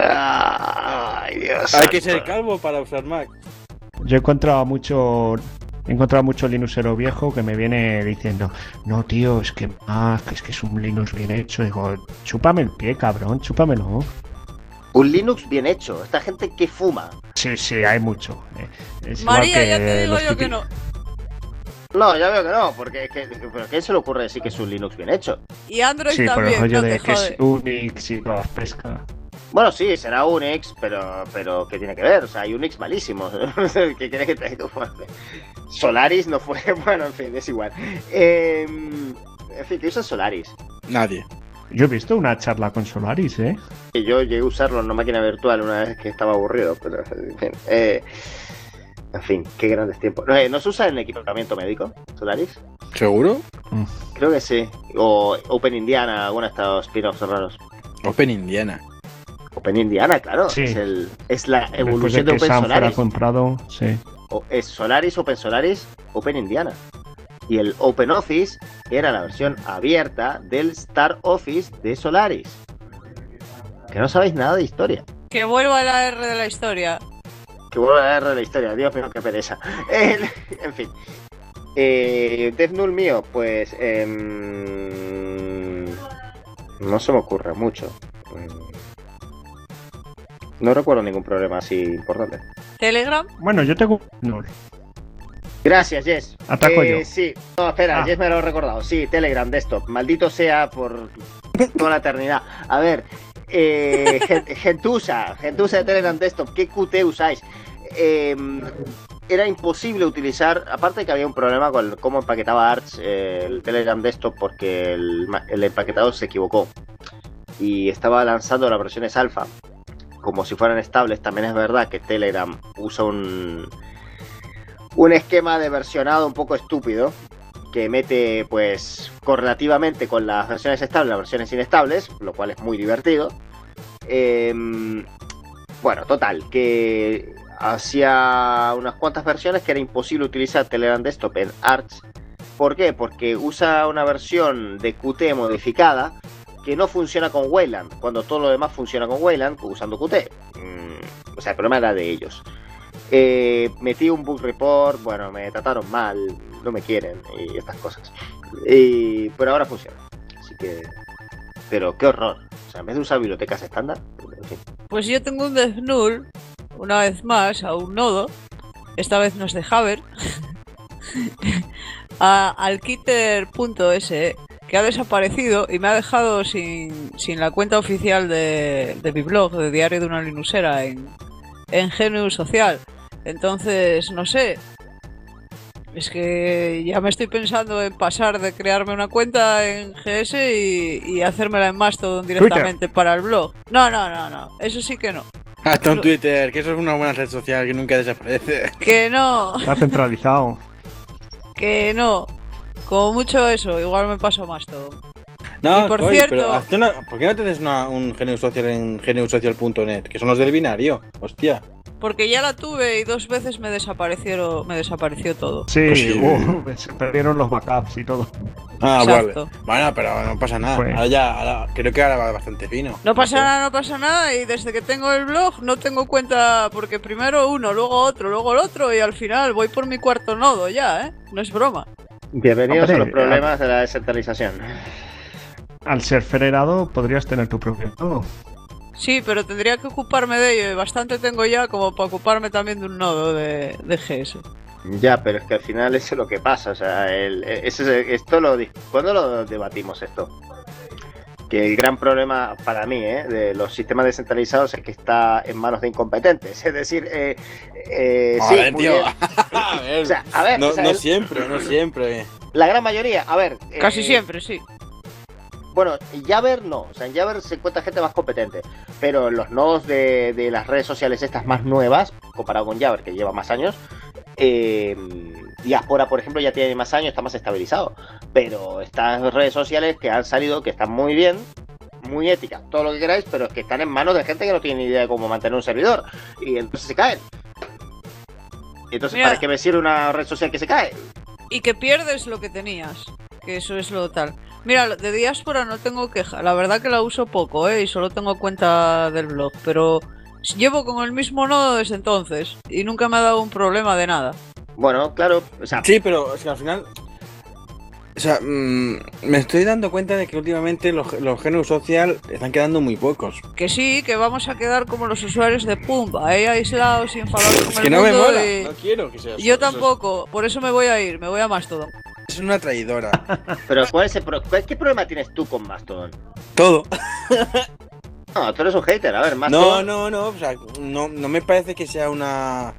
Ay, Dios. Hay que ser calvo para usar Mac. Yo he encontrado mucho. He encontrado mucho Linuxero viejo que me viene diciendo, no tío, es que Mac, es que es un Linux bien hecho. Digo, chúpame el pie, cabrón, chúpamelo. Un Linux bien hecho. Esta gente que fuma. Sí, sí, hay mucho. eh. Es María, ya te digo yo que no. No, ya veo que no, porque es que, ¿pero ¿a quién se le ocurre decir que es un Linux bien hecho? Y Android Sí, por el también, rollo no de te que es. Unix y toda la pesca. Bueno, sí, será Unix, pero, pero ¿qué tiene que ver? O sea, hay Unix malísimos. ¿Qué quieres que te diga? Solaris no fue. Bueno, en fin, es igual. Eh, en fin, ¿qué usa Solaris? Nadie. Yo he visto una charla con Solaris, ¿eh? Yo llegué a usarlo en una máquina virtual una vez que estaba aburrido, pero en fin. eh, en fin, qué grandes tiempos. No, eh, ¿No se usa en equipamiento médico, Solaris? ¿Seguro? Creo que sí. O Open Indiana, alguno de estos spin-offs raros. Open Indiana. Open Indiana, claro. Sí. Es, el, es la Después de evolución de, que Open Solaris. comprado, sí. O- es Solaris, Open Solaris, Open Indiana. Y el Open Office era la versión abierta del Star Office de Solaris. Que no sabéis nada de historia. Que vuelva la R de la historia. Que vuelvo a leer la historia, Dios mío, qué pereza. En fin. Eh, Death Null mío, pues. em, no se me ocurre mucho. Mm, No recuerdo ningún problema así importante. Telegram. Bueno, yo tengo no, Gracias, Jess. Ataco Eh, yo. Sí, no, espera, Ah. Jess me lo he recordado. Sí, Telegram, desktop. Maldito sea por toda la eternidad. A ver, eh, Gen- Gentusa, Gentusa de Telegram Desktop, ¿qué QT usáis? Eh, era imposible utilizar, aparte de que había un problema con cómo empaquetaba Arch eh, el Telegram Desktop porque el, el empaquetador se equivocó y estaba lanzando las versiones alfa como si fueran estables. También es verdad que Telegram usa un, un esquema de versionado un poco estúpido que mete pues correlativamente con las versiones estables las versiones inestables, lo cual es muy divertido. Em, bueno, total, que hacía unas cuantas versiones que era imposible utilizar Telegram Desktop en Arch. ¿Por qué? Porque usa una versión de Qt modificada que no funciona con Wayland, cuando todo lo demás funciona con Wayland usando Qt. Mm, o sea, el problema era de ellos. Eh, metí un bug report, bueno, me trataron mal, no me quieren y estas cosas. Y pero ahora funciona. Así que. Pero qué horror. O sea, en vez de usar bibliotecas estándar. en fin. Pues yo tengo un Death una vez más, a un nodo. Esta vez no es de Haber. a alkiter.se, que ha desaparecido y me ha dejado sin, sin la cuenta oficial de, de mi blog, de Diario de una Linuxera, en, en GNU Social. Entonces, no sé. Es que ya me estoy pensando en pasar de crearme una cuenta en GS y, y hacérmela en Mastodon directamente para el blog. No, no, no, no. Eso sí que no. Hasta un Twitter, que eso es una buena red social que nunca desaparece. Que no, Está centralizado. que no. Como mucho eso, igual me paso Mastodon. No, Y por cierto- pero hazte una- ¿por qué no tienes una- un GNU Social en gnusocial.net? Que son los del binario, hostia. Porque ya la tuve y dos veces me desaparecieron, me desapareció todo. Sí, Pues sí. uh, se perdieron los backups y todo. Ah, Exacto. vale. Bueno, pero no pasa nada. Pues- Ahora ya, ahora- creo que ahora va bastante fino. No pasa nada, no pasa nada y desde que tengo el blog no tengo cuenta porque primero uno, luego otro, luego el otro y al final voy por mi cuarto nodo ya, ¿eh? No es broma. Bienvenidos Hombre, a los problemas de la descentralización. Al ser federado podrías tener tu propio nodo. Sí, pero tendría que ocuparme de ello y bastante tengo ya como para ocuparme también de un nodo de, de GS. Ya, pero es que al final eso es lo que pasa. O sea, el, ese es esto lo. ¿Cuándo lo debatimos esto? Que el gran problema para mí ¿eh? de los sistemas descentralizados es que está en manos de incompetentes. Es decir, eh, eh, sí, Joder, muy tío. bien. a ver, O sea, a ver, no, o sea, no el- siempre, no siempre. la gran mayoría, a ver. eh, Casi siempre, sí. Bueno, en Jabber no, o sea, en Jabber se encuentra gente más competente, pero los nodos de, de las redes sociales estas más nuevas, comparado con Jabber, que lleva más años, eh, Diaspora, por ejemplo, ya tiene más años, está más estabilizado, pero estas redes sociales que han salido, que están muy bien, muy éticas, todo lo que queráis, pero es que están en manos de gente que no tiene ni idea de cómo mantener un servidor, y entonces se caen. Entonces, Mira. ¿para qué me sirve una red social que se cae? Y que pierdes lo que tenías. Que eso es lo tal. Mira, de diáspora no tengo queja. La verdad que la uso poco, ¿eh? Y solo tengo cuenta del blog. Pero llevo con el mismo nodo desde entonces. Y nunca me ha dado un problema de nada. Bueno, claro, o sea, Sí, pero es que al final. O sea, mm, me estoy dando cuenta de que últimamente los, los GNU Social están quedando muy pocos. Que sí, que vamos a quedar como los usuarios de Pumba, ahí aislados y enfadados con Es el que no me mola, y- no quiero que sea eso, Yo tampoco, por eso me voy a ir, me voy a Mastodon. Es una traidora. pero ¿cuál es el pro- cuál- ¿qué problema tienes tú con Mastodon? Todo. No, tú eres un hater, a ver, No, Mastodon. no, no, o sea, no, no me parece que sea una...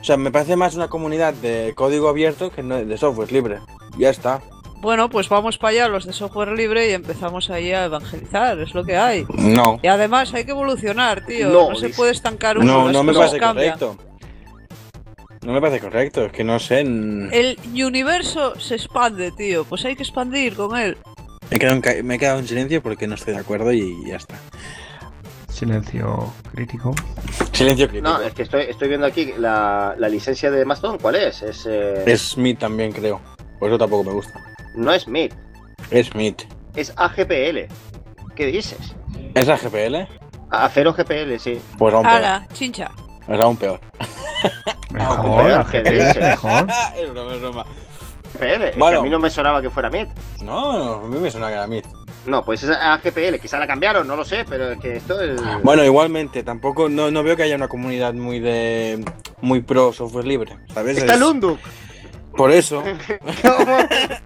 O sea, me parece más una comunidad de código abierto que no de software libre. Ya está. Bueno, pues vamos para allá los de software libre y empezamos ahí a evangelizar, es lo que hay. No. Y además hay que evolucionar, tío. No, No, se puede estancar uno. No, no me parece cambian. correcto. No me parece correcto, es que no sé. El universo se expande, tío. Pues hay que expandir con él. Me he, quedado en, me he quedado en silencio porque no estoy de acuerdo y ya está. Silencio crítico. Silencio crítico. No, es que estoy, estoy viendo aquí la, la licencia de Mastodon, ¿cuál es? Es, eh, Es Smith también, creo. Por eso tampoco me gusta. No es MIT, Es Smith. es AGPL. ¿Qué dices? ¿Es AGPL? Acero GPL, sí. Pues aún. Ala, chincha. Es aún peor. Mejor, ¿qué AGP, dices? mejor. es broma, es broma. GPL, es que Bueno. a mí no me sonaba que fuera MIT. No, no, a mí me suena que era Smith. No, pues es AGPL, quizá la cambiaron, no lo sé, pero es que esto es... Bueno, igualmente, tampoco, no, no veo que haya una comunidad muy de. muy pro software libre, ¿sabes? Está Es- Lunduk. Por eso.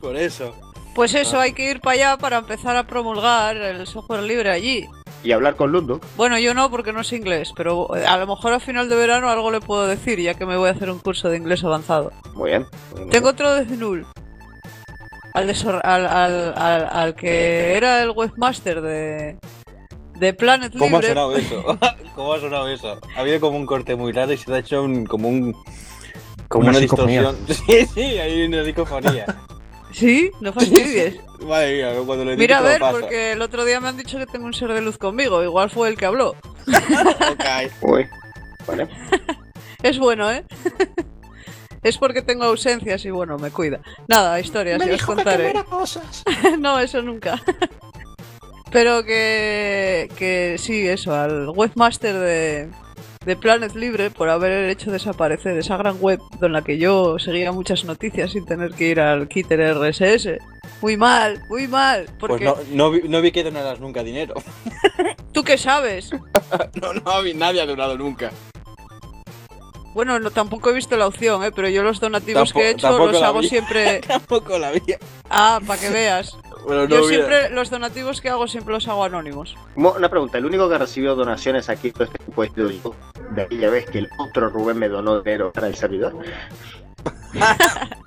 por eso. Pues eso, hay que ir para allá para empezar a promulgar el software libre allí. Y hablar con Lunduk. Bueno, yo no porque no sé inglés, pero eh, a lo mejor a final de verano algo le puedo decir, ya que me voy a hacer un curso de inglés avanzado. Muy bien. muy bien. Tengo otro de Zenul. Al, de Sor- al, al, al, al que era el webmaster de, de Planet ¿Cómo ha Libre. sonado eso? ¿Cómo ha sonado eso? Ha habido como un corte muy raro y se ha hecho un, como un. como Una una, distorsión. Sí, sí, hay una psicofonía. Sí, no fastidies. Madre mía, cuando lo Mira a ver, pasa. porque el otro día me han dicho que tengo un ser de luz conmigo. Igual fue el que habló. Ok. Uy, vale. Es bueno, ¿eh? es porque tengo ausencias y bueno, me cuida. Nada, historias, ya os contaré. no, eso nunca. Pero que, que sí, eso, al webmaster de, de Planet Libre por haber hecho desaparecer esa gran web en la que yo seguía muchas noticias sin tener que ir al Kitter RSS. Muy mal, muy mal. Pues Porque no, no, vi, no vi que donaras nunca dinero. tú qué sabes. No, no, vi- nadie ha donado nunca. Bueno, no, tampoco he visto la opción, ¿eh? pero yo los donativos que he hecho los hago vi. siempre. Tampoco la vi. Ah, para que veas. Bueno, no Yo hubiera- siempre, los donativos que hago siempre los hago anónimos. Mo- Una pregunta, el único que recibió donaciones aquí sido yo. De aquella vez que el otro Rubén me donó dinero para el servidor.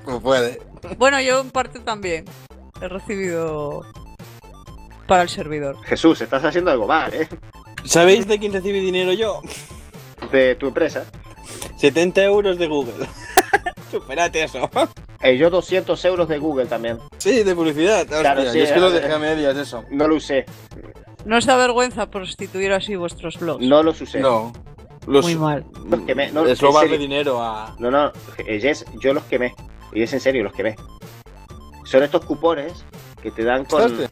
Pues puede. Bueno, yo en parte también he recibido para el servidor. Jesús, estás haciendo algo mal, ¿eh? ¿Sabéis de quién recibí dinero yo? De tu empresa. 70 euros de Google. Superate eso. Eh, yo 200 euros de Google también. Sí, de publicidad. Hostia, Claro, sí, es que lo ver. dejé a medias eso. No lo usé. No os da vergüenza prostituir así vuestros blogs. No los usé. No. Los, Muy mal. Los quemé. No, robarle serio. dinero a. No, no, Jess, yo los quemé. Y es en serio, los quemé. Son estos cupones que te dan con. ¿Sabes?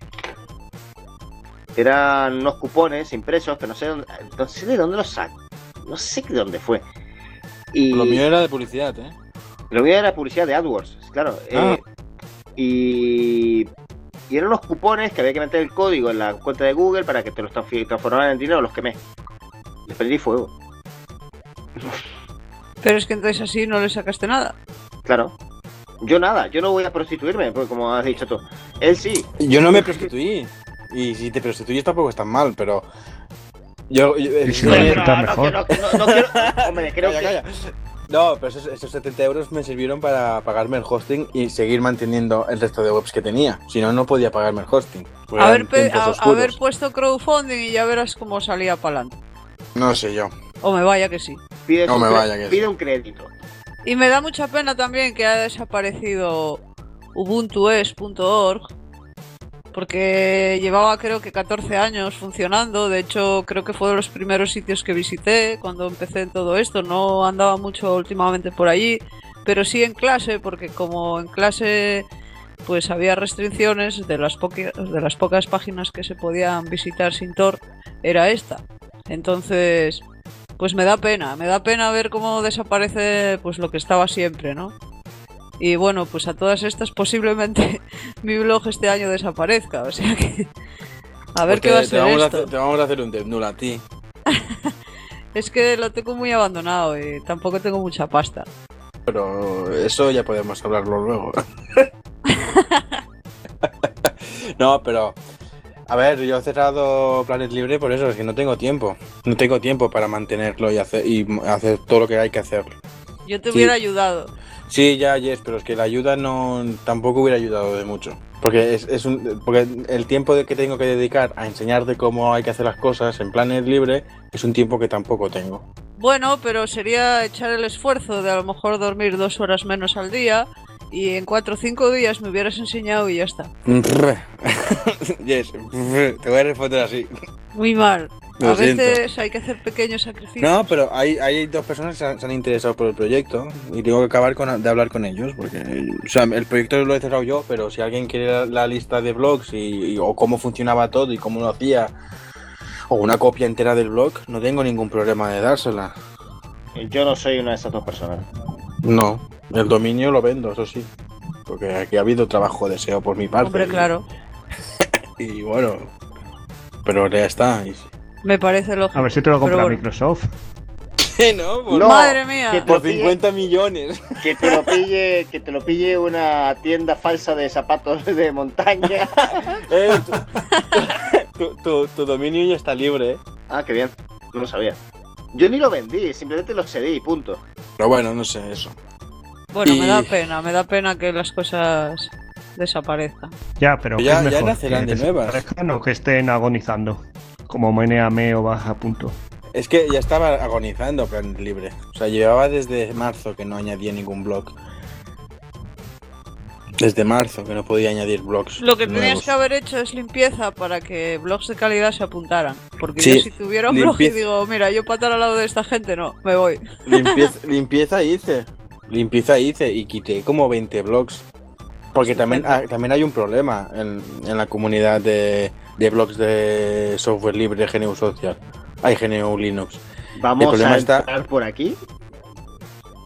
Eran unos cupones impresos, pero no sé, dónde, no sé de dónde los saco. No sé de dónde fue. Y Lo mío era de publicidad, ¿eh? lo mío era publicidad de AdWords, claro. Ah. eh, y, y eran unos cupones que había que meter el código en la cuenta de Google para que te los transformaran en dinero, los quemé. Les prendí fuego, Pero es que entonces así no le sacaste nada. claro. Yo nada, yo no voy a prostituirme, porque como has dicho tú. Él sí. Yo no me prostituí. Y si te prostituyes tampoco es tan mal, pero. Yo. no, mejor. no quiero- no- no quiero- hombre, creo que. No, pero esos, esos 70 euros me sirvieron para pagarme el hosting y seguir manteniendo el resto de webs que tenía. Si no, no podía pagarme el hosting. Haber, a- haber puesto crowdfunding y ya verás cómo salía para adelante. No sé yo. O me vaya que sí. Pides No me cre- vaya que pide sí. un crédito. Y me da mucha pena también que haya desaparecido ubuntues.org porque llevaba creo que 14 años funcionando, de hecho creo que fue de los primeros sitios que visité cuando empecé todo esto, no andaba mucho últimamente por allí, pero sí en clase, porque como en clase pues había restricciones de las, poqui- de las pocas páginas que se podían visitar sin Tor, era esta. Entonces, pues me da pena, me da pena ver cómo desaparece pues lo que estaba siempre, ¿no? Y bueno, pues a todas estas posiblemente mi blog este año desaparezca, o sea que a ver Porque qué va a ser vamos esto. hacer- te vamos a hacer un Null a ti. Es que lo tengo muy abandonado y tampoco tengo mucha pasta. Pero eso ya podemos hablarlo luego. no, pero. A ver, yo he cerrado Planet Libre por eso, es que no tengo tiempo. No tengo tiempo para mantenerlo y hacer, y hacer todo lo que hay que hacer. Yo te Sí. hubiera ayudado. Sí, ya, Yes, pero es que la ayuda no tampoco hubiera ayudado de mucho. Porque es, es un, porque el tiempo de que tengo que dedicar a enseñarte cómo hay que hacer las cosas en Planet Libre es un tiempo que tampoco tengo. Bueno, pero sería echar el esfuerzo de a lo mejor dormir dos horas menos al día y en cuatro o cinco días me hubieras enseñado y ya está. yes, te voy a responder así. Muy mal. Lo a siento. veces hay que hacer pequeños sacrificios. No, pero hay, hay dos personas que se han, se han interesado por el proyecto y tengo que acabar con, de hablar con ellos porque o sea, el proyecto lo he cerrado yo, pero si alguien quiere la, la lista de blogs y, y- o cómo funcionaba todo y cómo lo hacía o una copia entera del blog, no tengo ningún problema de dársela. Yo no soy una de esas dos personas. No, el dominio lo vendo, eso sí. Porque aquí ha habido trabajo de SEO por mi parte. Hombre, y- claro. Y, bueno, pero ya está. y- Me parece lógico. A ver si te lo compra bueno. Microsoft. no, por, No, Madre mía. que por lo pille- 50 millones. Que te lo pille, que te lo pille una tienda falsa de zapatos de montaña. Eh, tu, tu- tu- tu dominio ya está libre, ¿eh? Ah, qué bien. No lo sabía. Yo ni lo vendí, simplemente lo cedí y punto. Pero bueno, no sé eso. Bueno, me da pena, me da pena que las cosas desaparezcan. Ya, pero Ya- ¿qué es ya mejor? nacerán ¿Que de nuevas. o que estén agonizando. Como Meneame o Baja Punto. Es que ya estaba agonizando Planet Libre. O sea, llevaba desde marzo que no añadía ningún blog. Desde marzo que no podía añadir blogs. Lo que tenías que haber hecho es limpieza para que blogs de calidad se apuntaran. Porque Sí, yo si tuviera un blog y digo, mira, yo para estar al lado de esta gente, no, me voy. Limpieza, limpieza hice. Limpieza hice y quité como 20 blogs. Porque también, ah, también hay un problema en, en la comunidad de, de blogs de software libre de GNU Social. Hay GNU Linux. Vamos a está- entrar por aquí.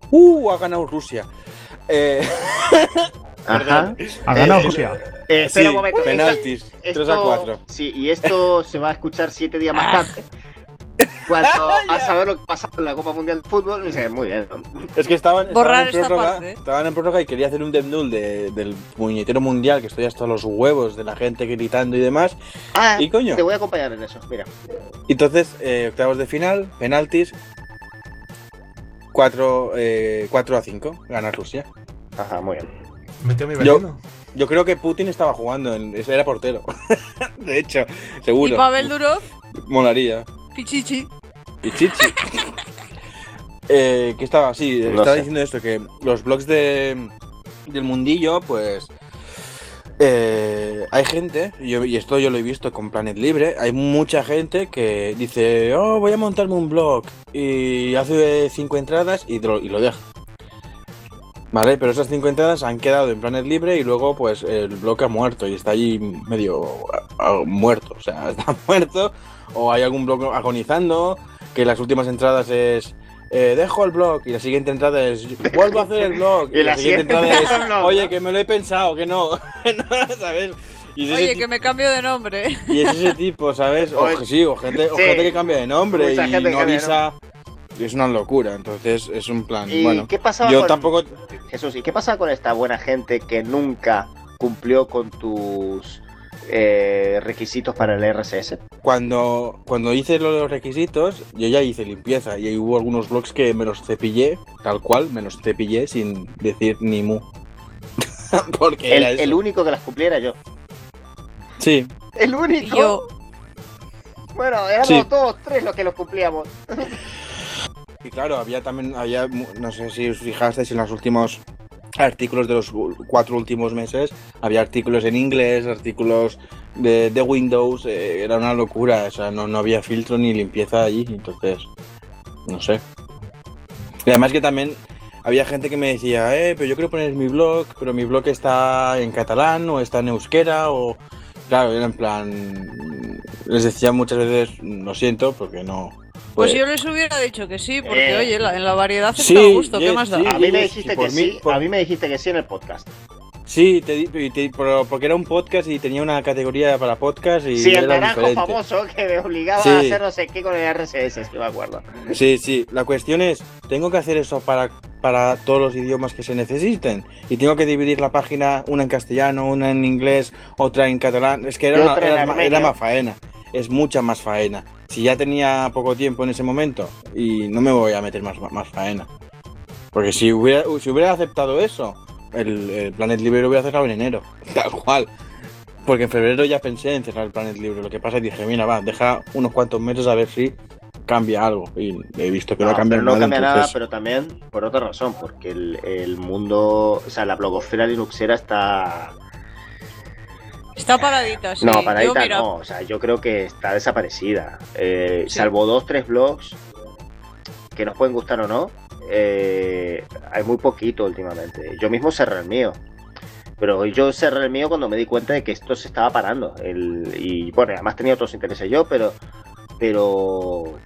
¡Uh! Ha ganado Rusia. Eh, Ajá. Ha ganado Eh, Rusia. Eh, espera sí, un momento. penaltis. Esto- 3 a 4. Sí, y esto se va a escuchar siete días más tarde. Cuando a saber lo que pasa en la Copa Mundial de Fútbol, dice, muy bien. Es que estaban, estaban Borrar en esta prórroga, parte. estaban en prórroga y quería hacer un Death Null de- del puñetero mundial, que estoy hasta los huevos de la gente gritando y demás. Ah, ¿Y coño? te voy a acompañar en eso, mira. Entonces, eh, octavos de final, penaltis, 4, eh, 4 a 5, gana Rusia. Ajá, muy bien. Metió mi Yo-. Yo creo que Putin estaba jugando, en, ese era portero. de hecho, seguro. Y Pavel Durov, Molaría. Pichichi. Pichichi. eh, que estaba, sí, No estaba sé. diciendo esto, que los blogs de, del mundillo, pues... eh, hay gente, y yo- y esto yo lo he visto con Planet Libre, hay mucha gente que dice, oh, voy a montarme un blog, y hace cinco entradas y lo, y lo deja. Vale, pero esas cinco entradas han quedado en Planet Libre y luego pues el blog ha muerto y está allí medio muerto, o sea, está muerto o hay algún blog agonizando, que las últimas entradas es eh, dejo el blog y la siguiente entrada es vuelvo a hacer el blog Y la siguiente entrada es oye que me lo he pensado, que no, no ¿sabes? Y es ese Oye, que me cambio de nombre. y es ese tipo, ¿sabes? O, Oye, que sí, o gente, o sí. gente que cambia de nombre Mucha y no avisa. Y es una locura, entonces es un plan. ¿Y bueno, qué pasaba yo con- tampoco. Jesús, ¿y qué pasa con esta buena gente que nunca cumplió con tus eh, requisitos para el RSS. Cuando, cuando hice los requisitos, yo ya hice limpieza y ahí hubo algunos blogs que me los cepillé, tal cual, me los cepillé sin decir ni mu. Porque El, era eso. el único que las cumpliera yo. Sí, El único. Yo, Bueno, éramos Sí. todos tres los que los cumplíamos. y claro, había también, había, no sé si os fijasteis en los últimos artículos de los cuatro últimos meses, había artículos en inglés, artículos de, de Windows, eh, era una locura, o sea, no, no había filtro ni limpieza allí, entonces, no sé. Y además que también había gente que me decía, eh, pero yo quiero poner mi blog, pero mi blog está en catalán o está en euskera o... Claro, era en plan... Les decía muchas veces, lo siento, porque no... pues yo les hubiera dicho que sí, porque Eh, oye, la- en la variedad sí, está a gusto, ¿qué yes, más da? sí. A mí me dijiste que mí- sí, por- a mí me dijiste que sí en el podcast. Sí, te, di- y te- porque era un podcast y tenía una categoría para podcast y Sí, el era naranjo diferente. famoso que me obligaba Sí. a hacer no sé qué con el RSS, si me acuerdo. Sí, sí. La cuestión es, ¿tengo que hacer eso para, para todos los idiomas que se necesiten? Y tengo que dividir la página, una en castellano, una en inglés, otra en catalán. Es que era, una- era, armenio. era más faena. Es mucha más faena. Si ya tenía poco tiempo en ese momento y no me voy a meter más, más faena. Porque si hubiera, si hubiera aceptado eso, el, el Planet Libre lo hubiera cerrado en enero. Tal cual. Porque en febrero ya pensé en cerrar el Planet Libre. Lo que pasa es que dije, mira, va, deja unos cuantos meses a ver si cambia algo. Y he visto que no, No, cambia pero no nada. cambia nada, pero también por otra razón, porque el, el mundo, o sea, la blogosfera linuxera está... Está paradita, sí. no, Yo, paradita mira, no, o sea, yo creo que está desaparecida. Eh, Sí. Salvo dos, tres blogs que nos pueden gustar o no, eh, hay muy poquito últimamente. Yo mismo cerré el mío. Pero yo cerré el mío cuando me di cuenta de que esto se estaba parando. El, y bueno, además tenía otros intereses yo, pero... Pero...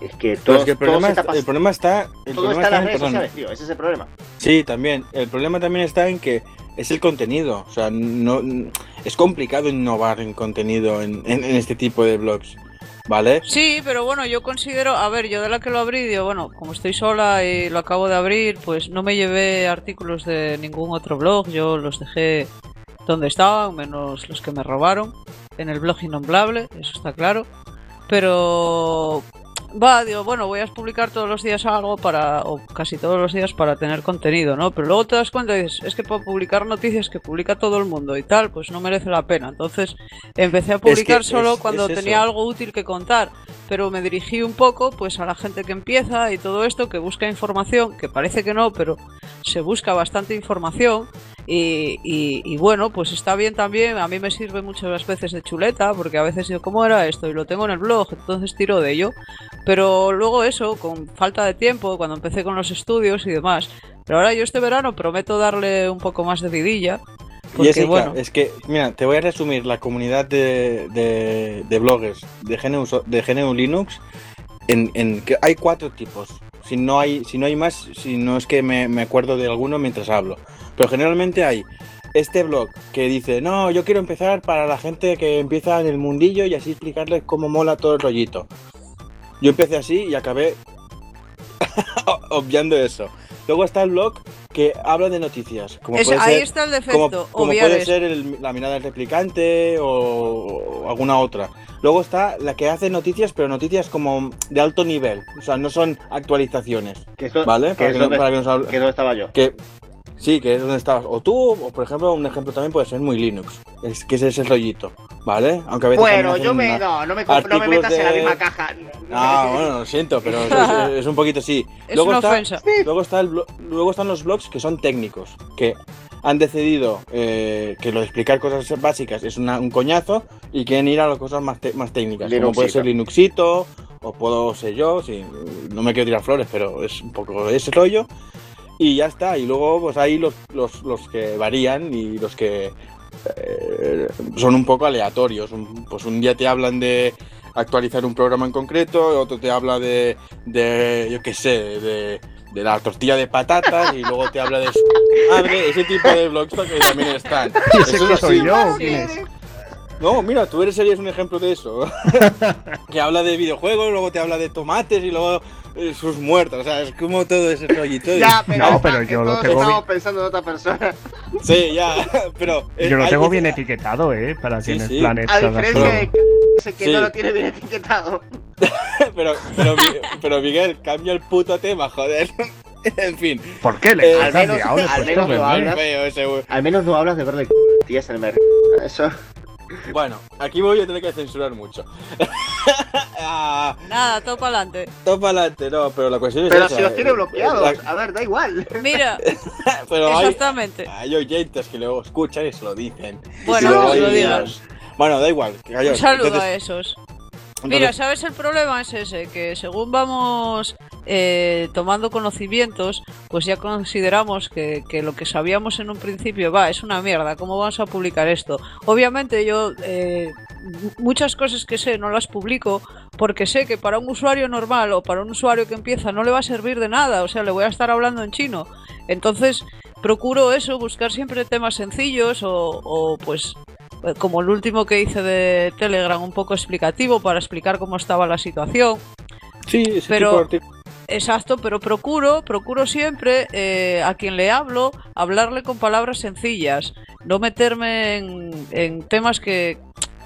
Es que todo, es que el problema, está el problema está. El Todo problema está en las redes sociales, tío. Ese es el problema. Sí, también. El problema también está en que es el contenido. O sea, no es complicado innovar en contenido en, en- este tipo de blogs. ¿Vale? Sí, pero bueno, yo considero, a ver, yo de la que lo abrí, digo, bueno, como estoy sola y lo acabo de abrir, pues no me llevé artículos de ningún otro blog, yo los dejé donde estaban, menos los que me robaron, en el blog innombrable, eso está claro. Pero va, digo, bueno, voy a publicar todos los días algo para, o casi todos los días para tener contenido, ¿no? Pero luego te das cuenta y dices, es que para publicar noticias que publica todo el mundo y tal, pues no merece la pena. Entonces empecé a publicar es- solo es cuando tenía algo útil que contar, pero me dirigí un poco pues a la gente que empieza y todo esto, que busca información, que parece que no, pero se busca bastante información. Y, y- y bueno, pues está bien también, a mí me sirve muchas veces de chuleta, porque a veces digo, ¿cómo era esto? Y lo tengo en el blog, entonces tiro de ello. Pero luego eso, con falta de tiempo, cuando empecé con los estudios y demás. Pero ahora yo este verano prometo darle un poco más de vidilla. Porque Jessica, bueno, es que, mira, te voy a resumir la comunidad de, de, de bloggers de GNU, de GNU Linux en, en que hay cuatro tipos. Si no hay, si no hay más, si no es que me, me acuerdo de alguno mientras hablo. Pero generalmente hay este blog que dice, no, yo quiero empezar para la gente que empieza en el mundillo y así explicarles cómo mola todo el rollito. Yo empecé así y acabé obviando eso. Luego está el blog que habla de noticias. Como es- puede ahí ser- está el defecto, como, como puede ser el- la mirada del replicante o, o alguna otra. Luego está la que hace noticias, pero noticias como de alto nivel. O sea, no son actualizaciones. Que ¿Vale? que Para que, no, donde- para que nos hable- que es donde estaba yo. que- sí, que es donde estabas. O tú, o por ejemplo, un ejemplo también puede ser muy Linux. Es que ese es el rollito. ¿vale? Aunque a veces Bueno, yo me. No, no me, no me metas en la de- misma caja. Ah, bueno, lo siento, pero es, es- un poquito así. Es luego, una está- ofensa. luego, está el blo- luego están los blogs que son técnicos, que han decidido eh, que lo de explicar cosas básicas es una- un coñazo y quieren ir a las cosas más, te- más técnicas, como puede Linuxito. ser Linuxito, o puedo ser yo, sí, no me quiero tirar flores, pero es un poco ese rollo. Y ya está, y luego pues hay los, los, los que varían y los que eh, son un poco aleatorios. Un- Pues un día te hablan de actualizar un programa en concreto, otro te habla de, de yo qué sé, de, de la tortilla de patatas y luego te habla de su madre, ese tipo de blogs que también están. ¿Y ese Eso que es soy yo? ¿Quién es? No, mira, tú eres serías un ejemplo de eso. que habla de videojuegos, luego te habla de tomates y luego sus muertos, o sea, es como todo ese rollito. y- Ya, pero, No, pero yo lo tengo estamos pensando en otra persona. Sí, ya, pero... eh, Yo lo tengo bien etiquetado, ¿eh? Para Sí, en el sí. planeta A diferencia de que, que Sí. no lo tiene bien etiquetado. pero, pero, pero Miguel, cambia el puto tema, joder. en fin. ¿Por qué le Eh, al menos- al menos bebé. hablas. Feo ese. Al menos no hablas de verle tías en el mercado. Eso. Bueno, aquí voy a tener que censurar mucho. ah, Nada, todo para adelante. todo para adelante, no, pero la cuestión es Pero esa, si los tiene eh, bloqueados. la- A ver, da igual. Mira, pero exactamente. hay oyentes que luego escuchan y se lo dicen. Bueno, se lo hay- digan. Bueno, da igual. que. Un saludo Entonces- a esos. entonces- Mira, ¿sabes el problema? Es ese, que según vamos eh, tomando conocimientos, pues ya consideramos que, que lo que sabíamos en un principio, va, es una mierda, ¿cómo vamos a publicar esto? Obviamente yo eh, muchas cosas que sé no las publico porque sé que para un usuario normal o para un usuario que empieza no le va a servir de nada, o sea, le voy a estar hablando en chino. Entonces, procuro eso, buscar siempre temas sencillos o, o, pues eh, como el último que hice de Telegram, un poco explicativo para explicar cómo estaba la situación. Sí, ese Pero- tipo de artículos- Exacto, pero procuro, procuro siempre eh, a quien le hablo, hablarle con palabras sencillas, no meterme en, en temas que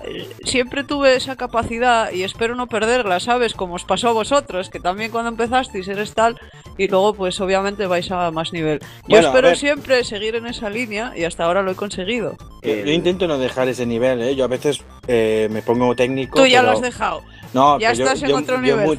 eh, siempre tuve esa capacidad y espero no perderla, ¿sabes? Como os pasó a vosotros, que también cuando empezasteis eres tal y luego pues obviamente vais a más nivel. Yo Bueno, espero siempre seguir en esa línea y hasta ahora lo he conseguido. Yo, yo intento no dejar ese nivel, ¿eh? Yo a veces eh, me pongo técnico. Tú ya lo has dejado. No, Ya yo- estás en yo- otro yo nivel,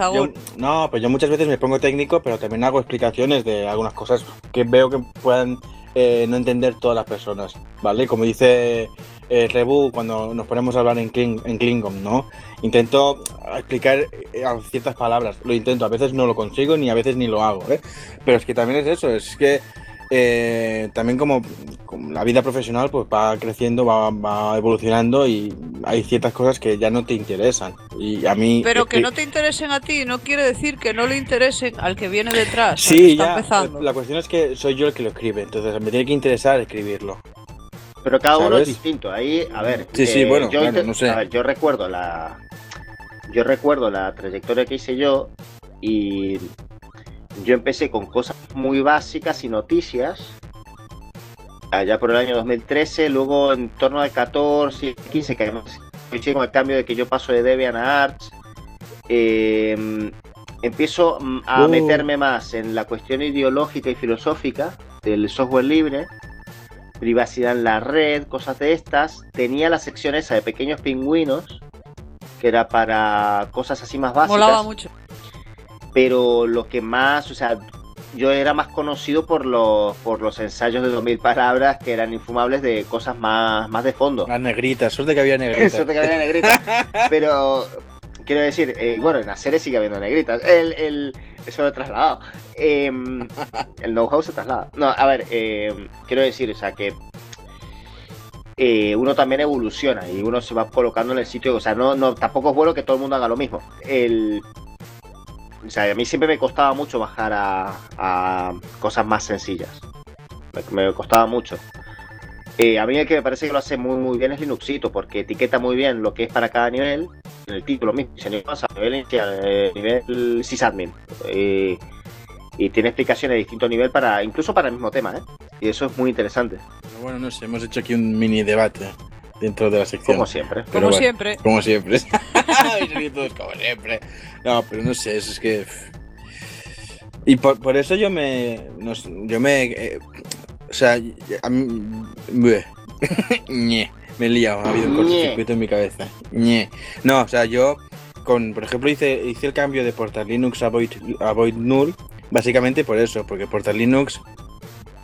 No, pero yo muchas veces me pongo técnico, pero también hago explicaciones de algunas cosas que veo que puedan eh, no entender todas las personas, ¿vale? Como dice eh, Rebu cuando nos ponemos a hablar en, Kling- en Klingon, ¿no? Intento explicar eh, ciertas palabras, lo intento, a veces no lo consigo ni a veces ni lo hago, ¿eh? Pero es que también es eso, es que eh, también como, como la vida profesional pues va creciendo, va, va evolucionando y hay ciertas cosas que ya no te interesan. Y a mí... Pero que no te interesen a ti no quiere decir que no le interesen al que viene detrás, al que Sí, está ya. empezando. La cuestión es que soy yo el que lo escribe, entonces me tiene que interesar escribirlo. Pero cada uno es distinto. Ahí, a ver. eh, Sí, sí, bueno, yo, claro, no sé. ver, yo recuerdo la. Yo recuerdo la trayectoria que hice yo y yo empecé con cosas muy básicas y noticias. Allá por el año 2013, luego en torno al 14, 15, que además coincide con el cambio de que yo paso de Debian a Arch. eh, empiezo a Uh. meterme más en la cuestión ideológica y filosófica del software libre privacidad en la red, cosas de estas. Tenía la sección esa de pequeños pingüinos, que era para cosas así más básicas. Molaba mucho. Pero lo que más, o sea, yo era más conocido por los, por los ensayos de 2000 palabras que eran infumables de cosas más, más de fondo. Las negritas, suerte que había negritas. Suerte que había negritas. Pero quiero decir, eh, bueno, en la serie sigue habiendo negritas. El, el, eso lo he trasladado. Em, el know-how se traslada. No, a ver, em, quiero decir, o sea, que eh, uno también evoluciona y uno se va colocando en el sitio. O sea, no, no, tampoco es bueno que todo el mundo haga lo mismo. El, o sea, a mí siempre me costaba mucho bajar a, a cosas más sencillas. Me, costaba mucho. Eh, a mí el que me parece que lo hace muy muy bien es Linuxito, porque etiqueta muy bien lo que es para cada nivel, en el título mismo, nivel nivel inicial, nivel sysadmin. Eh, y tiene explicaciones de distinto nivel para, incluso para el mismo tema, ¿eh? Y eso es muy interesante. Bueno, no sé, hemos hecho aquí un mini debate dentro de la sección. Como siempre. Pero Como bueno, siempre. Como siempre. Todos como siempre. No, pero no sé, eso es que. Y por, por eso yo me. no sé, yo me. eh, o sea, a mí. me he liado, ha habido un cortocircuito en mi cabeza. Ñe. No, o sea, yo. Con, por ejemplo, hice, hice el cambio de Portal Linux a Void, a Void Null. Básicamente por eso, porque Portal Linux.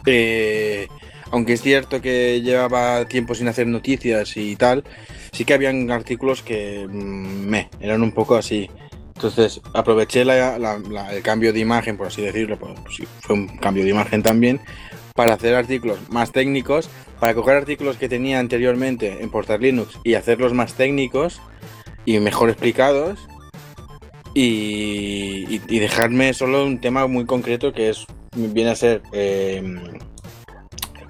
eh, aunque es cierto que llevaba tiempo sin hacer noticias y tal, sí que habían artículos que mm, me eran un poco así. Entonces aproveché la- el cambio de imagen, por así decirlo, pues, fue un cambio de imagen también, para hacer artículos más técnicos, para coger artículos que tenía anteriormente en Portal Linux y hacerlos más técnicos y mejor explicados y dejarme solo un tema muy concreto que es viene a ser eh,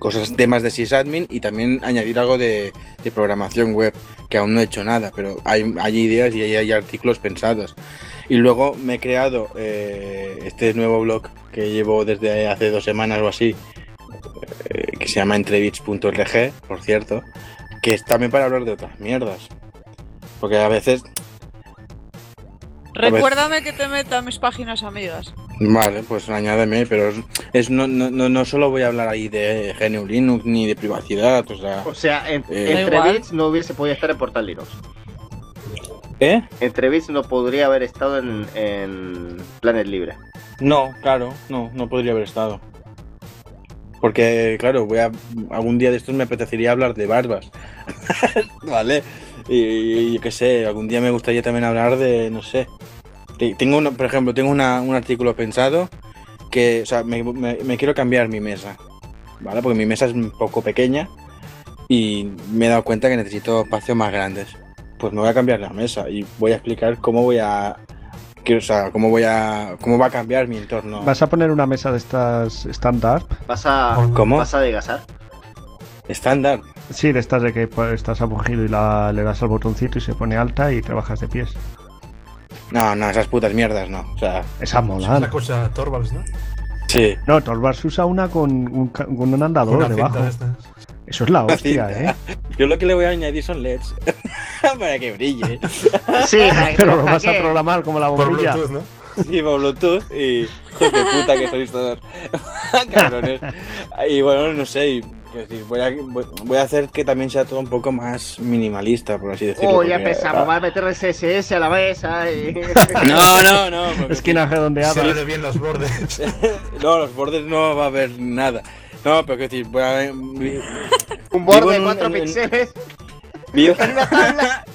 cosas temas de sysadmin y también añadir algo de, programación web que aún no he hecho nada pero hay, hay ideas y hay, hay artículos pensados Y luego me he creado eh, este nuevo blog que llevo desde hace dos semanas o así, eh, que se llama entrebits.org, por cierto, que es también para hablar de otras mierdas. Porque a veces, Recuérdame que te meta a mis páginas amigas. vale, pues añádeme, pero es, es- no, no, no, no solo voy a hablar ahí de GNU Linux ni de privacidad, o sea... O sea, en- Eh, entre igual. bits no hubiese podido estar en Portal Linux. ¿Eh? Entre bits no podría haber estado en, en Planet Libre. No, claro, no, no podría haber estado. Porque, claro, voy a algún día de estos me apetecería hablar de barbas. vale. Y, y yo qué sé, algún día me gustaría también hablar de, no sé. Te- Tengo, una- por ejemplo, tengo una- un artículo pensado que, o sea, me, me- me quiero cambiar mi mesa. ¿Vale? Porque mi mesa es un poco pequeña y me he dado cuenta que necesito espacios más grandes. Pues me voy a cambiar la mesa y voy a explicar cómo voy a que, o sea, cómo voy a cómo va a cambiar mi entorno. ¿Vas a poner una mesa de estas stand-up? ¿Vas a, ¿Cómo? ¿Vas a adelgazar? Estándar. Sí, de estas de que estás abogido y la, le das al botoncito y se pone alta y trabajas de pies. No, no, esas putas mierdas no. O sea, Esa Es mola. la cosa Torvalds, ¿no? sí. No, Torvars usa una con un, con un andador Una cinta debajo. de estas. Eso es la Una hostia. ¿eh? Yo lo que le voy a añadir son LEDs. Para que brille. Sí, Pero lo vas a programar como la Por bombilla. Bluetooth, ¿no? Y por Bluetooth. Y. Hijos de puta que sois todos. Cabrones. Y bueno, no sé. y, decir, voy, a, voy, voy a hacer que también sea todo un poco más minimalista, por así decirlo. Oh, ya empezamos. Va a meterle CSS a la mesa y... No, no, no. porque- Esquina redondeada. Se le bien los bordes. No, los bordes no va a haber nada. No, pero quiero decir, voy a. Un borde de en un- 4 en- en- píxeles. Vivo... En una tabla.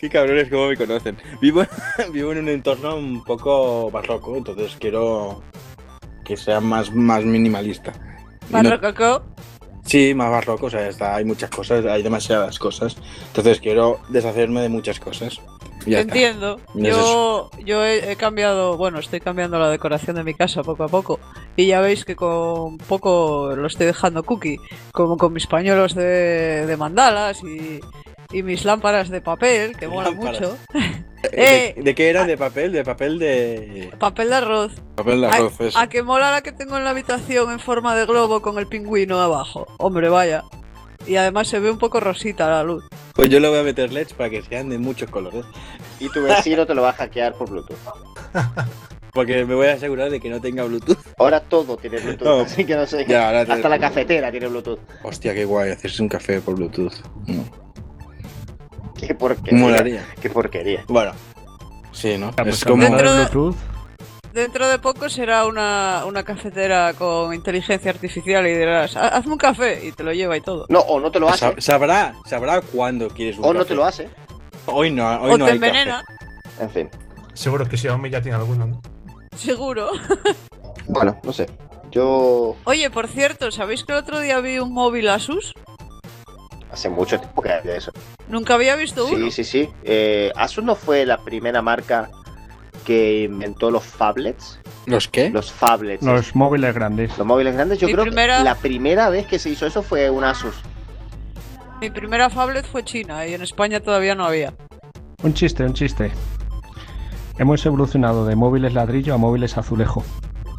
Qué cabrones, cómo me conocen. Vivo, vivo en un entorno un poco barroco, entonces quiero que sea más, más minimalista. Y no- sí, más barroco, o sea, está, hay muchas cosas, hay demasiadas cosas. Entonces quiero deshacerme de muchas cosas. Ya entiendo. Y es Yo, yo he, he cambiado, bueno, estoy cambiando la decoración de mi casa poco a poco. Y ya veis que con poco lo estoy dejando cookie. Como con mis pañuelos de, de mandalas y, y mis lámparas de papel, que Lámparas. mucho. ¿De, Eh, de qué era? ¿De papel? ¿De papel de...? Papel de arroz. Papel de A- arroz, eso. A, que mola la que tengo en la habitación en forma de globo con el pingüino abajo. Hombre, vaya. Y además se ve un poco rosita la luz. Pues yo le voy a meter LEDs para que sean de muchos colores. Y tu vecino te lo va a hackear por Bluetooth. Porque me voy a asegurar de que no tenga Bluetooth. Ahora todo tiene Bluetooth, No. así que no sé. Ya, ahora te- Hasta la cafetera tiene Bluetooth. Hostia, qué guay hacerse un café por Bluetooth. Mm. Qué porquería. Molaría. Qué porquería. Bueno, sí, ¿no? Pues, es como... Dentro Bluetooth, Dentro de poco será una, una cafetera con inteligencia artificial y dirás, "Ha- hazme un café y te lo lleva y todo. No, o no te lo hace. Sa- Sabrá, sabrá cuándo quieres un O no te lo hace. Hoy no, hoy o no te hay café. envenena, En fin. Seguro que Xiaomi ya tiene alguno, ¿no? seguro. Bueno, no sé. Yo Oye, por cierto, ¿sabéis que el otro día vi un móvil Asus? Hace mucho tiempo que de eso. Nunca había visto uno. Sí, sí, sí. Eh, Asus no fue la primera marca que inventó los phablets. ¿Los qué? Los phablets. los móviles grandes. Los móviles grandes. Yo Mi creo primera- que la primera vez que se hizo eso fue un Asus. Mi primera phablet fue China y en España todavía no había. Un chiste, un chiste. Hemos evolucionado de móviles ladrillo a móviles azulejo.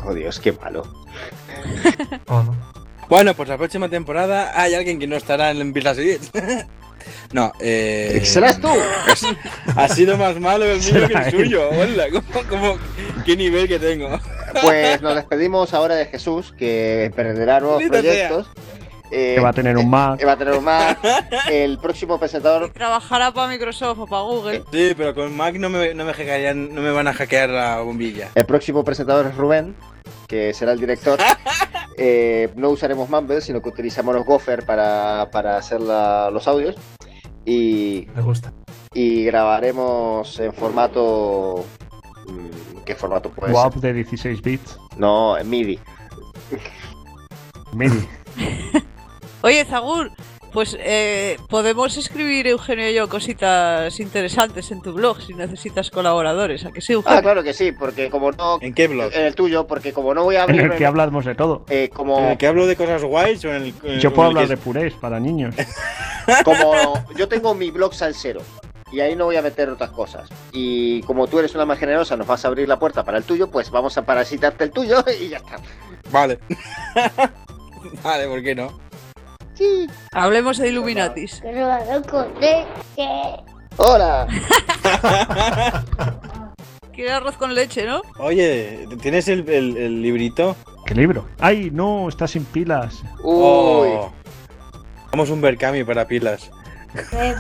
Oh Dios, qué malo. ¿O no? Bueno, pues la próxima temporada hay alguien que no estará en Elite. no, eh... ¿Serás tú? es- ha sido más malo el mío que el suyo. Hola, ¿cómo, cómo- qué nivel que tengo? Pues nos despedimos ahora de Jesús, que emprenderá nuevos proyectos. Eh, Que va a tener un Mac. que va a tener un Mac. El próximo presentador. trabajará para Microsoft o para Google. Sí, pero con Mac no me, no me hackearían- no me van a hackear la bombilla. El próximo presentador es Rubén, que será el director. Eh, no usaremos Mumble, sino que utilizamos los Gopher para, para hacer la- los audios. Y, Me gusta. y grabaremos en formato. mm, ¿Qué formato puede WAP ser? de 16 bits. No, en MIDI. MIDI. Oye, Zagur, pues eh, podemos escribir Eugenio y yo cositas interesantes en tu blog si necesitas colaboradores. ¿A que sí, Eugenio? Ah, claro que sí, porque como no. ¿En qué blog? En el tuyo, porque como no voy a En abrir. el que hablamos de todo. eh, ¿En como, el que hablo de cosas guays o en el, Yo puedo en el hablar que- de purés para niños. como yo tengo mi blog salsero. y ahí no voy a meter otras cosas. Y como tú eres una más generosa, nos vas a abrir la puerta para el tuyo, pues vamos a parasitarte el tuyo y ya está. Vale. vale, ¿por qué no? Hablemos de Illuminatis. ¡Hola! Quiere arroz con leche, ¿no? Oye, ¿tienes el, el- el librito? ¿Qué libro? ¡Ay, no! Está sin pilas. Uy. Oh. Vamos un Berkami para pilas.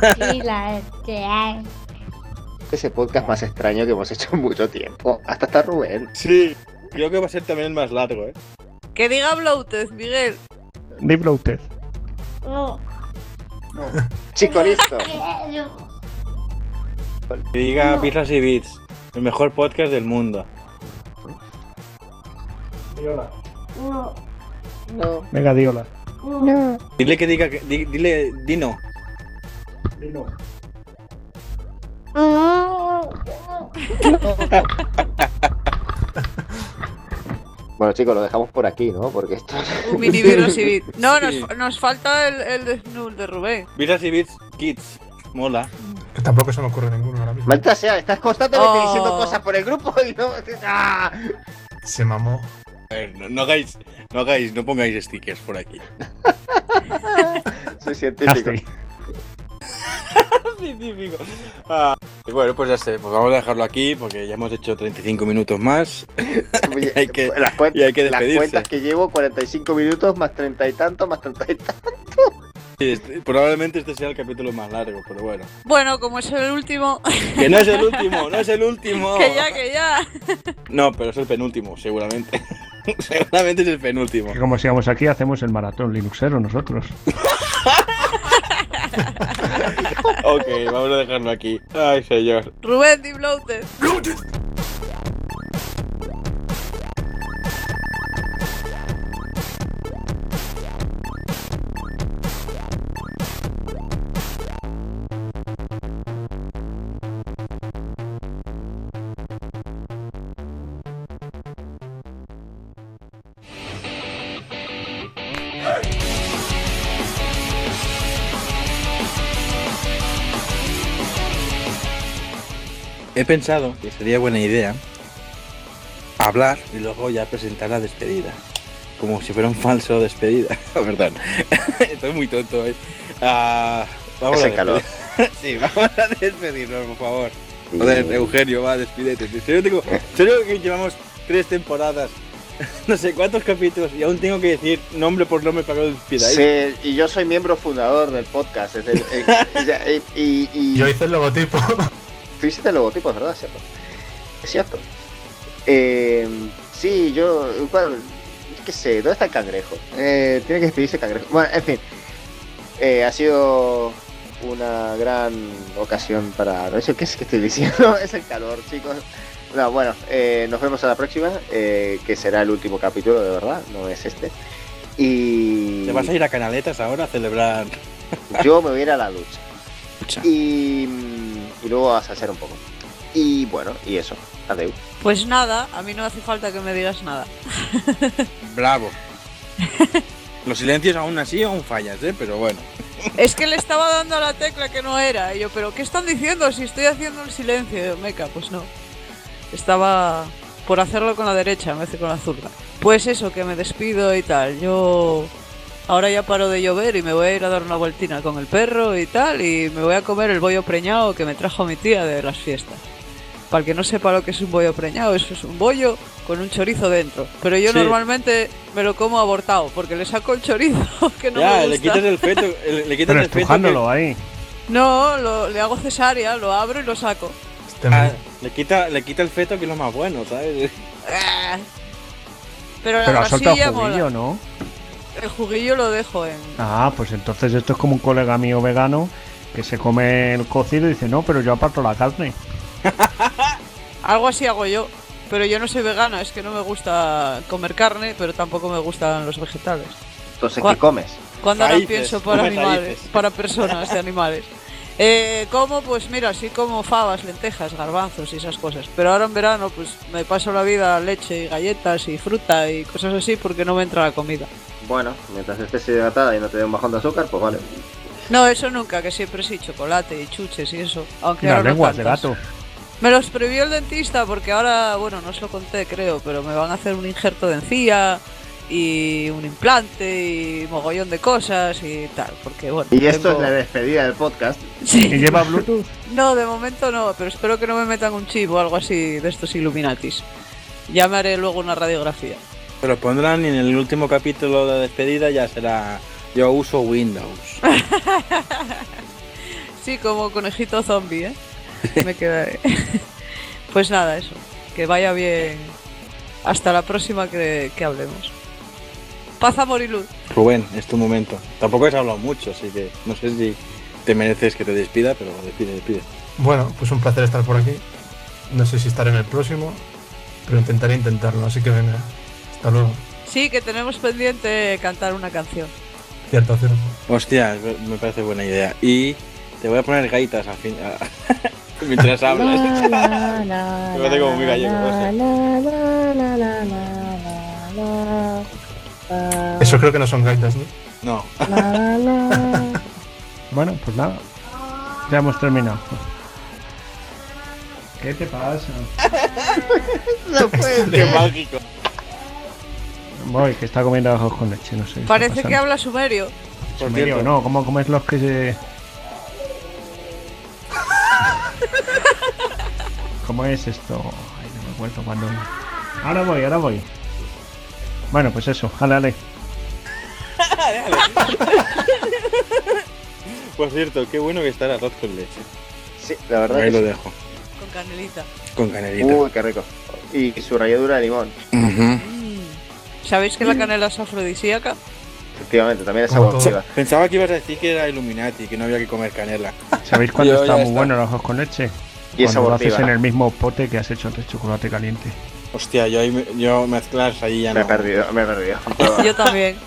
Ese podcast más extraño que hemos hecho en mucho tiempo. Hasta está Rubén. Sí. Creo que va a ser también el más largo, ¿eh? Que diga Bloated, Miguel. Libro usted. Chico, listo. Que diga Birras y Beats. El mejor podcast del mundo. No. Venga, di hola. Dile que diga que. di- dile. Dino. Bueno, chicos, lo dejamos por aquí, ¿no? Porque esto. Un mini virus y. No, Sí. nos, nos falta el, el de Snool de Rubén. Birras y Beats Kids. Mola. Que tampoco se me ocurre ninguno ahora mismo. Maldita sea, estás constantemente Oh. diciendo cosas por el grupo y no. ¡Ah! Se mamó. A ver, no, no hagáis. No hagáis. No pongáis stickers por aquí. Soy científico. Científico. Ah, y bueno, pues ya sé. Pues vamos a dejarlo aquí porque ya hemos hecho 35 minutos más. Oye, hay que- las, cuen- y hay que las cuentas que llevo, 45 minutos más 30 y tanto, más 30 y tanto. Sí, este- probablemente este sea el capítulo más largo, pero bueno. Bueno, como es el último, Que no es el último, no es el último. que ya, que ya. No, pero es el penúltimo, seguramente. seguramente es el penúltimo. Que como sigamos aquí, hacemos el maratón Linuxero nosotros. Ok, vamos a dejarlo aquí. Ay, señor. Rubén, di Bloated. He pensado que sería buena idea hablar y luego ya presentar la despedida. Como si fuera un falso despedida. Perdón. Estoy muy tonto hoy. Ah, vamos Ese a calor. sí, vamos a despedirnos, por favor. Joder, Eugenio, va, despídete. En serio, tengo- en serio que llevamos tres temporadas, no sé cuántos capítulos, y aún tengo que decir nombre por nombre para que os despidáis. Sí, y yo soy miembro fundador del podcast. es el- eh, ya, eh, y, y- Yo hice el logotipo. Tú hiciste el logotipo, es verdad, cierto. Es cierto. Eh, sí, yo. Bueno, qué sé, ¿dónde está el cangrejo? Eh, tiene que despedirse el cangrejo. Bueno, en fin. Eh, ha sido una gran ocasión para. Qué es que estoy diciendo. es el calor, chicos. No, bueno, eh, nos vemos a la próxima, eh, que será el último capítulo, de verdad, no es este. Y. ¿Te vas a ir a Canaletas ahora a celebrar? Yo me voy a ir a la ducha. Lucha? Y, y luego a salsear un poco. Y bueno, y eso. Adeu. Pues nada, a mí no hace falta que me digas nada. Bravo. Los silencios aún así aún fallas, ¿eh? Pero bueno. Es que le estaba dando a la tecla que no era. Y yo, ¿pero qué están diciendo si estoy haciendo el silencio? Yo, Meca, pues no. Estaba por hacerlo con la derecha en vez de con la zurda. Pues eso, que me despido y tal. Yo ahora ya paro de llover y me voy a ir a dar una vueltina con el perro y tal. Y me voy a comer el bollo preñado que me trajo mi tía de las fiestas. Para el que no sepa lo que es un bollo preñado, eso es un bollo con un chorizo dentro. Pero yo Sí. normalmente me lo como abortado porque le saco el chorizo que no ya, me le quitas el feto, le, le quitas Pero el feto. estrujándolo ahí. No, lo- le hago cesárea, lo abro y lo saco. Este que- Ah, le quita, le quita el feto que es lo más bueno, ¿sabes? Ah. Pero la Pero ha soltado mola. ¿no? El juguillo lo dejo en. Ah, pues entonces esto es como un colega mío vegano que se come el cocido y dice, no, pero yo aparto la carne. Algo así hago yo. Pero yo no soy vegana, es que no me gusta comer carne, pero tampoco me gustan los vegetales. Entonces. ¿qué comes? Cuando ahora pienso para animales, raíces. para personas de animales. Eh, como, pues mira, sí como fabas, lentejas, garbanzos y esas cosas. Pero ahora en verano, pues me paso la vida leche y galletas y fruta y cosas así porque no me entra la comida. Bueno, mientras estés hidratada y no te dé un bajón de azúcar, pues vale. No, eso nunca, que siempre sí, chocolate y chuches y eso. Aunque las lenguas de gato. Me los prohibió el dentista porque ahora, bueno, no os lo conté creo, pero me van a hacer un injerto de encía y un implante y mogollón de cosas y tal, porque bueno. Y esto tengo- es la despedida del podcast. Sí. ¿Y lleva Bluetooth? No, de momento no, pero espero que no me metan un chip o algo así de estos Illuminatis. Ya me haré luego una radiografía. Se lo pondrán y en el último capítulo de despedida ya será. Yo uso Windows. Sí, como conejito zombie, ¿eh? Me quedaré. Pues nada, eso. Que vaya bien. Hasta la próxima que, que hablemos. Paz, amor y luz. Rubén, es tu momento. Tampoco has hablado mucho, así que no sé si te mereces que te despida, pero despide, despide. Bueno, pues un placer estar por aquí. No sé si estaré en el próximo, pero intentaré intentarlo, así que venga. Hasta luego. Sí, que tenemos pendiente cantar una canción. Cierto, cierto. Hostia, me parece buena idea. Y te voy a poner gaitas al fin. Mientras hablas. Me parece como muy gallego. no sé. Eso creo que no son gaitas, ¿no? No. Bueno, pues nada. Ya hemos terminado. ¿Qué te pasa? No puede Qué ser. mágico. Voy, que está comiendo ajos con leche, no sé. qué Parece que habla sumerio. Sumerio, no, ¿cómo comes los que se. ¿Cómo es esto? Ay, no me acuerdo cuando. Ahora voy, ahora voy. Bueno, pues eso, jale, jale. Por cierto, qué bueno que está el arroz con leche. Sí, la verdad Ahí que lo sí. dejo. Con canelita. Con canelita. Uy, qué rico. Y su ralladura de limón. Mm. ¿Sabéis que la canela es afrodisíaca? Efectivamente, también es abortiva. Pensaba que ibas a decir que era Illuminati, que no había que comer canela. ¿Sabéis cuándo está muy está. bueno el ajos con leche? Y es Cuando lo haces en el mismo pote que has hecho antes chocolate caliente. Hostia, yo, ahí me- yo mezclar ahí ya Me he no. perdido, me he perdido. Yo también.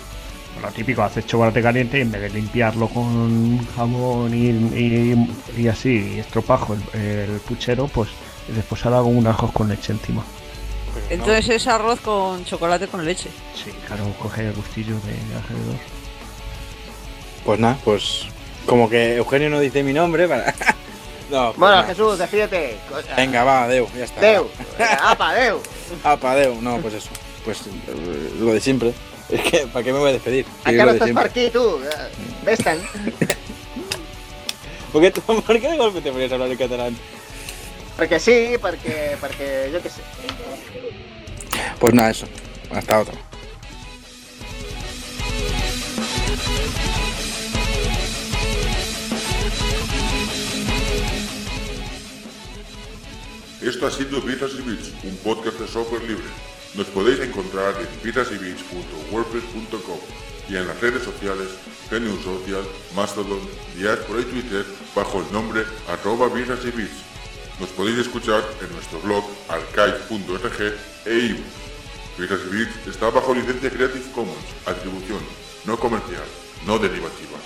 Lo típico, haces chocolate caliente y en vez de limpiarlo con jamón y, y- y así, y estropajo el, el puchero, pues después ahora hago un ajos con leche encima. Pero no. Entonces es arroz con chocolate con leche. Sí, claro, coge el gustillo de alrededor. Pues nada, pues. Como que Eugenio no dice mi nombre para. no, pues Bueno, nada. Jesús, despídete. Venga, va, Deu, ya está. Deu. Apa, Deu. Apa, Deu. No, pues eso. Pues eh, lo de siempre. Es que, ¿para qué me voy a despedir? Acá no estás per aquí, tú. Ves-te'n. ¿Por qué, ¿Por qué de golpe te ponías a hablar en catalán? Perquè sí, perquè, perquè jo què sé. Pues nada, eso. Hasta otra. Esto ha sido Vidas y Bits, un podcast de software libre. Nos podéis encontrar en vitasyBits.wordpress.com y en las redes sociales Genius Social, Mastodon, Diaspora y Twitter bajo el nombre arroba Vidas y Bits. Nos podéis escuchar en nuestro blog archive.org e iVoox. Vidas y Bits está bajo licencia Creative Commons, atribución no comercial, no derivativa.